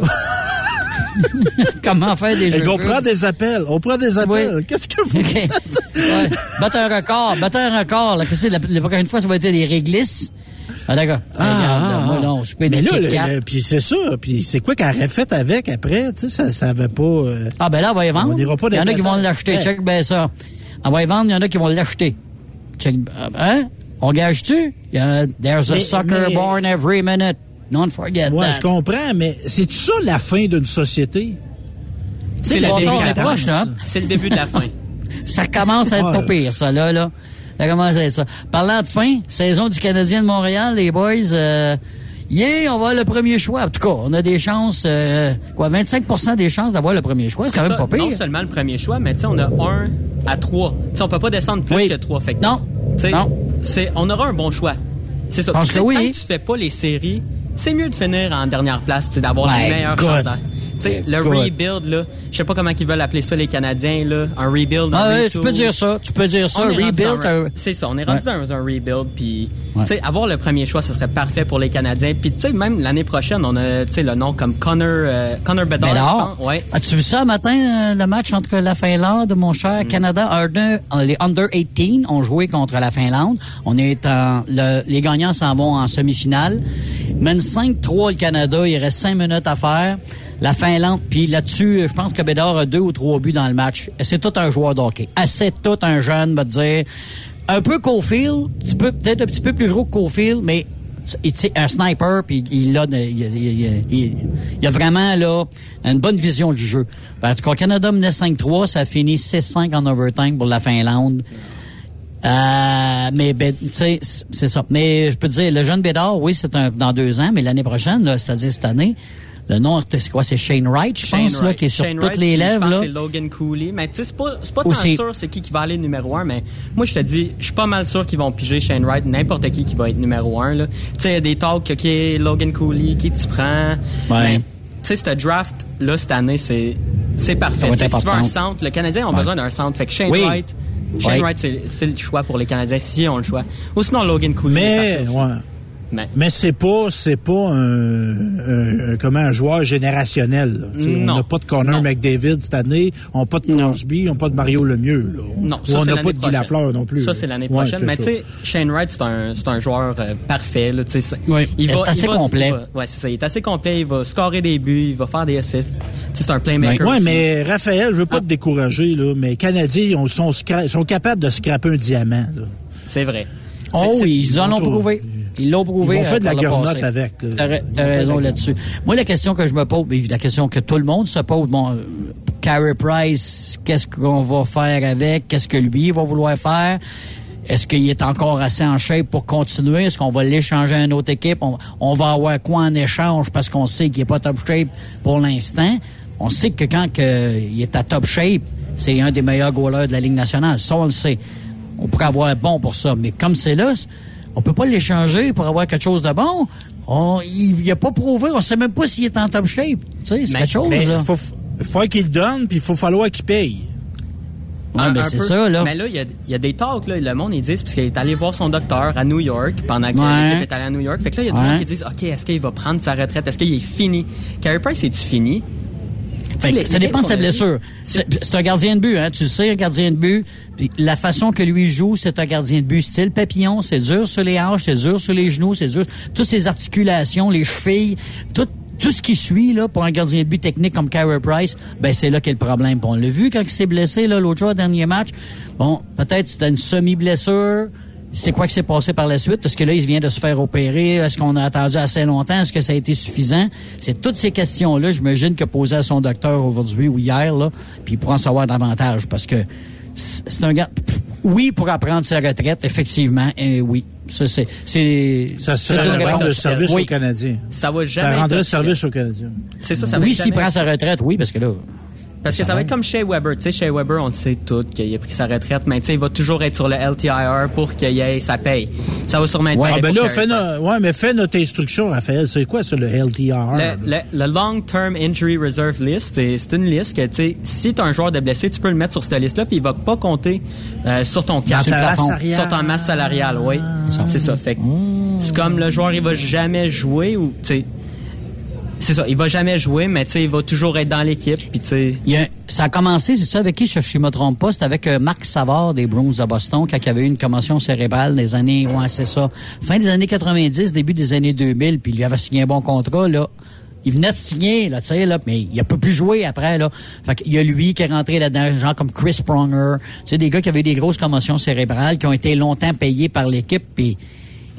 Comment faire des jeux? on prend des appels. On prend des appels. Qu'est-ce que vous OK. faites? Ouais. Battre un record. Battre un record. Là. Que c'est? La, la prochaine fois, ça va être des réglisses. Ah, d'accord. Regarde, là, moi, non, je peux mais des là, le- puis c'est ça. Puis c'est quoi qu'elle aurait fait avec après? Tu sais, ça, ça avait pas. euh, Ah, ben là, on va y vendre. On n'ira pas Il y en a qui vont l'acheter. Check ben ça. On va y vendre, il y en a qui vont l'acheter. Check. Hein? On gage-tu? Il y a- There's a Mais- sucker mais- born every minute. Don't forget Ouais, that. je comprends, mais c'est ça la fin d'une société? C'est Tu sais, le. C'est le début de la fin. Ça commence à être pas pire, ça, là, là. Ça commence à être ça. Parlant de fin, saison du Canadien de Montréal, les boys, euh, yeah, on va avoir le premier choix. En tout cas, on a des chances, euh, quoi, 25% des chances d'avoir le premier choix. C'est quand même ça, pas pire. Non seulement le premier choix, mais tu sais, on a un à trois. Tu sais, on peut pas descendre plus Oui. que trois. Fait que, Non. tu sais, Non. c'est, on aura un bon choix. C'est ça. Tu que oui. Tant que tu fais pas les séries, c'est mieux de finir en dernière place, tu sais, d'avoir les meilleures good. chances. Sais, le rebuild, là, je sais pas comment ils veulent appeler ça, les Canadiens, là, un rebuild. Ah, retool. tu peux dire ça. Tu peux dire ça. Rebuild. un- euh, C'est ça, on est rendu Ouais. dans un rebuild, puis Ouais. tu sais, avoir le premier choix, ce serait parfait pour les Canadiens. Puis tu sais, même l'année prochaine, on a tu sais le nom comme Connor euh, Connor Bedard, je pense. Ouais. As-tu vu ça matin, euh, le match entre la Finlande, mon Mm. cher Canada, under- euh, les Under 18 ont joué contre la Finlande. On est en, le- les gagnants s'en vont en semi-finale. Mène 5-3 le Canada, il reste 5 minutes à faire. La Finlande, puis là-dessus, je pense que Bédard a deux ou trois buts dans le match. C'est tout un joueur de hockey. Ah, C'est tout un jeune, me dire. Un peu Cofield, peut-être un petit peu plus gros que Cofield, mais sais, un sniper, puis il a, il, il- il- a vraiment là une bonne vision du jeu. Ben, en tout cas, Canada menait 5-3, ça a fini 6-5 en overtime pour la Finlande. Euh, mais ben, c'est ça. Mais je peux te dire, le jeune Bédard, oui, c'est un dans deux ans, mais l'année prochaine, c'est-à-dire cette année, le nom, c'est quoi, c'est Shane Wright, je Shane pense, là, qui est sur Shane toutes Wright, les lèvres, Je pense là. que c'est Logan Cooley. Mais tu sais, c'est pas, c'est pas tant sûr c'est qui qui va aller numéro un, mais moi, je te dis, je suis pas mal sûr qu'ils vont piger Shane Wright, n'importe qui qui va être numéro un. Tu sais, il y a des talks, OK, Logan Cooley, qui tu prends? Ouais. Mais, tu sais, ce draft, là, cette année, c'est, c'est parfait. si tu veux un centre, le Canadien ont Ouais. besoin d'un centre. Fait que Shane Oui. Wright, Shane Ouais. Wright, c'est, c'est le choix pour les Canadiens, si on le choix. Ou sinon, Logan Cooley. Mais, ouais. Mais- Mais c'est pas, c'est pas un, un- un- comment, un joueur générationnel. On n'a pas de Connor Non. McDavid cette année, on n'a pas de Crosby, on n'a pas de Mario Lemieux. Là. On- Non, ça, on c'est n'a pas de Guy. Lafleur non plus. Ça, c'est l'année prochaine. mais tu sais, Shane Wright, c'est un, c'est un joueur euh, parfait. Là. Il est assez complet. il va- ouais, c'est ça. Il est assez complet. Il va scorer des buts. Il va faire des assists. C'est un playmaker. Oui, mais Raphaël, je veux Ah. pas te décourager, là, mais les Canadiens on- sont, capables de scraper un diamant. là. C'est vrai. Oh oui, ils en l'ont Autour. prouvé. Ils l'ont prouvé. Ils vont euh, faire de la garnotte avec. T'as raison là-dessus. Moi, la question que je me pose, mais la question que tout le monde se pose, bon, euh, Carey Price, qu'est-ce qu'on va faire avec? Qu'est-ce que lui va vouloir faire? Est-ce qu'il est encore assez en shape pour continuer? Est-ce qu'on va l'échanger à une autre équipe? On, on va avoir quoi en échange parce qu'on sait qu'il est pas top shape pour l'instant? On sait que quand que il est à top shape, c'est un des meilleurs goalers de la Ligue nationale. Ça, on le sait. On pourrait avoir bon pour ça. Mais comme c'est là, on peut pas l'échanger pour avoir quelque chose de bon. On, il n'a pas prouvé. On sait même pas s'il est en top shape. C'est quelque chose, Mais là. faut, faut qu'il le donne, puis il faut falloir qu'il paye. Ouais, Un- mais un c'est ça, là. Mais là, il y a, il y a des talks, là. Le monde, ils disent, parce qu'il est allé voir son docteur à New York pendant que Ouais. l'équipe est allée à New York. Fait que là, il y a du Ouais. monde qui disent, OK, est-ce qu'il va prendre sa retraite? Est-ce qu'il est fini? Carey Price, est-tu fini? Ben, les- ça les dépend de sa blessure. C'est c'est un gardien de but, hein. Tu le sais, un gardien de but. La façon que lui joue, c'est un gardien de but style papillon. C'est dur sur les hanches, c'est dur sur les genoux, c'est dur. Toutes ses articulations, les chevilles, tout, tout ce qui suit, là, pour un gardien de but technique comme Carey Price, ben, c'est là qu'est le problème. Puis on l'a vu quand il s'est blessé, là, l'autre jour, au dernier match. Bon, peut-être c'était une semi-blessure. C'est quoi qui s'est passé par la suite? Parce que là, il vient de se faire opérer? Est-ce qu'on a attendu assez longtemps? Est-ce que ça a été suffisant? C'est toutes ces questions-là, j'imagine, que posait à son docteur aujourd'hui ou hier, là, puis il pourra en savoir davantage parce que c'est un gars. Oui, pour apprendre sa retraite, effectivement, et oui. Ça, c'est. c'est Ça, c'est ça rendrait le service Oui. aux Canadiens. Ça va jamais Ça rendrait service aux Canadiens. C'est ça, ça va Oui, s'il prend sa retraite, oui, parce que là. Parce que ça va être comme Shea Weber. Tu sais, Shea Weber, on le sait tout qu'il a pris sa retraite, mais tu sais, il va toujours être sur le LTIR pour qu'il ait sa paye. Ça va sûrement être ah, ben là, fais no- ouais, mais fais notre instruction, Raphaël. C'est quoi, ça, le LTR? Le, le- le Long Term Injury Reserve List, c'est une liste que, tu sais, si tu as un joueur de blessé, tu peux le mettre sur cette liste-là, puis il va pas compter euh, sur ton cap. Salariale. Sur ta masse salariale, oui. C'est ça. Fait que c'est comme le joueur, il va jamais jouer ou, tu sais, c'est ça, il va jamais jouer, mais tu sais, il va toujours être dans l'équipe, puis tu sais... Ça a commencé, c'est ça, avec qui, je ne me trompe pas, c'était avec euh, Marc Savard des Bruins de Boston, quand il avait eu une commotion cérébrale des années, ouais, c'est ça, fin des années 90, début des années 2000, puis il lui avait signé un bon contrat, là. Il venait de signer, là, tu sais, là, mais il a pas pu jouer après, là. Fait qu'il y a lui qui est rentré là-dedans, gens comme Chris Pronger, tu sais, des gars qui avaient des grosses commotions cérébrales, qui ont été longtemps payés par l'équipe, puis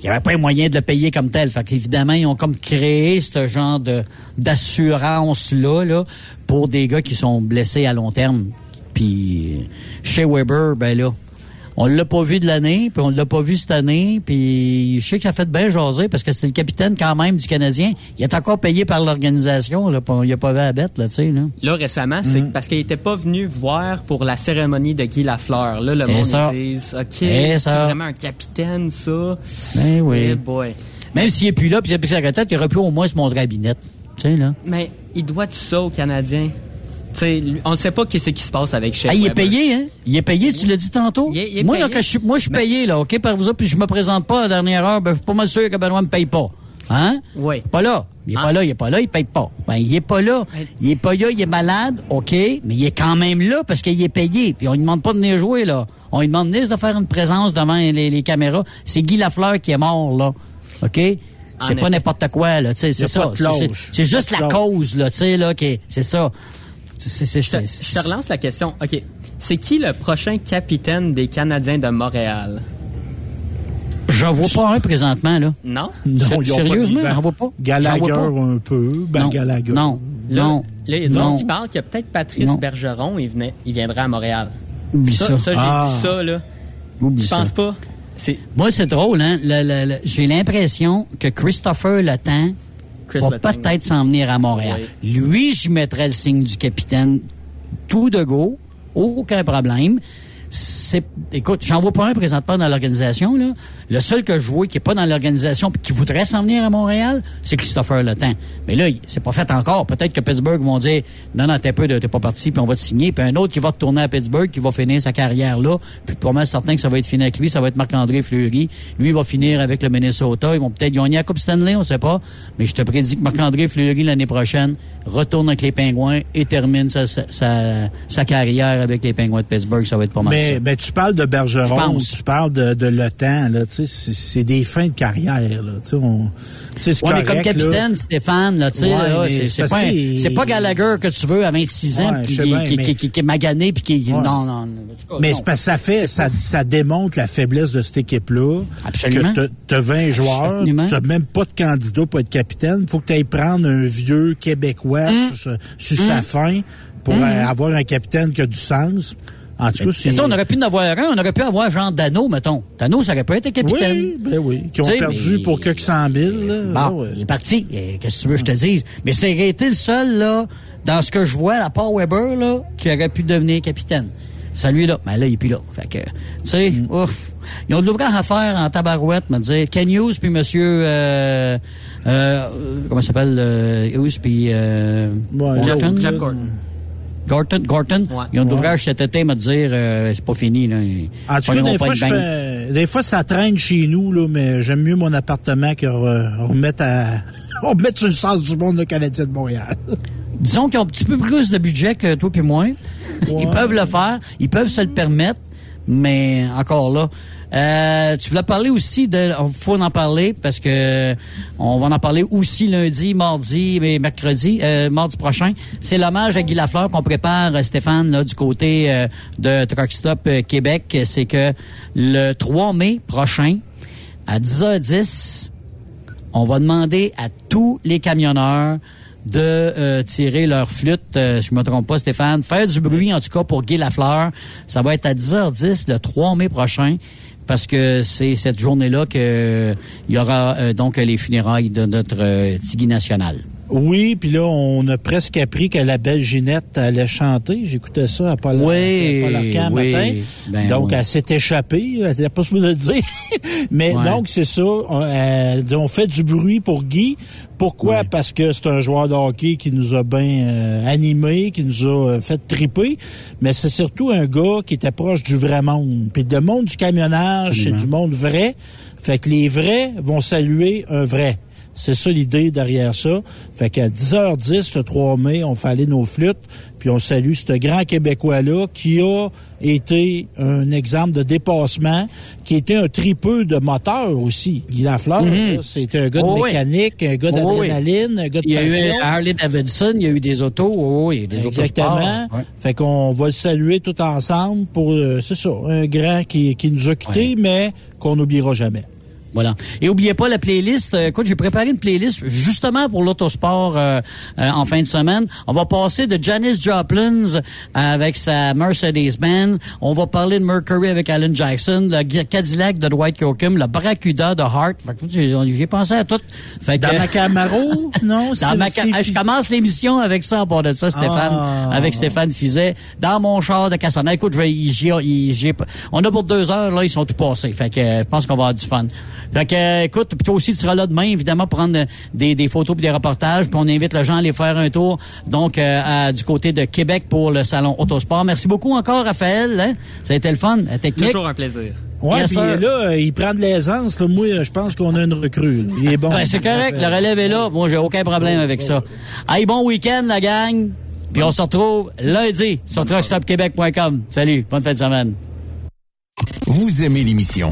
il n'y avait pas les moyens de le payer comme tel. Fait qu'évidemment, ils ont comme créé ce genre de d'assurance-là là, pour des gars qui sont blessés à long terme. Puis chez Weber, ben là, on l'a pas vu de l'année, puis on l'a pas vu cette année, puis je sais qu'il a fait bien jaser parce que c'est le capitaine quand même du Canadien. Il est encore payé par l'organisation, là, il a pas vu à la bête, là, tu sais, là. Là, récemment, Mm. c'est parce qu'il était pas venu voir pour la cérémonie de Guy Lafleur. Là, le Et monde ça. disent, OK, c'est ça. vraiment un capitaine, ça. Ben oui. Eh boy. Même s'il est plus là, puis il a pris sa retraite, il aurait pu au moins se montrer à Binette. Tu sais, là. Mais il doit tout ça aux Canadiens. On ne sait pas qu'est-ce qui se passe avec Shea Ah, il est payé, hein? Il est payé, tu l'as dit tantôt? Il est- il est moi, je suis, moi, je suis payé, là, OK, par vous autres, puis je me présente pas à la dernière heure, ben, je suis pas mal sûr que Benoît me paye pas. Hein? Oui. Pas là. Il est Ah. pas là, il est pas là, il paye pas. Ben, il est pas là. Il est pas là, il est malade, OK, mais il est quand même là parce qu'il est payé. Puis on lui demande pas de venir jouer, là. On lui demande juste de faire une présence devant les, les caméras. C'est Guy Lafleur qui est mort, là. OK? C'est pas n'importe quoi, là, tu sais, c'est ça. C'est- juste la cause, là, tu sais, là, qui est- c'est ça. C'est- c'est- Je te, c'est- je te relance la question. OK. C'est qui le prochain capitaine des Canadiens de Montréal? J'en vois pas un présentement, là. Non? Non, Sérieusement, de- j'en vois pas. Gallagher un peu. Ben, Non. Gallagher. Non. Là, Non. là, il y a du Non. monde qui parle que peut-être Patrice Non. Bergeron, il, venait, il viendrait à Montréal. Oublie ça, ça. ça, j'ai Ah. vu ça, là. Oublie Tu ça. penses pas? C'est Moi, c'est drôle, hein. Le- le- le- J'ai l'impression que Christopher Letang Chris va peut-être s'en venir à Montréal. Lui, j'y mettrais le signe du capitaine tout de go, aucun problème. C'est, écoute, j'en vois pas un présentement dans l'organisation. Le seul que je vois qui est pas dans l'organisation puis qui voudrait s'en venir à Montréal, c'est Christopher Letang. Mais là, c'est pas fait encore. Peut-être que Pittsburgh vont dire, non, non, t'es peu, t'es pas parti, puis on va te signer. Puis un autre qui va retourner à Pittsburgh, qui va finir sa carrière là. Puis pour moi, certain que ça va être fini avec lui. Ça va être Marc-André Fleury. Lui, va finir avec le Minnesota. Ils vont peut-être gagner la Coupe Stanley, on sait pas. Mais je te prédis que Marc-André Fleury, l'année prochaine, retourne avec les Pingouins et termine sa, carrière avec les Pingouins de Pittsburgh. Ça va être pas mal. Mais, mais tu parles de Bergeron, tu parles de, de Le Temps, là, tu sais, c'est- c'est des fins de carrière, là, tu sais, on, c'est Ouais, mais correct, comme capitaine, là. Stéphane, là, tu sais, Ouais, c'est- pas, un- pas Gallagher que tu veux à 26 ans, Ouais, qui, bien, qui, mais- est magané, puis qui... Non, non, non. Mais c'est parce que ça fait, ça, ça démontre la faiblesse de cette équipe-là. Absolument. Que t'as- t'as 20 joueurs, t'as même pas de candidat pour être capitaine. Faut que tu ailles prendre un vieux Québécois Hum. sur, sur sa fin pour euh, avoir un capitaine qui a du sens. En tout cas, C'est ça, on aurait pu en avoir un, on aurait pu avoir Jean Dano, mettons. Dano, ça aurait pu être capitaine. Oui, ben oui. Qui ont perdu mais- pour quelques cent mille. là. Bon, Ouais. il est parti. Qu'est-ce que tu veux que je te dise? Mais c'est été le seul, là, dans ce que je vois, à part Weber, là, qui aurait pu devenir capitaine. Celui-là, mais là, il est plus là. Fait que, tu sais, Mm. ouf. Ils ont de l'ouvrage à faire en tabarouette, me dire. Ken Hughes puis monsieur, euh, euh, comment ça s'appelle, euh, Hughes puis, euh, Ouais? Jeff Gordon. Gorton, Gorton. Ouais. Ils ont l'ouvrage cet été, me dire, euh, c'est pas fini, là. Ils- En tout cas, des fois, être je bien. fais, des fois, ça traîne chez nous, là, mais j'aime mieux mon appartement que re- remettre à, on remettre sur le sens du monde le Canadien de Montréal. disons qu'ils ont un petit peu plus de budget que toi puis moi. Ils peuvent le faire, ils peuvent se le permettre, mais encore là, Euh, tu voulais parler aussi de, faut en parler parce que on va en parler aussi lundi, mardi et mercredi, euh, mardi prochain. C'est l'hommage à Guy Lafleur qu'on prépare, euh, Stéphane, là, du côté euh, de Truck Stop euh, Québec. C'est que le 3 mai prochain, à 10h10, on va demander à tous les camionneurs de euh, tirer leur flûte, euh, je me trompe pas Stéphane, faire du bruit en tout cas pour Guy Lafleur. Ça va être à 10h10 le 3 mai prochain parce que c'est cette journée-là que il y aura euh, donc les funérailles de notre euh, Tigui national. Oui, puis là, on a presque appris que la belle Ginette allait chanter. J'écoutais ça à Paul, Oui, à Paul Arcand oui. matin. Ben Donc, oui. elle s'est échappée. Elle n'était pas supposée le dire. Mais Ouais. donc, c'est ça. On, euh, on fait du bruit pour Guy. Pourquoi? Parce que c'est un joueur de hockey qui nous a bien euh, animés, qui nous a euh, fait triper. Mais c'est surtout un gars qui était proche du vrai monde. Puis le monde du camionnage, c'est du monde vrai. Fait que les vrais vont saluer un vrai. C'est ça l'idée derrière ça. Fait qu'à 10h10, le 3 mai, on fait aller nos flûtes, puis on salue ce grand Québécois-là qui a été un exemple de dépassement, qui était un tripeux de moteur aussi. Guy Lafleur, Mhm. c'était un gars de Oh oui. mécanique, un gars Oh oui. d'adrénaline, un gars de Il y a eu. Harley Davidson, il y a eu des autos, oh, oui, des Exactement. autosports. Ouais. Fait qu'on va le saluer tout ensemble pour, euh, c'est ça, un grand qui, qui nous a quittés, mais qu'on n'oubliera jamais. Voilà. Et oubliez pas la playlist. Euh, Écoute, j'ai préparé une playlist justement pour l'autosport euh, euh, en fin de semaine. On va passer de Janis Joplin's avec sa Mercedes-Benz. On va parler de Mercury avec Alan Jackson, le Cadillac de Dwight Yoakam, le Barracuda de Hart. Fait que, écoute, j'ai j'ai pensé à tout. Fait que- Dans ma Camaro, non? Dans c'est- ma ca- Ah, je commence l'émission avec ça, à part de ça, Stéphane, Ah. avec Stéphane Fizet, dans mon char de Cassonnet. Écoute, j'y- on a pour deux heures, là, ils sont tout passés. Fait que, euh, je pense qu'on va avoir du fun. Fait que, euh, écoute, puis toi aussi, tu seras là demain, évidemment, pour prendre euh, des, des photos puis des reportages. Puis on invite les gens à aller faire un tour, donc, euh, à- du côté de Québec pour le salon Autosport. Merci beaucoup encore, Raphaël. Hein? Ça a été le fun, la technique. Toujours un plaisir. Ouais, Yes, puis sir. là, euh, il prend de l'aisance. là. Moi, je pense qu'on a une recrue. là. Il est bon. Ben, c'est correct, le relève est là. Moi, j'ai aucun problème avec ça. Hey, bon week-end, la gang. Puis on se retrouve lundi sur truckstopquebec.com. Salut, bonne fin de semaine. Vous aimez l'émission?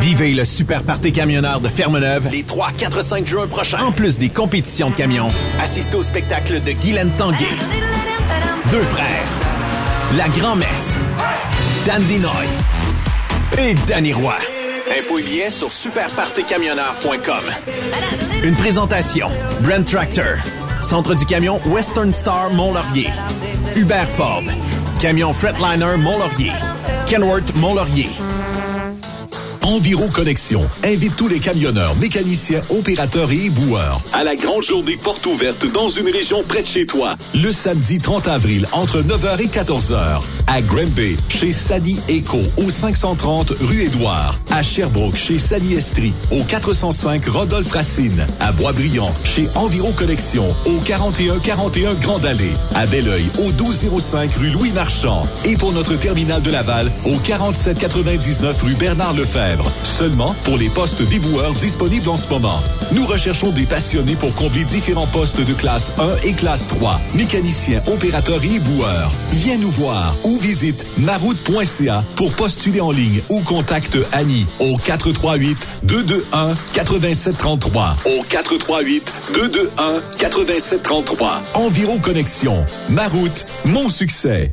Vivez le super party camionneur de Fermeneuve les 3, 4, 5 juin prochains. En plus des compétitions de camions, assistez au spectacle de Guylaine Tanguay. Deux frères. La Grand-Messe. Dan Dinoy. Et Danny Roy. Info et billets sur superpartycamionneur.com. Une présentation. Brand Tractor. Centre du camion Western Star Mont-Laurier. Hubert Ford. Camion Fretliner Mont-Laurier. Kenworth Mont-Laurier. Enviro Connexion invite tous les camionneurs, mécaniciens, opérateurs et éboueurs à la grande journée porte ouverte dans une région près de chez toi. Le samedi 30 avril entre 9h et 14h à Granby chez Sally Eco au 530 rue Édouard, à Sherbrooke chez Sally Estrie au 405 Rodolphe Racine, à Boisbriand chez Enviro Connexion au 4141 Grande Allée, à Belleuil au 1205 rue Louis Marchand et pour notre terminal de Laval au 4799 rue Bernard Lefebvre. Seulement pour les postes d'éboueurs disponibles en ce moment. Nous recherchons des passionnés pour combler différents postes de classe 1 et classe 3, mécaniciens, opérateurs et éboueurs. Viens nous voir ou visite maroute.ca pour postuler en ligne ou contacte Annie au 438 221 8733 au 438 221 8733. Environ Connexion. Maroute, mon succès.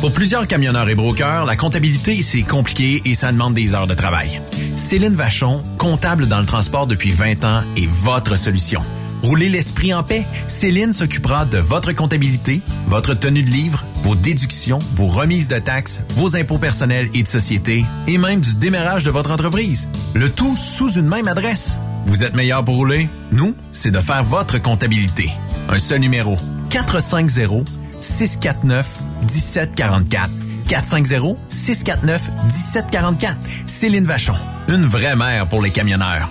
Pour plusieurs camionneurs et brokers, la comptabilité, c'est compliqué et ça demande des heures de travail. Céline Vachon, comptable dans le transport depuis 20 ans, est votre solution. Roulez l'esprit en paix. Céline s'occupera de votre comptabilité, votre tenue de livre, vos déductions, vos remises de taxes, vos impôts personnels et de société, et même du démarrage de votre entreprise. Le tout sous une même adresse. Vous êtes meilleur pour rouler? Nous, c'est de faire votre comptabilité. Un seul numéro. 450 649 1744. 450-649-1744. Céline Vachon. Une vraie mère pour les camionneurs.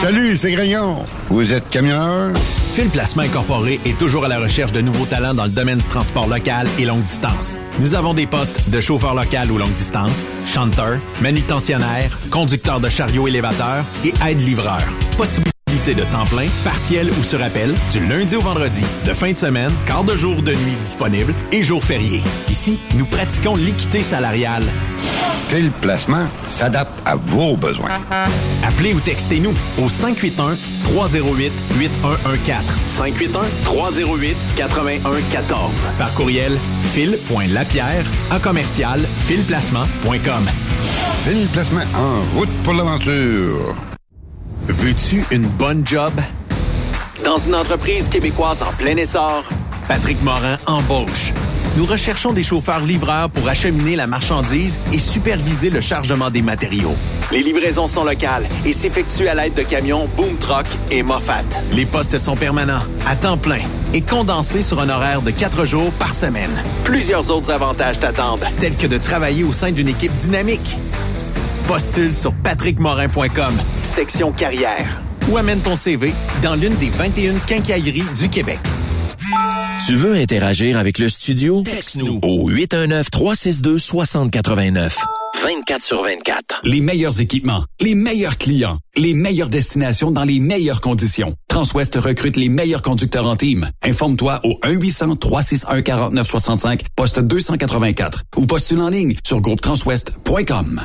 Salut, c'est Grignon. Vous êtes camionneur? Fil Placement Incorporé est toujours à la recherche de nouveaux talents dans le domaine du transport local et longue distance. Nous avons des postes de chauffeur local ou longue distance, chanteur, manutentionnaire, conducteur de chariot élévateur et aide-livreur. De temps plein, partiel ou sur appel, du lundi au vendredi, de fin de semaine, quart de jour de nuit disponible et jours fériés. Ici, nous pratiquons l'équité salariale. Fil Placement s'adapte à vos besoins? Appelez ou textez-nous au 581 308 8114. 581 308 8114. Par courriel fil.lapierre à commercial filplacement.com. Fil Placement en route pour l'aventure. Veux-tu une bonne job? Dans une entreprise québécoise en plein essor, Patrick Morin embauche. Nous recherchons des chauffeurs livreurs pour acheminer la marchandise et superviser le chargement des matériaux. Les livraisons sont locales et s'effectuent à l'aide de camions Boom Truck et Moffat. Les postes sont permanents, à temps plein et condensés sur un horaire de quatre jours par semaine. Plusieurs autres avantages t'attendent, tels que de travailler au sein d'une équipe dynamique. Postule sur patrickmorin.com, section carrière. Ou amène ton CV dans l'une des 21 quincailleries du Québec. Tu veux interagir avec le studio? Texte-nous au 819-362-6089. 24 sur 24. Les meilleurs équipements, les meilleurs clients, les meilleures destinations dans les meilleures conditions. Transwest recrute les meilleurs conducteurs en team. Informe-toi au 1-800-361-4965, poste 284 ou postule en ligne sur groupetranswest.com.